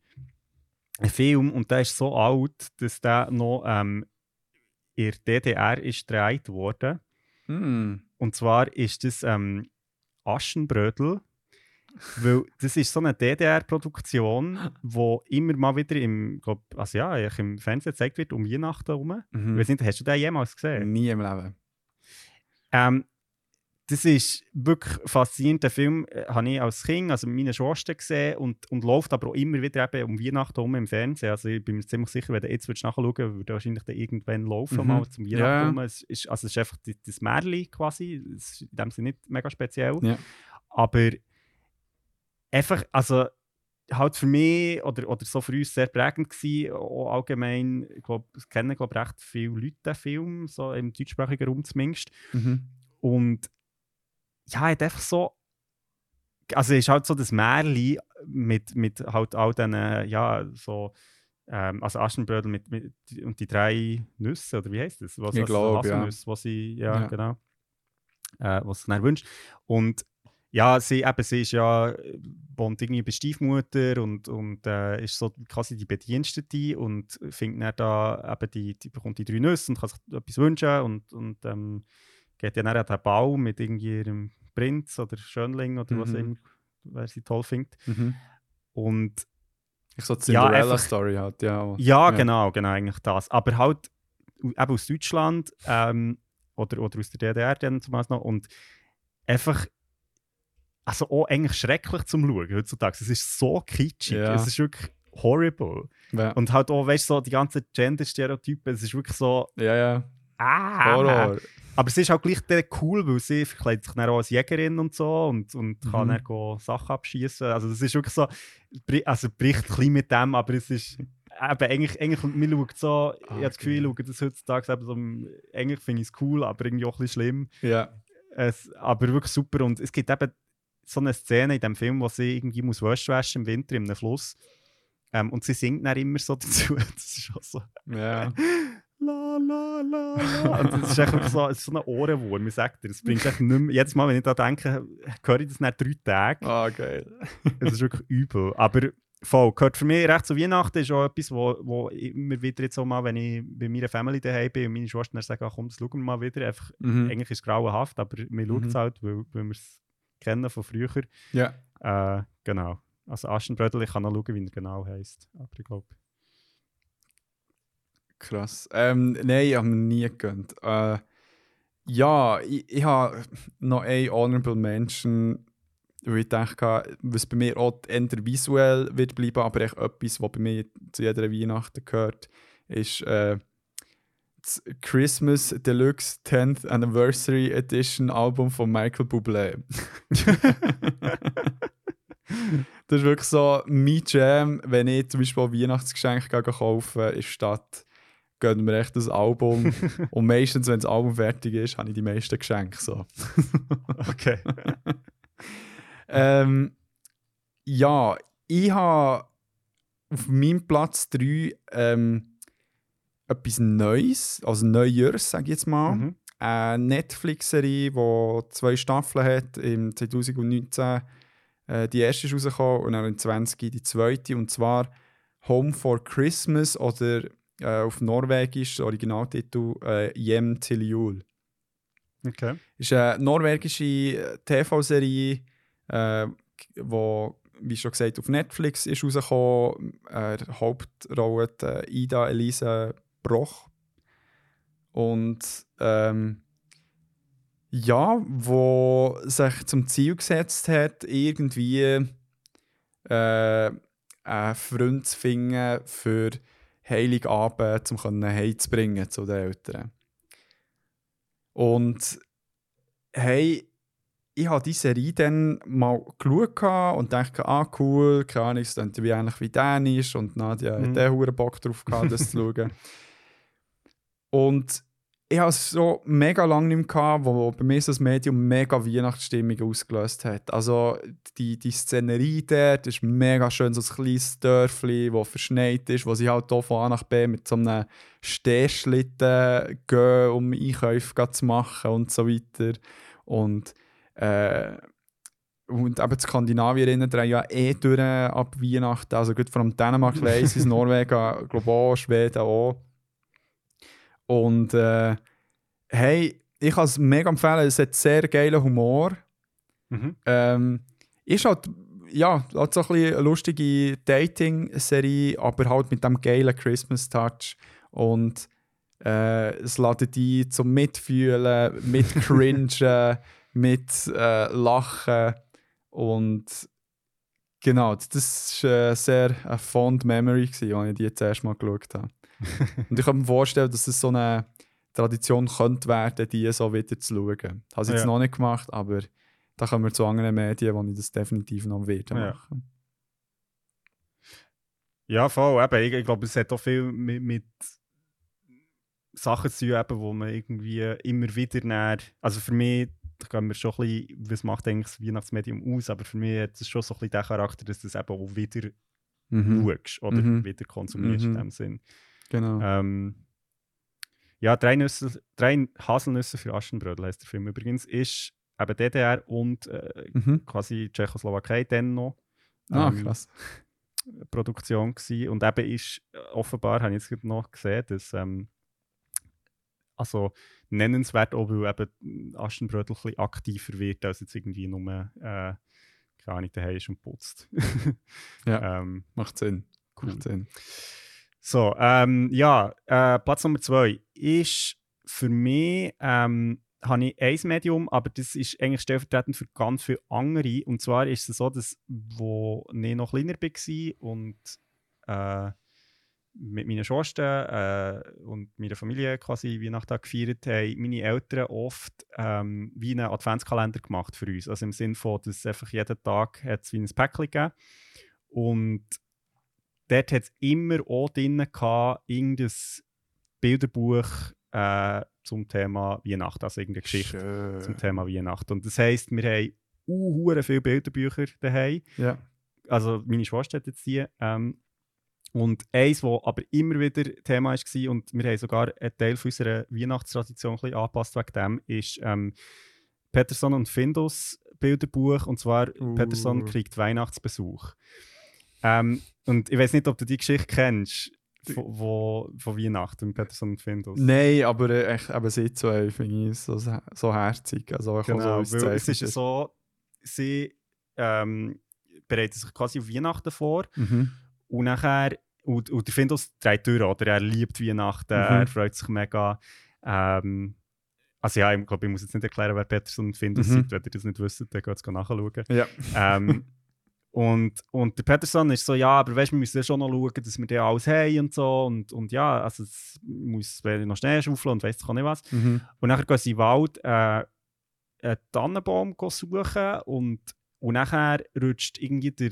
ein Film und der ist so alt, dass der noch ähm, in der DDR ist gedreht worden. Mm. Und zwar ist das ähm, Aschenbrödel. Weil das ist so eine DDR-Produktion, wo immer mal wieder im, glaub, also ja, im Fernsehen gezeigt wird, um Weihnachten herum. Mhm. nicht, hast du den jemals gesehen? Nie im Leben. Ähm, das ist wirklich faszinierend. Den Film äh, habe ich als Kind, also mit meiner Schwester gesehen und, und läuft aber auch immer wieder eben um Weihnachten herum im Fernsehen. Also ich bin mir ziemlich sicher, wenn du jetzt nachschauen würdest, würde wahrscheinlich dann irgendwann laufen, Mhm. mal zum Weihnachten Ja. herum. Es ist, also es ist einfach das Märchen quasi, es ist in dem Sinne nicht mega speziell. Ja. Aber einfach, also halt für mich oder, oder so für uns sehr prägend gewesen, auch allgemein, ich glaube, es kennen glaub, recht viele Leute den Film, so im deutschsprachigen Raum zumindest. Mhm. Und ja, hat einfach so. Also, ist halt so das Märchen mit, mit halt all diesen, ja, so. Ähm, also Aschenbrödel mit, mit, und die drei Nüsse, oder wie heißt das? Was, Ich glaub, ja. Haselnüsse, was sie, ja, Ja. genau. Äh, was sie dann wünscht. Und ja, sie, eben, sie ist ja, wohnt irgendwie bei Stiefmutter und, und äh, ist so quasi die Bedienstete und findet dann da eben die, die bekommt die drei Nüsse und kann sich etwas wünschen und, und ähm, geht ja dann an den Bau mit irgendwie ihrem Prinz oder Schönling oder was Mhm. immer, wer sie toll findet. Mhm. Und Ich so die Ja, Cinderella-Story halt, ja. ja, Ja. genau, genau, eigentlich das. Aber halt eben aus Deutschland ähm, oder, oder aus der DDR dann zumeist noch und einfach also auch eigentlich schrecklich zum Schauen heutzutage. Es ist so kitschig, Ja. es ist wirklich horrible. Ja, Und halt auch, weißt du, so die ganzen Gender-Stereotypen, es ist wirklich so, ja. ja. ah, Horror. Aber es ist auch gleich dann cool, weil sie verkleidet sich dann auch als Jägerin und so und, und kann Mhm. dann go Sachen abschießen. Also das ist wirklich so, also bricht ein bisschen mit dem, aber es ist eben eigentlich, eigentlich man schaut so, ich habe das Gefühl, ich schaue das heutzutage eben so, eigentlich finde ich es cool, aber irgendwie auch ein bisschen schlimm. Ja. Es, aber wirklich super und es gibt eben so eine Szene in dem Film, wo sie irgendwie muss Wäsche waschen im Winter in einem Fluss Ähm, und sie singt dann immer so dazu. Das ist auch so. Ja. La, la, la, la. Und das ist echt wirklich so, es ist so ein Ohrenwurm, ich sag dir. Das bringt echt nicht mehr, jedes Mal, wenn ich da denke, höre ich das nach drei Tagen. Ah, geil. Es ist wirklich übel. Aber voll, gehört für mich recht zu Weihnachten, ist auch etwas, wo, wo immer wieder jetzt so mal, wenn ich bei meiner Family daheim bin und meine Schwester sagt, ah, komm, das schauen wir mal wieder. Einfach, Mhm. Eigentlich ist es grauenhaft, aber wir schauen es Mhm. halt, weil, weil wir es kennen von früher. Ja. Äh, genau. Also Aschenbrödel, ich kann noch schauen, wie er genau heisst. Aber ich glaube, Krass. Ähm, nein, ich habe mir nie gegönnt. Äh, ja, ich, ich habe noch ein Honorable Mention, weil ich denke, was bei mir auch eher visuell wird bleiben, aber echt etwas, was bei mir zu jeder Weihnachten gehört, ist äh, das Christmas Deluxe 10th Anniversary Edition Album von Michael Bublé. das ist wirklich so mein Jam, wenn ich zum Beispiel ein Weihnachtsgeschenk gehe kaufen in der Stadt, gönnen wir echt das Album. Und meistens, wenn das Album fertig ist, habe ich die meisten Geschenke. So. okay. ähm, ja, ich habe auf meinem Platz 3 ähm, etwas Neues, also Neujahrs, sage ich jetzt mal. Mhm. Eine Netflix-Serie, die zwei Staffeln hat. Im 2019 äh, die erste ist rausgekommen und dann im 20 die zweite. Und zwar Home for Christmas oder äh, auf Norwegisch, Originaltitel äh, Jem til jul. Okay. ist eine norwegische äh, TV-Serie, äh, wo, wie schon gesagt, auf Netflix ist rausgekommen. Äh, Hauptrolle die Ida Elise Broch. Und ähm, ja, wo sich zum Ziel gesetzt hat, irgendwie äh, einen Freund zu finden für Heiligabend, um heimzubringen zu den Eltern. Und hey, ich habe diese Serie dann mal geschaut und dachte, ah cool, keine Ahnung, es klingt wie ähnlich wie Dänisch und Nadia Mhm. hat auch Bock drauf gehabt, das zu schauen. Und ich habe es so mega lange nicht mehr gehabt, wo bei mir das Medium mega Weihnachtsstimmung ausgelöst hat. Also die, die Szenerie dort ist mega schön, so ein kleines Dörfli, das verschneit ist, wo sie halt hier von A nach B mit so einem Stehschlitten gehen, um Einkäufe zu machen und so weiter. Und, äh, und eben die Skandinavierinnen drehen ja eh durch ab Weihnachten. Also gut, vor allem Dänemark weiss ich, Norwegen, auch, Schweden auch. Und äh, hey, ich kann es mega empfehlen, es hat sehr geilen Humor. Mhm. Ähm, ist halt, ja, hat so ein bisschen eine lustige Dating-Serie, aber halt mit dem geilen Christmas-Touch. Und äh, es lädt dich zum Mitfühlen, mit Cringen, mit äh, Lachen. Und genau, das war äh, sehr eine fond Memory, gewesen, als ich die jetzt erst mal geschaut habe. Und ich kann mir vorstellen, dass es so eine Tradition könnte werden, die so wieder zu schauen. Ich habe jetzt Ja. noch nicht gemacht, aber da kommen wir zu anderen Medien, wo ich das definitiv noch Ja. machen. Ja, voll. Eben, ich, ich glaube, es hat auch viel mit, mit Sachen zu tun, eben, wo man irgendwie immer wieder näher. Also für mich, da gehen wir schon ein bisschen, was macht eigentlich das Weihnachtsmedium aus, aber für mich hat es schon so ein bisschen den Charakter, dass du es eben auch wieder Mhm. schaust oder Mhm. wieder konsumierst Mhm. in dem Sinn. Genau. Ähm, ja, drei, Nüsse, drei Haselnüsse für Aschenbrödel heißt der Film übrigens, ist eben DDR und äh, Mhm. quasi Tschechoslowakei dann noch. Ah, ähm, krass. Produktion gewesen. und eben ist äh, offenbar, habe ich jetzt noch gesehen, dass ähm, also nennenswert auch, weil eben Aschenbrödel ein bisschen aktiver wird, als jetzt irgendwie nur äh, keine Ahnung, daheim ist und putzt. Ja. ähm, Macht Sinn. cool. Macht Sinn. So, ähm, ja, äh, Platz Nummer zwei ist für mich, ähm, habe ich ein Medium, aber das ist eigentlich stellvertretend für ganz viele andere. Und zwar ist es so, dass, wo ich noch kleiner war und äh, mit meinen Schwestern äh, und meiner Familie quasi Weihnachten gefeiert haben, meine Eltern oft ähm, wie einen Adventskalender gemacht für uns. Also im Sinne von, dass einfach jeden Tag hat's wie ein Päckchen gegeben und dort hat es immer auch drin gehabt, irgendein Bilderbuch äh, zum Thema Weihnachten, also irgendeine Geschichte zum Schön. Thema Weihnachten. Und das heisst, wir haben uh, viele Bilderbücher daheim. Ja. Also meine Schwester hat jetzt die. Ähm, Und eins, das aber immer wieder Thema war, und wir haben sogar einen Teil unserer Weihnachtstradition ein bisschen angepasst wegen dem, ist ähm, Peterson und Findus Bilderbuch, und zwar Uh. Peterson kriegt Weihnachtsbesuch. Ähm, und ich weiß nicht, ob du die Geschichte kennst, von, wo, von Weihnachten mit Peterson und Findus. Nein, aber äh, echt, eben sie zwei finde ich so, so herzig. Also ich Genau, so weil es ist so, sie ähm, bereiten sich quasi auf Weihnachten vor Mhm. und nachher, und, und der Findus dreht durch, oder? Er liebt Weihnachten, Mhm. er freut sich mega. Ähm, also ja, ich glaube, ich muss jetzt nicht erklären, wer Peterson und Findus Mhm. sind, wenn ihr das nicht wisst, dann geht es nachschauen. Ja. ähm, und, und der Peterson ist so, ja, aber weißt, wir müssen ja schon noch schauen, dass wir da alles haben und so. Und, und ja, also es muss noch Schnee schaufeln und weiss ich auch nicht was. Mhm. Und nachher gehen sie in den Wald äh, einen Tannenbaum suchen und, und nachher rutscht irgendwie der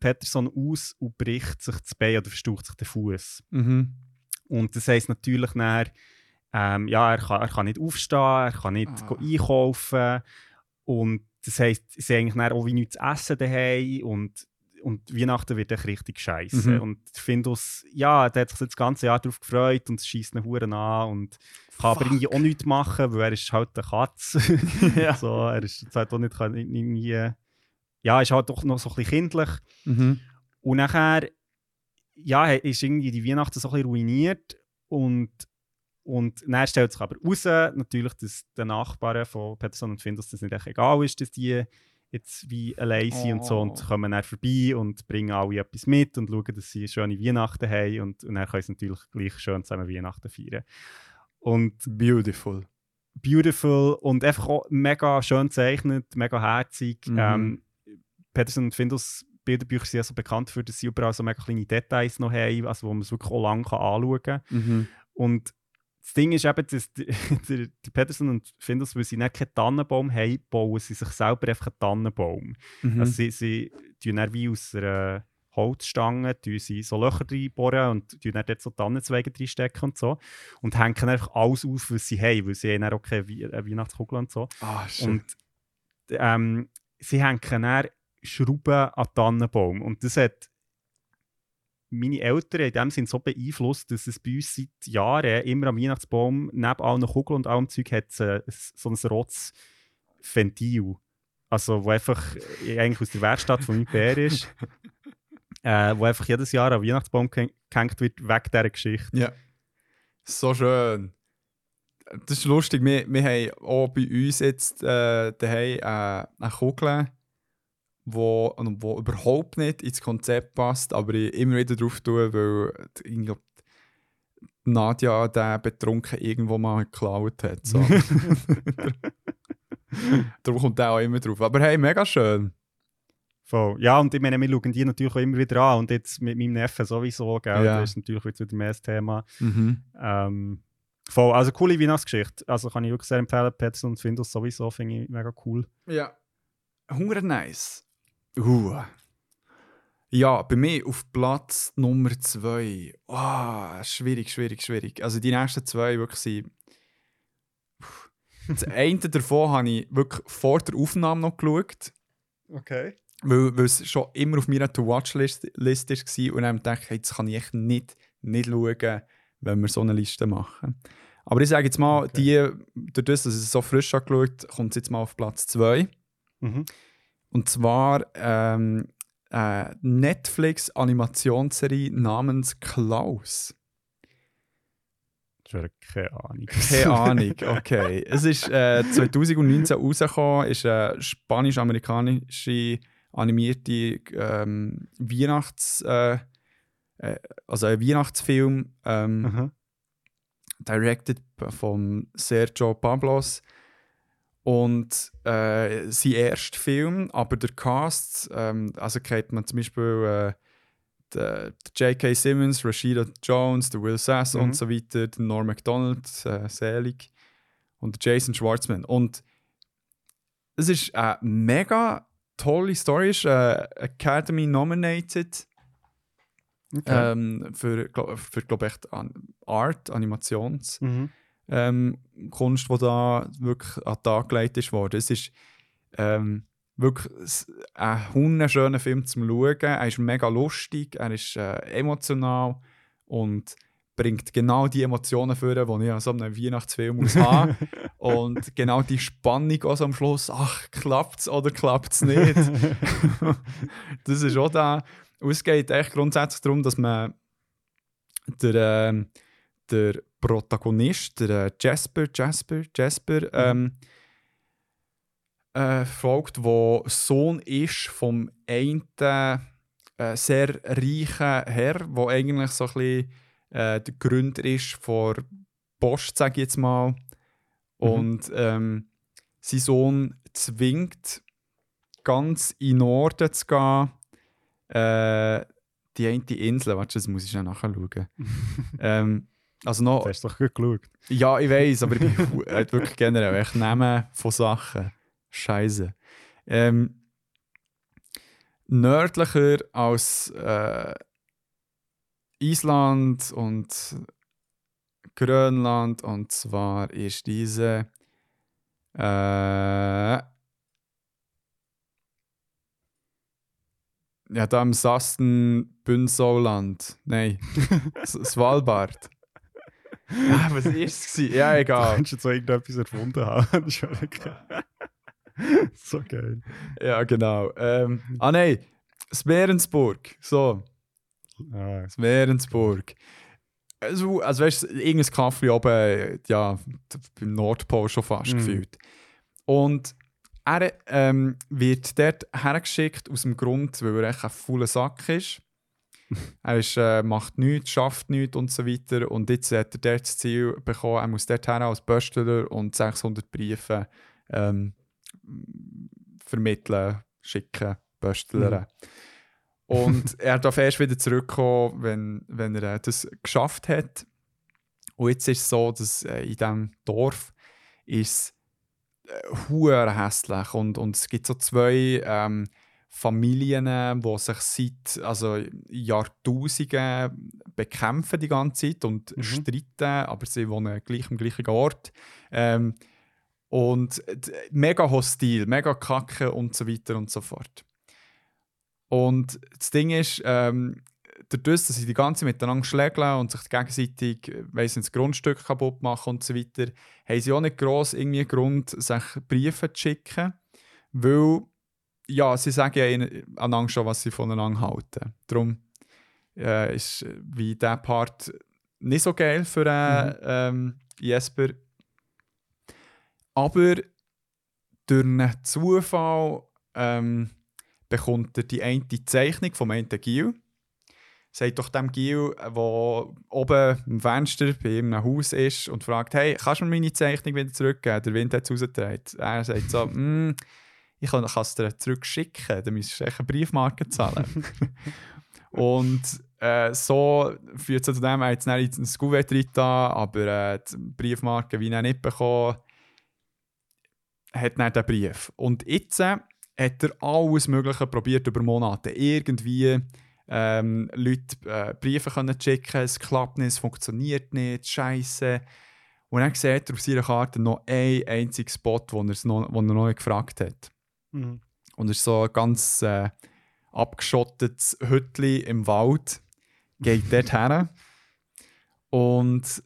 Peterson aus und bricht sich das Bein oder verstaucht sich den Fuß. Mhm. Und das heisst natürlich nachher, ähm, ja, er kann, er kann nicht aufstehen, er kann nicht Ah. einkaufen und das heisst, sie haben eigentlich auch wie nichts zu essen daheim und und Weihnachten wird echt richtig scheiße. Mhm. Und ich finde das, ja, der hat sich das ganze Jahr darauf gefreut und es schießt ihn Huren an und kann aber Fuck. irgendwie auch nichts machen, weil er ist halt eine Katze. Ja. so, er ist halt auch nicht, kann irgendwie, ja, ist halt doch noch so ein bisschen kindlich. Mhm. Und nachher, ja, ist irgendwie die Weihnachten so ein bisschen ruiniert und und dann stellt sich aber raus, natürlich, dass den Nachbarn von Peterson und Findus das nicht echt egal ist, dass die jetzt wie allein sind und so Oh. und kommen dann vorbei und bringen alle etwas mit und schauen, dass sie schöne Weihnachten haben und, und dann können sie natürlich gleich schön zusammen Weihnachten feiern. Und Beautiful. beautiful und einfach auch mega schön gezeichnet, mega herzig. Mhm. Ähm, Peterson und Findus Bilderbücher sind ja so bekannt dafür, dass sie überall so mega kleine Details noch haben, also wo man es wirklich auch lange kann anschauen kann. Mhm. Und das Ding ist eben, dass die, der, die Peterson und Findus, weil sie nicht keinen Tannenbaum haben, bauen sie sich selber einfach einen Tannenbaum. Mhm. Also sie, sie tun dann wie aus einer Holzstange tun sie so Löcher reinbohren und tun dann dort so Tannenzweige reinstecken und so. Und hängen einfach alles auf, was sie haben, weil sie haben auch keine äh, Weihnachtskugel und so. ah. Und ähm, sie hängen dann Schrauben an Tannenbaum. Und das hat meine Eltern in dem Sinn so beeinflusst, dass es bei uns seit Jahren immer am Weihnachtsbaum neben allen Kugeln und allem Zeug hat äh, so ein rotes Ventil. Also, wo einfach äh, eigentlich aus der Werkstatt von meinem Bär ist. äh, wo einfach jedes Jahr am Weihnachtsbaum gehäng- gehängt wird, wegen dieser Geschichte. Ja. So schön. Das ist lustig. Wir, wir haben auch bei uns jetzt äh, daheim äh, eine Kugel, wo, wo überhaupt nicht ins Konzept passt, aber ich immer wieder drauf tue, weil ich glaub, Nadja den betrunken irgendwo mal geklaut hat. So. Darum kommt der auch immer drauf. Aber hey, mega schön. Voll. Ja, und ich meine, wir schauen die natürlich auch immer wieder an. Und jetzt mit meinem Neffen sowieso, gell? Ja. Das ist natürlich jetzt wieder mehr das Thema. Mhm. Ähm, voll. Also coole Weihnachtsgeschichte. Also kann ich wirklich sehr empfehlen. Peterson und Findus sowieso, finde ich mega cool. Ja. Hunger nice. Uh. Ja, bei mir auf Platz Nummer 2. Oh, schwierig, schwierig, schwierig. Also die nächsten zwei wirklich sind. Das eine davon habe ich wirklich vor der Aufnahme noch geschaut, Okay. weil, weil es schon immer auf meiner To-Watch-List List war und dann dachte ich, jetzt kann ich echt nicht, nicht schauen, wenn wir so eine Liste machen. Aber ich sage jetzt mal, Okay. die, durch das, dass ich es so frisch angeschaut kommt es jetzt mal auf Platz 2. Mhm. Und zwar ähm, äh, Netflix-Animationsserie namens Klaus. Keine Ahnung. Keine Ahnung, okay. Es ist äh, 2019 rausgekommen, ist eine spanisch-amerikanische animierte ähm, Weihnachts... Äh, äh, also ein Weihnachtsfilm, ähm, directed von Sergio Pablos. Und äh, sein erster Film, aber der Cast, ähm, also kennt man zum Beispiel äh, J.K. Simmons, Rashida Jones, der Will Sass Mhm. und so weiter, der Norm MacDonald, äh, Selig und Jason Schwartzman. Und es ist eine mega tolle Story, ist äh, Academy nominated Okay. ähm, für, für glaube ich, Art, Animations Mhm. Ähm, Kunst, die da wirklich an den Tag gelegt ist worden. Es ist, ähm, wirklich ein wunderschöner Film zum Schauen. Er ist mega lustig, er ist äh, emotional und bringt genau die Emotionen vor, die ich an so einem Weihnachtsfilm muss haben. und genau die Spannung auch so am Schluss, ach, klappt's oder klappt's nicht? das ist auch da. Und es geht echt grundsätzlich darum, dass man der, ähm, der Protagonist, der äh, Jasper, Jasper, Jasper, ähm, äh, folgt, der Sohn ist vom einen äh, sehr reichen Herr, der eigentlich so ein bisschen äh, der Gründer ist von Post, sage ich jetzt mal. Und ähm, sein Sohn zwingt, ganz in den Norden zu gehen. Äh, die eine Insel, warte, das muss ich schnell nachschauen. ähm, also noch, Du hast doch gut geschaut. ja, ich weiß, aber ich bin halt wirklich generell echt Namen von Sachen. Scheiße. Ähm, nördlicher als äh, Island und Grönland und zwar ist diese äh, ja, da im Sasten Bünsauland. Nein, Svalbard. Ah, was ist es? Ja, Du egal. kannst jetzt so irgendetwas erfunden haben. Das wirklich so geil. Ja, genau. Ähm, ah, nein, Smerensburg. So, Ah, Smerensburg. Also, also weißt du, irgendein Kaffee oben, ja, beim Nordpol schon fast Mhm. gefühlt. Und er ähm, wird dort hergeschickt aus dem Grund, weil er echt ein fauler Sack ist. Er ist, äh, macht nichts, schafft nichts und so weiter. Und jetzt hat er dort das Ziel bekommen, er muss dort als Böstler und 600 Briefe ähm, vermitteln, schicken, bösteln. Und er darf erst wieder zurückkommen, wenn, wenn er äh, das geschafft hat. Und jetzt ist es so, dass äh, in diesem Dorf ist es hure hässlich und, und es gibt so zwei ähm, Familien, die sich seit also Jahrtausenden bekämpfen die ganze Zeit und Mhm. streiten, aber sie wohnen gleich am gleichen Ort. Ähm, und mega hostil, mega kacke und so weiter und so fort. Und das Ding ist, ähm, dadurch, dass sie die ganze Zeit miteinander schlägeln und sich gegenseitig äh, weiss das Grundstück kaputt machen und so weiter, haben sie auch nicht gross irgendwie Grund, sich Briefe zu schicken, weil ja, sie sagen ja ihnen- einander schon, was sie voneinander halten. Darum äh, ist äh, wie der Part nicht so geil für äh, ähm, Jesper. Aber durch einen Zufall ähm, bekommt er die eine Zeichnung vom einen Gil. Sagt doch dem Gil, der oben am Fenster bei ihm Haus ist und fragt, hey, kannst du mir meine Zeichnung wieder zurückgeben? Der Wind hat es rausgetragen. Er sagt so, «Mm, ich kann es dir zurückschicken, dann müsstest du echt eine Briefmarke zahlen. und äh, so führt es zu dem, er hat jetzt ins Kuvert reingetan, aber äh, die Briefmarke wie er nicht bekommen, hat dann den Brief. Und jetzt äh, hat er alles Mögliche probiert über Monate. Irgendwie ähm, Leute äh, Briefe können schicken, es klappt nicht, es funktioniert nicht, scheiße. Und dann sieht er auf seiner Karte noch einen einzigen Spot, wo, wo er noch nicht gefragt hat. Mhm. Und es ist so ein ganz äh, abgeschottetes Hütli im Wald. Geht dort her. Und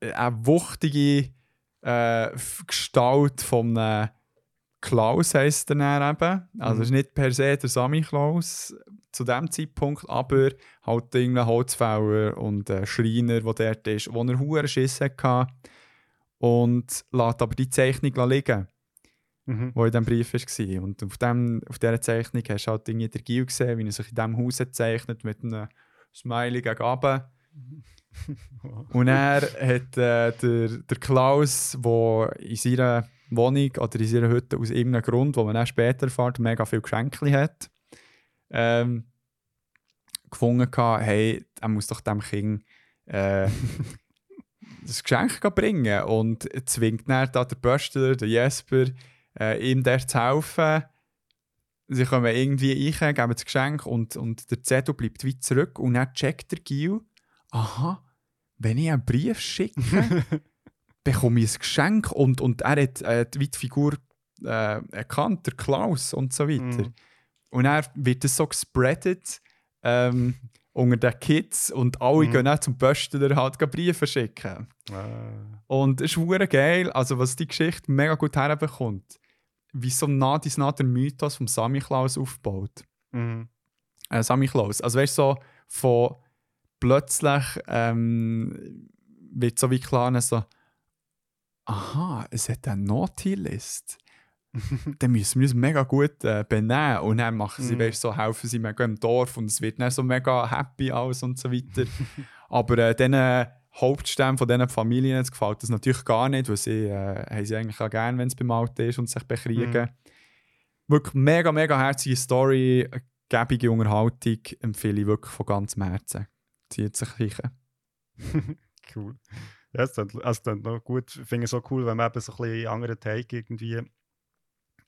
eine wuchtige äh, Gestalt von einem Klaus heisst er dann eben. Also Mhm. ist nicht per se der Sammy Klaus zu dem Zeitpunkt, aber halt irgendein Holzfäller und äh, Schreiner, der dort ist, wo er hohen Schiss hatte. Und lässt aber die Zeichnung liegen Mhm. wo in diesem Brief war. Und auf, dem, auf dieser Zeichnung hast du halt irgendwie den Gil gesehen, wie er sich in diesem Haus hat zeichnet mit einem Smiley gegen runter. Und er hat äh, der, der Klaus, der in seiner Wohnung oder in seiner Hütte aus irgendeinem Grund, wo man dann später erfährt, mega viel Geschenke hat, ähm, gefunden gehabt, hey, er muss doch dem Kind äh, das Geschenk bringen und zwingt dann da der Böstler, der Jesper, äh, ihm dort zu helfen. Sie kommen irgendwie rein, geben das Geschenk und, und der Zettel bleibt weit zurück und dann checkt der Gil, aha, wenn ich einen Brief schicke, bekomme ich ein Geschenk und, und er hat äh, die, Figur äh, erkannt, der Klaus und so weiter. Mhm. Und dann wird das so gespreadet ähm, unter den Kids und alle Mhm. gehen dann zum Böstler halt Briefe schicken. Ah. Und es ist geil, also was die Geschichte mega gut herbekommt. Wie so nah dies nah der Mythos vom Sammy Klaus aufbaut. Mhm. Äh, Sammy Klaus. Also weißt du, so von plötzlich ähm, wird so wie klar dann so, aha, es hat eine Naughty-List. dann müssen wir uns mega gut äh, benehmen und dann machen sie, Mhm. weißt, so, helfen sie mega im Dorf und es wird dann so mega happy aus und so weiter. Aber äh, diesen Hauptstämmen von diesen Familien jetzt gefällt das natürlich gar nicht, weil sie äh, haben sie eigentlich auch gerne, wenn es beim Alten ist und sich bekriegen. Wirklich mega, mega herzige Story, eine gäbige Unterhaltung, empfehle ich wirklich von ganzem Herzen. Zieht sich sicher. Cool. Ja, es klingt, es klingt noch gut. Ich finde es so cool, wenn man eben so ein bisschen anderen Take irgendwie.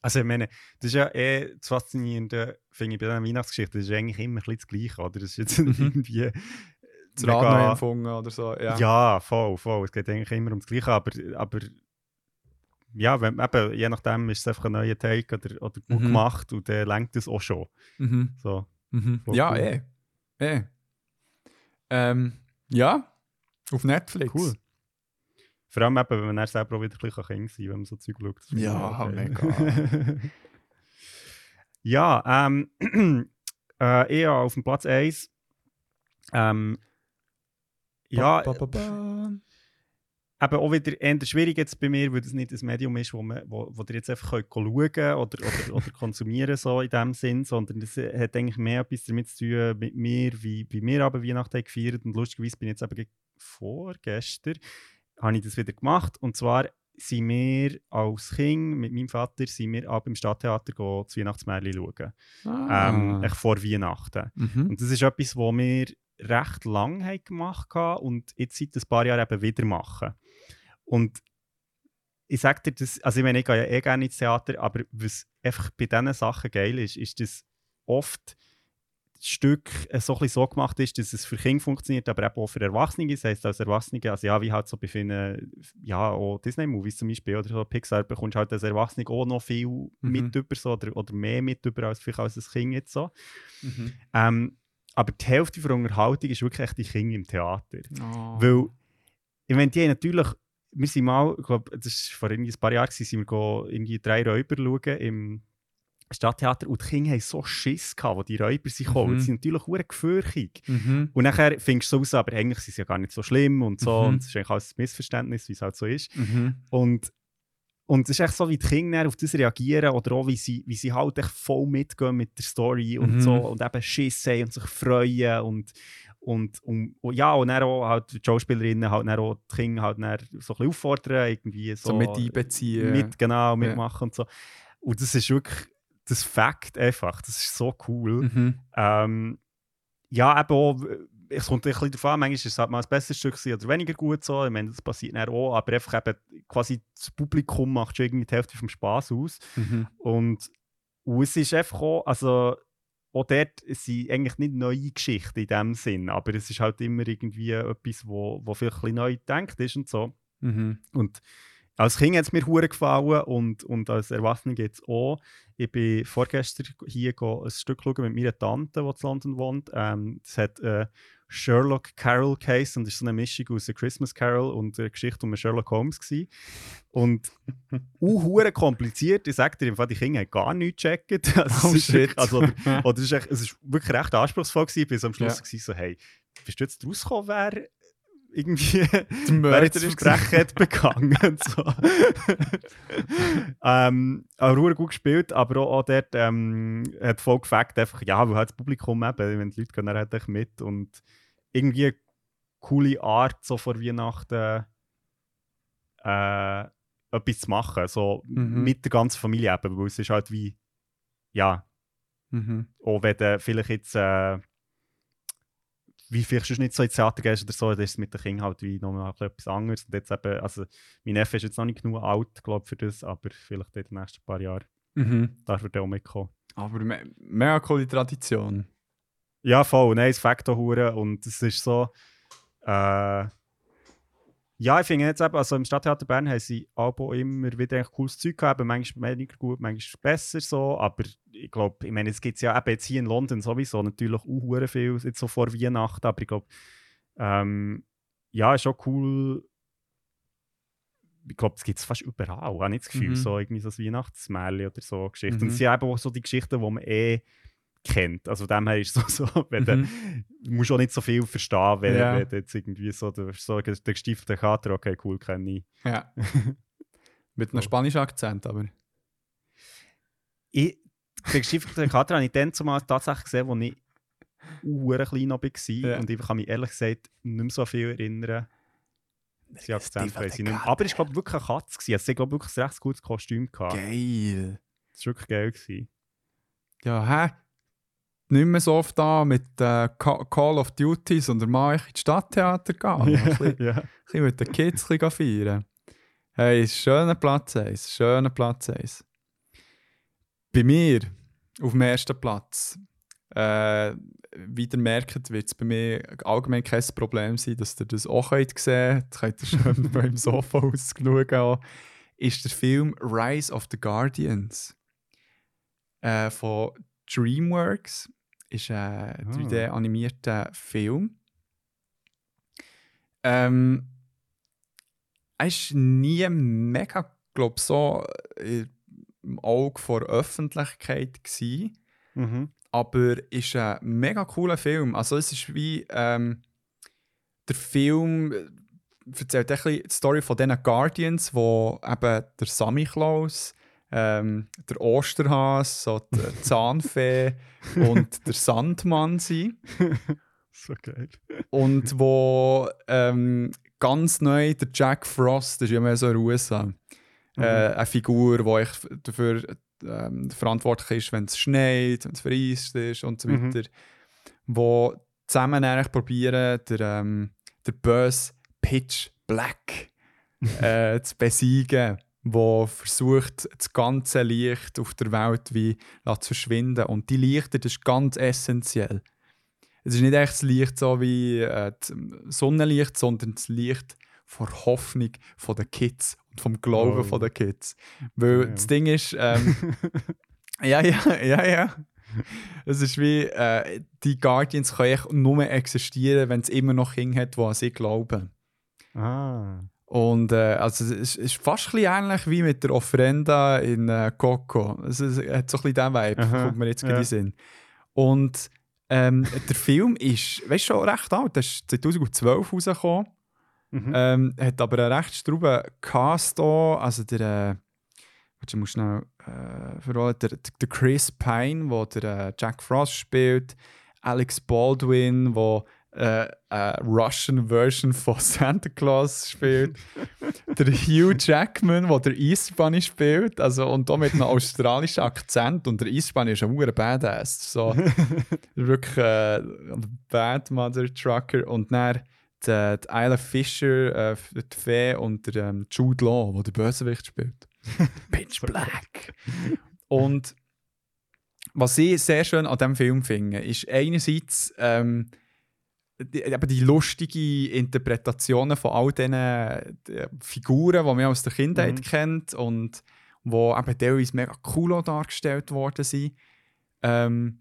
Also, ich meine, das ist ja eh das Faszinierende, finde ich, bei dieser Weihnachtsgeschichte. Das ist eigentlich immer ein bisschen das Gleiche, oder? Das ist jetzt Mhm. irgendwie. Das Rad neu empfunden oder so. Ja. Ja. voll, voll. Es geht eigentlich immer ums Gleiche, aber, aber ja, wenn, eben, je nachdem ist es einfach ein neuer Take oder, oder gut Mhm. gemacht und dann lenkt es auch schon. Mhm. So. Mhm. Ja, cool. eh. eh. Ähm, ja, auf Netflix. Cool. Vor allem eben, wenn man dann selber auch wieder ein bisschen Kind sein kann, wenn man so Zeug schaut. Ich Ja, auch mega. ja, ähm, äh, eher auf dem Platz 1. Ähm, ja, Ba, ba, ba, ba. eben auch wieder eher schwierig jetzt bei mir, weil das nicht ein Medium ist, wo, man, wo, wo ihr jetzt einfach könnt schauen könnt oder, oder, oder konsumieren so in dem Sinn, sondern das hat eigentlich mehr etwas damit zu tun mit mir, wie, wie wir aber Weihnachten gefeiert und lustigerweise bin ich jetzt eben ge- vorgestern habe ich das wieder gemacht und zwar sind wir als Kind mit meinem Vater sind wir ab im Stadttheater go das Weihnachtsmärchen schauen. Ah. Ähm, echt vor Weihnachten. Mhm. Und das ist etwas, was wir recht lang haben gemacht haben und jetzt seit ein paar Jahren eben wieder machen. Und ich sage dir das, also ich meine, ich gehe ja eh gerne ins Theater, aber was einfach bei diesen Sachen geil ist, ist, dass oft das Stück so, ein bisschen so gemacht ist, dass es für Kinder funktioniert, aber eben auch für Erwachsene. Das heisst, als Erwachsene, also ja, wie halt so bei vielen, ja, auch Disney-Movies zum Beispiel oder so, Pixar, bekommst du halt als Erwachsene auch noch viel mit über so, oder, oder mehr mit über als vielleicht als ein Kind jetzt so. Mhm. Ähm, aber die Hälfte der Unterhaltung ist wirklich die Kinder im Theater. Oh. Weil, ich meine, die haben natürlich, wir sind mal, ich glaube, das war vor irgendwie ein paar Jahren, sind wir irgendwie drei Räuber schauen im Stadttheater und die Kinder haben so Schiss gehabt, wo die Räuber sind gekommen. Mhm. Die sind natürlich sehr gefürchtig. Mhm. Und nachher findest du so aus, aber eigentlich sind sie ja gar nicht so schlimm und so. Mhm. Und es ist eigentlich alles ein Missverständnis, wie es halt so ist. Mhm. Und, und es ist echt so, wie die Kinder auf das reagieren oder auch, wie sie, wie sie halt echt voll mitgehen mit der Story und Mhm. so und eben Schiss haben und sich freuen und, und, und, und ja, und dann auch halt die Schauspielerinnen halt dann auch die Kinder halt dann so ein bisschen auffordern, irgendwie so, So mit einbeziehen. mit, genau, mitmachen und so. Und das ist wirklich das Fakt einfach, das ist so cool. Mhm. Ähm, ja, eben auch, es kommt ein bisschen davon an, manchmal ist es halt mal ein besseres Stück oder weniger gut so, ich meine, das passiert dann auch, aber einfach eben quasi das Publikum macht schon irgendwie die Hälfte vom Spaß aus Mhm. und, und es ist einfach auch, also auch dort sind eigentlich nicht neue Geschichten in dem Sinn, aber es ist halt immer irgendwie etwas, wo, wo vielleicht ein neu gedacht ist und so. Mhm. Und als Kind hat es mir hure gefallen und, und als Erwachsener geht es auch. Ich bin vorgestern hier ein Stück schauen mit meiner Tante, die in London wohnt. Ähm, das hat äh, Sherlock Carroll Case und ist so eine Mischung aus A Christmas Carol und der Geschichte um Sherlock Holmes gewesen. Und uh, hure kompliziert. Ich sage dir, im Fall, die Kinder haben gar nichts gecheckt. Also, Oh, es ist also, oder, oder es, ist echt, es ist wirklich recht anspruchsvoll gewesen. So am Schluss Ja. so, hey, bist du jetzt rausgekommen, wer irgendwie Mörder begangen und so. ähm, auch sehr gut gespielt, aber auch, auch dort ähm, hat voll gefackt, einfach, ja, weil halt das Publikum eben, wenn die Leute gehen dann halt mit und irgendwie eine coole Art, so vor Weihnachten äh, etwas zu machen, so Mhm. mit der ganzen Familie eben, weil es ist halt wie, ja, Mhm. auch wenn du vielleicht jetzt äh, wie vielleicht sonst nicht so ins Theater gehst oder so, dann ist es mit den Kindern halt wie nochmal etwas anderes. Und jetzt eben, also mein Neffe ist jetzt noch nicht genug alt, glaube für das, aber vielleicht in den nächsten paar Jahren Mhm. darf er dann auch mitkommen. Aber me mega coole Tradition. Ja, voll, nein, es fängt auch und es ist so, äh, Ja, ich finde jetzt eben, also im Stadttheater Bern haben sie Abo immer wieder echt cooles Zeug gehabt, manchmal weniger gut, manchmal besser so, aber ich glaube, ich meine, es gibt ja eben jetzt hier in London sowieso natürlich auch viel, jetzt so vor Weihnachten, aber ich glaube, ähm, ja, ist auch cool, ich glaube, das gibt es fast überall, habe ich das Gefühl, Mhm. so irgendwie so ein Weihnachtsmärchen oder so Geschichten. Mhm. Und es sind eben auch so die Geschichten, die man eh kennt, also dem her ist es so, so wenn Mhm. du musst auch nicht so viel verstehen, wenn, Ja. wenn du jetzt irgendwie so, der, so der gestiefelte Kater, okay, cool, kenne ich. Ja. Mit einem spanischen Akzent, aber. ich, den gestiefelten Kater habe ich dann zumal tatsächlich gesehen, als ich sehr klein war. Ja. Und ich kann mich ehrlich gesagt nicht mehr so viel erinnern. Sie Akzent ich nicht. Aber es war glaub ich, wirklich eine Katze. gewesen. Also, ich, wirklich ein recht gutes Kostüm gehabt. Geil. Das war wirklich geil. Gewesen. Ja, hä? Nicht mehr so oft da mit äh, Ca- Call of Duty, sondern mal ins Stadttheater gehen. und ein bisschen- ja. ein bisschen mit den Kids ein bisschen feiern. Hey, schöner Platz 1, schöner Platz 1. Bei mir auf dem ersten Platz, äh, wie ihr merkt, wird es bei mir allgemein kein Problem sein, dass ihr das auch könnt sehen könnt. könnt ihr schön beim Sofa ausschauen. Ist der Film Rise of the Guardians äh, von DreamWorks. Ist ein 3D-animierter Film. Ähm, er war nie mega, glaube so äh, im Auge vor der Öffentlichkeit. Gewesen, Mhm. aber ist ein mega cooler Film. Also es ist wie ähm, der Film äh, erzählt ein bisschen die Story von diesen Guardians, wo eben der Sammy Klaus, ähm, der Osterhas, so die Zahnfee und der Sandmann sind. So geil. Und wo ähm, ganz neu der Jack Frost, das ist ja mehr so in den USA, äh, eine Figur, die ich dafür ähm, verantwortlich ist, wenn es schneit, wenn es vereist ist und so Mhm. weiter. Wo zusammen eigentlich probieren, der, ähm, der böse Pitch Black äh, zu besiegen, wo versucht, das ganze Licht auf der Welt wie zu verschwinden. Und die Lichter, das ist ganz essentiell. Es ist nicht echt das Licht so wie äh, das Sonnenlicht, sondern das Licht von Hoffnung von den Kids und vom Glauben Oh. von den Kids. Weil Ja. das Ding ist, ähm, ja, ja, ja, ja. Es ist wie, äh, die Guardians können nur existieren, wenn es immer noch Kinder hat, die an sie glauben. ah. Und äh, also es ist, fast ein ähnlich wie mit der Ofrenda in äh, Coco. Es ist, hat so ein bisschen diesen Vibe, Aha, kommt mir jetzt ja. gerade in Sinn. Und ähm, der Film ist, weißt du, schon recht alt. Der ist 2012 rausgekommen. Mhm. Ähm, hat aber einen recht strauben Cast auch. Also der, äh, warte, ich muss schnell äh, verraten, der, der Chris Pine, der der äh, Jack Frost spielt, Alex Baldwin, der äh, eine Russian Version von Santa Claus spielt, der Hugh Jackman, der der East Bunny spielt, also und auch mit einem australischen Akzent und der East Bunny ist ein hoher Badass, so wirklich äh, Bad Mother Trucker und dann die, die Isla Fisher, äh, die Fee und der ähm, Jude Law, der der Bösewicht spielt. Pitch Black. Und was ich sehr schön an diesem Film finde, ist einerseits ähm, die, eben die lustige Interpretationen von all diesen äh, Figuren, die man aus der Kindheit Mhm. kennt und die eben teilweise mega cool dargestellt worden sind. Ähm,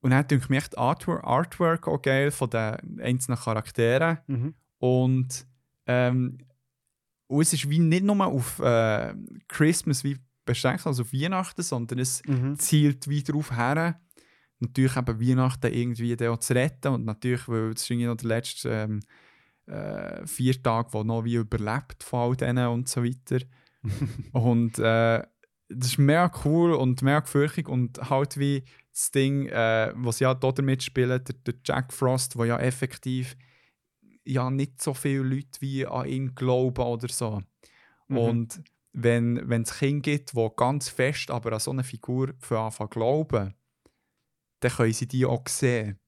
und dann denke ich mir echt die Artwork, Artwork auch geil von den einzelnen Charakteren. Mhm. Und, ähm, und es ist wie nicht nur auf äh, Christmas wie beschränkt, also auf Weihnachten, sondern es Mhm. zielt wie darauf her, natürlich eben Weihnachten irgendwie auch zu retten. Und natürlich, weil es ist irgendwie noch der letzte ähm, äh, vier Tage, wo noch wie überlebt von all denen und so weiter. und äh, das ist mega cool und mega gefürchtig und halt wie das Ding, äh, was ja dort mitspielen, der, der Jack Frost, wo ja effektiv ja nicht so viele Leute wie an ihn glauben oder so. Mhm. Und wenn wenn es Kinder gibt, die ganz fest aber an so eine Figur für Anfang glauben, dann können sie die auch sehen.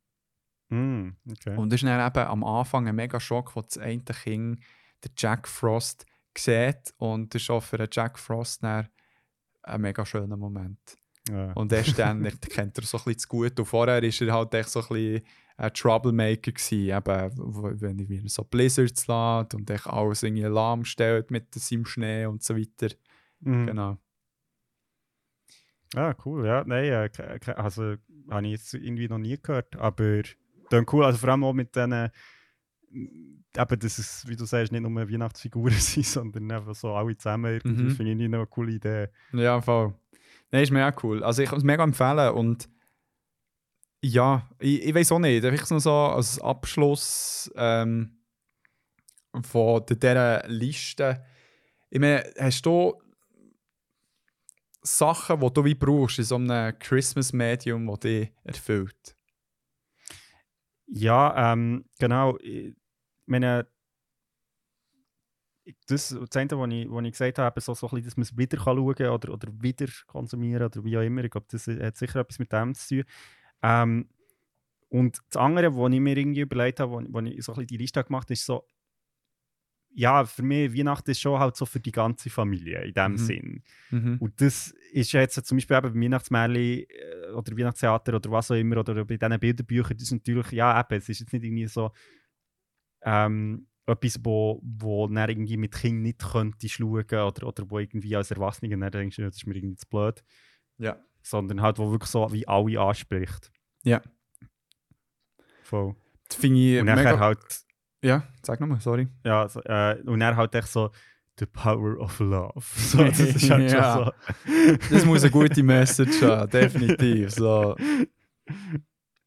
Mm, okay. Und das ist dann eben am Anfang ein mega Schock, wo das eine Kind der Jack Frost sieht. Und das ist auch für den Jack Frost dann ein mega schöner Moment. Ja. Und erst dann kennt er so ein bisschen zu gut. Und vorher war er halt echt so ein bisschen ein Troublemaker gewesen, eben, wenn er wieder so Blizzards lädt und echt alles irgendwie lahm stellt mit seinem Schnee und so weiter. Mhm. Genau. Ah, cool, ja. Nein, äh, also habe ich jetzt irgendwie noch nie gehört, aber dann cool, also vor allem auch mit diesen, eben, dass es, wie du sagst, nicht nur Weihnachtsfiguren sind, sondern einfach so alle zusammen. irgendwie. Mhm. Das finde ich noch eine coole Idee. Ja, voll. Nein, ist mega cool. Also ich kann es mega empfehlen und ja, ich, ich weiß auch nicht, vielleicht noch so als Abschluss ähm, von dieser Liste. Ich meine, hast du Sachen, die du wie brauchst in so einem Christmas-Medium, das dich erfüllt? Ja, ähm, genau. Ich meine, das, das eine, was ich, was ich gesagt habe, so, so bisschen, dass man es wieder schauen kann oder, oder wieder konsumieren oder wie auch immer. Ich glaube, das hat sicher etwas mit dem zu tun. Ähm, und das andere, was ich mir irgendwie überlegt habe, wo ich so ein bisschen die Liste gemacht habe, ist so, ja, für mich Weihnachten ist schon halt so für die ganze Familie in dem Mhm. Sinn. Mhm. Und das ist jetzt zum Beispiel eben beim Weihnachtsmärchen äh, oder Weihnachtstheater oder was auch immer oder bei diesen Bilderbüchern, das ist natürlich, ja eben, es ist jetzt nicht irgendwie so ähm, etwas, wo, wo dann irgendwie mit Kindern nicht könnte schauen oder, oder wo irgendwie als Erwachsene dann denkst, du, das ist mir irgendwie zu blöd, Ja. sondern halt, wo wirklich so wie alle anspricht. Ja. Voll. Das finde ich Und nachher mega... halt, Ja, sag nochmal, sorry. ja, so, äh, und dann halt echt so the power of love. So, das ist halt Ja. schon so. Das muss eine gute Message haben, definitiv. So.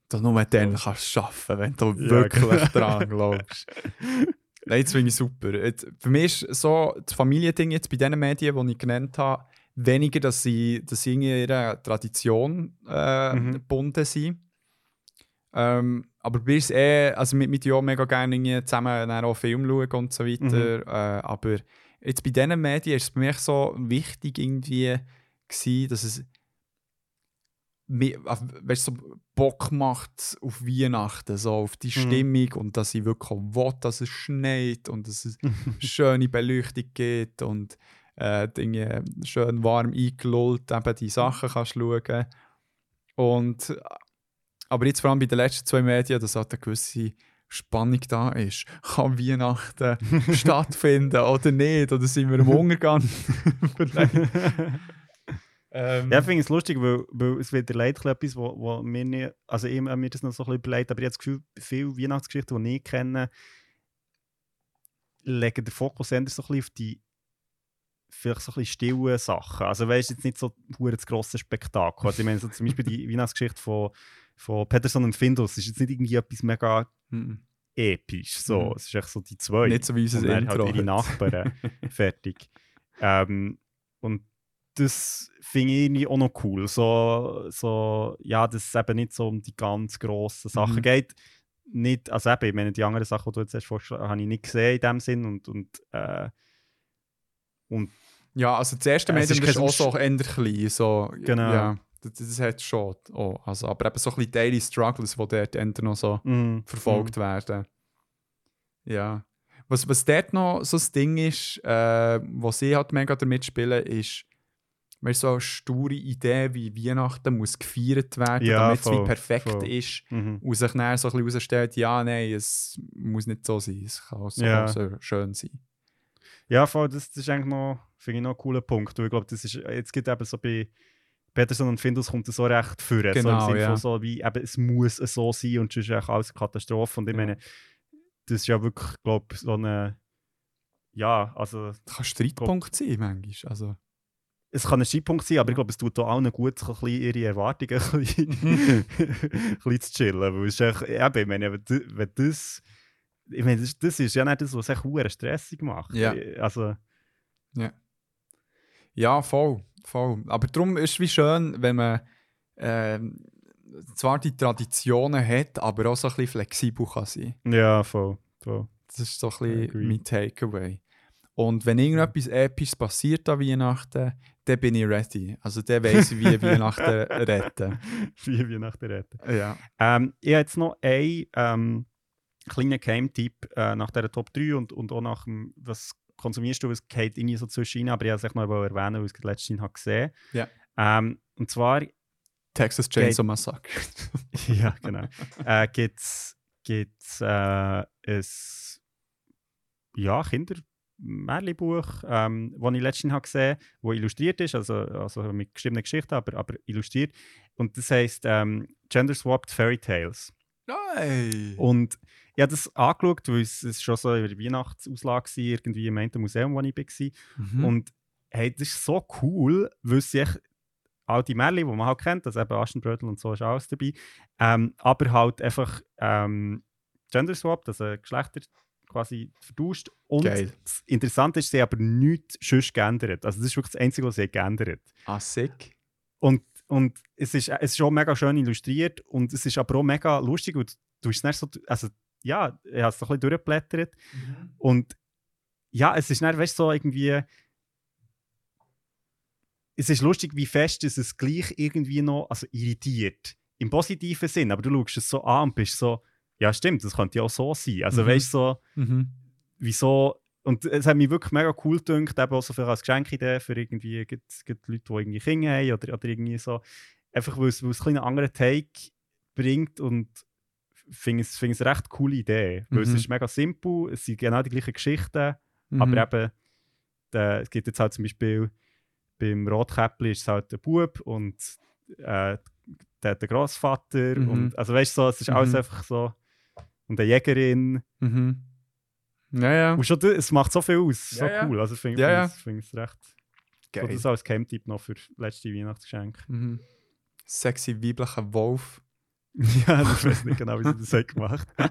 Du nur dann kannst du es schaffen, wenn du Ja, wirklich genau. dran glaubst. Nein, das finde ich super. Jetzt, für mich ist so das Familiending jetzt bei den Medien, die ich genannt habe, weniger, dass sie, dass sie in ihrer Tradition äh, Mhm. gebunden sind. Ähm, aber bei uns eh, also mit, mit ja mega gerne zusammen dann auch Film schauen und so weiter. Äh, aber jetzt bei diesen Medien ist es für mich so wichtig irgendwie gewesen, dass es weißt, so Bock macht auf Weihnachten, so auf die Stimmung und dass ich wirklich will, dass es schneit und dass es schöne Beleuchtung gibt und äh, Dinge schön warm eingelullt eben die Sachen kannst schauen. Und aber jetzt vor allem bei den letzten zwei Medien, dass halt eine gewisse Spannung da ist. Kann Weihnachten stattfinden oder nicht? Oder sind wir im Untergang? Vielleicht. ähm, Ja, ich finde es lustig, weil, weil es wird leider etwas, wo, wo mir nicht, also ich habe mir das noch so ein bisschen überlegt, aber ich habe das Gefühl, viele Weihnachtsgeschichten, die ich kenne, legen den Fokus eher so ein bisschen auf die vielleicht so ein bisschen stillen Sachen. Also weißt jetzt nicht so hure das grosse Spektakel. Also ich meine, so zum Beispiel die Weihnachtsgeschichte von, von Peterson und Findus ist jetzt nicht irgendwie etwas mega mhm. episch. So. Mhm. Es ist echt so die zwei. Nicht so wie unser und dann Intro. halt ihre Nachbarn. Fertig. Ähm, und das finde ich irgendwie auch noch cool. So, so, ja, dass es eben nicht so um die ganz grossen Sachen Mhm. geht. Nicht, also eben, ich meine, die anderen Sachen, die du jetzt hast vorgeschlagen habe ich nicht gesehen in dem Sinn. Und, und, äh, und Ja, also das erste Es Medium ist ist auch so eher klein. So, Genau. Ja, das, das hat schon. Oh, also, aber eben so ein bisschen Daily Struggles, die dort noch so mm, verfolgt werden. Ja. Was, was dort noch so das Ding ist, äh, was sie halt mega damit spielen, ist, weißt, so eine sture Idee, wie Weihnachten muss gefeiert werden, Ja, damit es wie voll, perfekt voll. ist. Mhm. Und sich dann so ein bisschen herausstellt, ja, nein, es muss nicht so sein, es kann auch so, Ja. so schön sein. Ja, voll, das, das ist eigentlich noch, finde ich noch ein cooler Punkt. Und ich glaube, das ist, jetzt gibt eben so bei Peterson und Findus kommt das so recht führen. so im Genau, Sinne ja. von so wie, eben, es muss so sein und sonst ist alles eine Katastrophe. Und ich Ja. meine, das ist ja wirklich, glaube ich, so eine, ja, also Das kann ein Streitpunkt sein, manchmal. Also, es kann ein Streitpunkt sein, aber ich glaube, es tut auch allen gut, so ein bisschen ihre Erwartungen ein bisschen, ein bisschen zu chillen. Weil es ist echt, eben, ich meine, wenn das, ich meine, das, das ist ja nicht das, was echt stressig macht. Ja. Also, ja, voll, voll. Aber darum ist es wie schön, wenn man ähm, zwar die Traditionen hat, aber auch so ein bisschen flexibel kann sein ja, voll, voll. Das ist so ein bisschen mein Takeaway. Und wenn irgendetwas Episches passiert an Weihnachten, dann bin ich ready. Also dann weiss ich, wie Weihnachten retten. Wie Weihnachten retten. Ja. Ähm, ich habe jetzt noch einen ähm, kleinen Geheimtipp äh, nach dieser Top 3 und, und auch nach dem, was konsumierst du, es geht irgendwie so zwischen rein, aber ich wollte es noch erwähnen, weil ich es letztens habe gesehen Ja. Ähm, und zwar, Texas Chainsaw Massacre. ja, genau, äh, gibt es gibt's, äh, ein ja, Kindermärchenbuch, ähm, das ich letztens habe gesehen habe, das illustriert ist, also, also mit geschriebenen Geschichten, aber, aber illustriert. Und das heisst ähm, Gender Swapped Fairy Tales. Nein! Und ich habe das angeschaut, weil es, es schon so in der Weihnachtsauslage war, irgendwie im einen Museum, wo ich war. Mhm. Und hey, das ist so cool, weil sie echt all die Märchen, die man halt kennt, also eben Aschenbrödel und so ist alles dabei, ähm, aber halt einfach ähm, Gender Swap, also Geschlechter quasi vertauscht. Und Geil. das Interessante ist, sie haben aber nichts sonst geändert. Also das ist wirklich das Einzige, was sie geändert ah, sick. und, und es, ist, es ist schon mega schön illustriert und es ist aber auch mega lustig und du hast nicht so, also ja, ich habe es so ein bisschen durchgeblättert und ja, es ist nicht, weißt so irgendwie es ist lustig, wie fest es es gleich irgendwie noch, also irritiert, im positiven Sinn, aber du schaust es so an und bist so, ja stimmt, das könnte ja auch so sein. Also Mhm. weißt du, so, Mhm. wieso. Und es hat mich wirklich mega cool gedacht, eben auch so für als Geschenkidee für irgendwie gibt, gibt Leute, die irgendwie Kinder haben oder, oder irgendwie so. Einfach weil es, weil es ein bisschen einen anderen Take bringt und finde es, finde es eine recht coole Idee. Weil es Mhm. ist mega simpel, es sind genau die gleichen Geschichten, Mhm. aber eben, der, es gibt jetzt halt zum Beispiel beim Rotkäppli ist es halt der Bub und äh, der, der Großvater Mhm. und also weißt du, so, es ist alles Mhm. einfach so und eine Jägerin Mhm. Ja, ja. und schon, das- es macht so viel aus. So Ja, ja. cool. Also finde Ja, find ja. es find es recht. So, Geil. das als Camp-Tipp noch für letzte Weihnachtsgeschenk. Mhm. Sexy weiblicher Wolf. ja, ich weiß nicht genau, wie sie das gemacht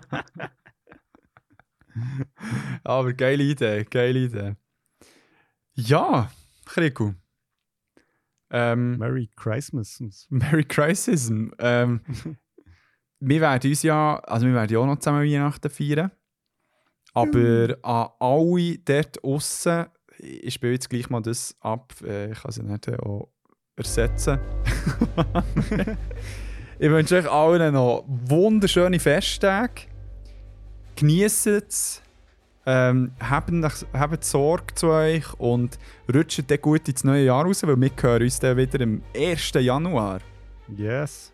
Aber geile Idee, geile Idee. Ja, Kriku. Ähm, Merry Christmas. Merry Crisis. Ähm, wir werden uns ja, also wir werden ja auch noch zusammen Weihnachten feiern. Aber an alle dort aussen, ich spiele jetzt gleich mal das ab, äh, ich kann sie nicht auch ersetzen. Ich wünsche euch allen noch wunderschöne Festtage. Genießt es. Ähm, habt, Sorge zu euch und rutscht dann gut ins neue Jahr raus, weil wir hören uns dann wieder am 1. Januar. Yes.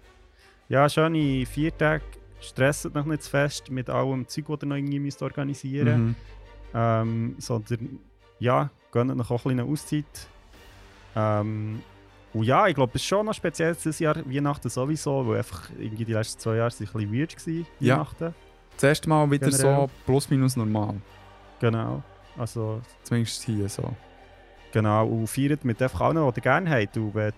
Ja, schöne vier Tage. Stresset noch nicht zu fest mit allem Zeug, das ihr noch irgendwie müsst organisieren Mhm. ähm, Sondern, ja, gönnt noch auch ein bisschen Auszeit. Ähm, und ja, ich glaube, es ist schon noch speziell dieses Jahr Weihnachten sowieso, weil einfach irgendwie die letzten zwei Jahre sind ein bisschen weird waren, Ja. Weihnachten. Das erste Mal wieder so Generell. plus minus normal. Genau. Also, Zumindest hier so. Genau, und feiert mit einfach allen, die ihr gerne habt. Und wenn-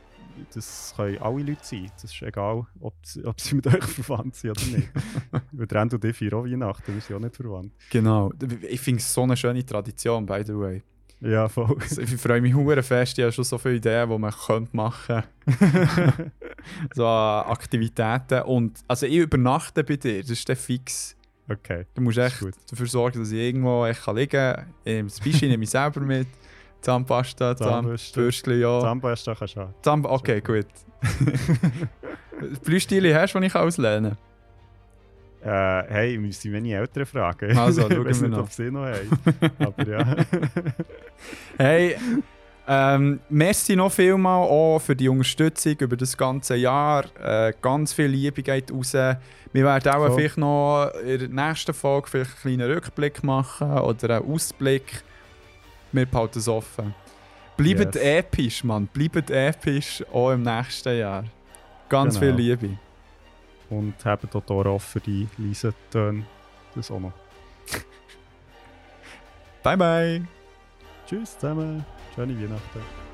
das können alle Leute sein. Das ist egal, ob, sie- ob sie mit euch verwandt sind oder nicht. Weil Endo und ich feiern auch Weihnachten, wir sind auch nicht verwandt. Genau. Ich finde es so eine schöne Tradition, by the way. Ja, voll. Also, Ich freue mich hure fest. Ich habe schon so viele Ideen, die man könnte machen könnte. so an Aktivitäten. Und also ich übernachte bei dir, das ist dann fix. Okay. Du musst echt dafür sorgen, dass ich irgendwo echt kann liegen kann. Das Bischi nehme ich selber mit. Zahnpasta. Zahnbürstchen, ja. Zahnpasta kannst du haben. Zahn okay, gut. Blühstile hast du, die ich auslehnen Äh, hey, wir müssen meine Eltern fragen. Also, ich schauen weiß wir nicht, noch. ob sie noch haben. Aber ja. Hey, ähm, merci noch vielmal auch für die Unterstützung über das ganze Jahr. Äh, ganz viel Liebe geht raus. Wir werden auch Voll. vielleicht noch in der nächsten Folge vielleicht einen kleinen Rückblick machen oder einen Ausblick. Wir behalten es offen. Bleibt Yes. episch, Mann. Bleibt episch auch im nächsten Jahr. Ganz Genau. viel Liebe. Und haben dort auch offen für die leisen Töne. Das auch noch. Bye, bye. Tschüss zusammen. Schöne Weihnachten.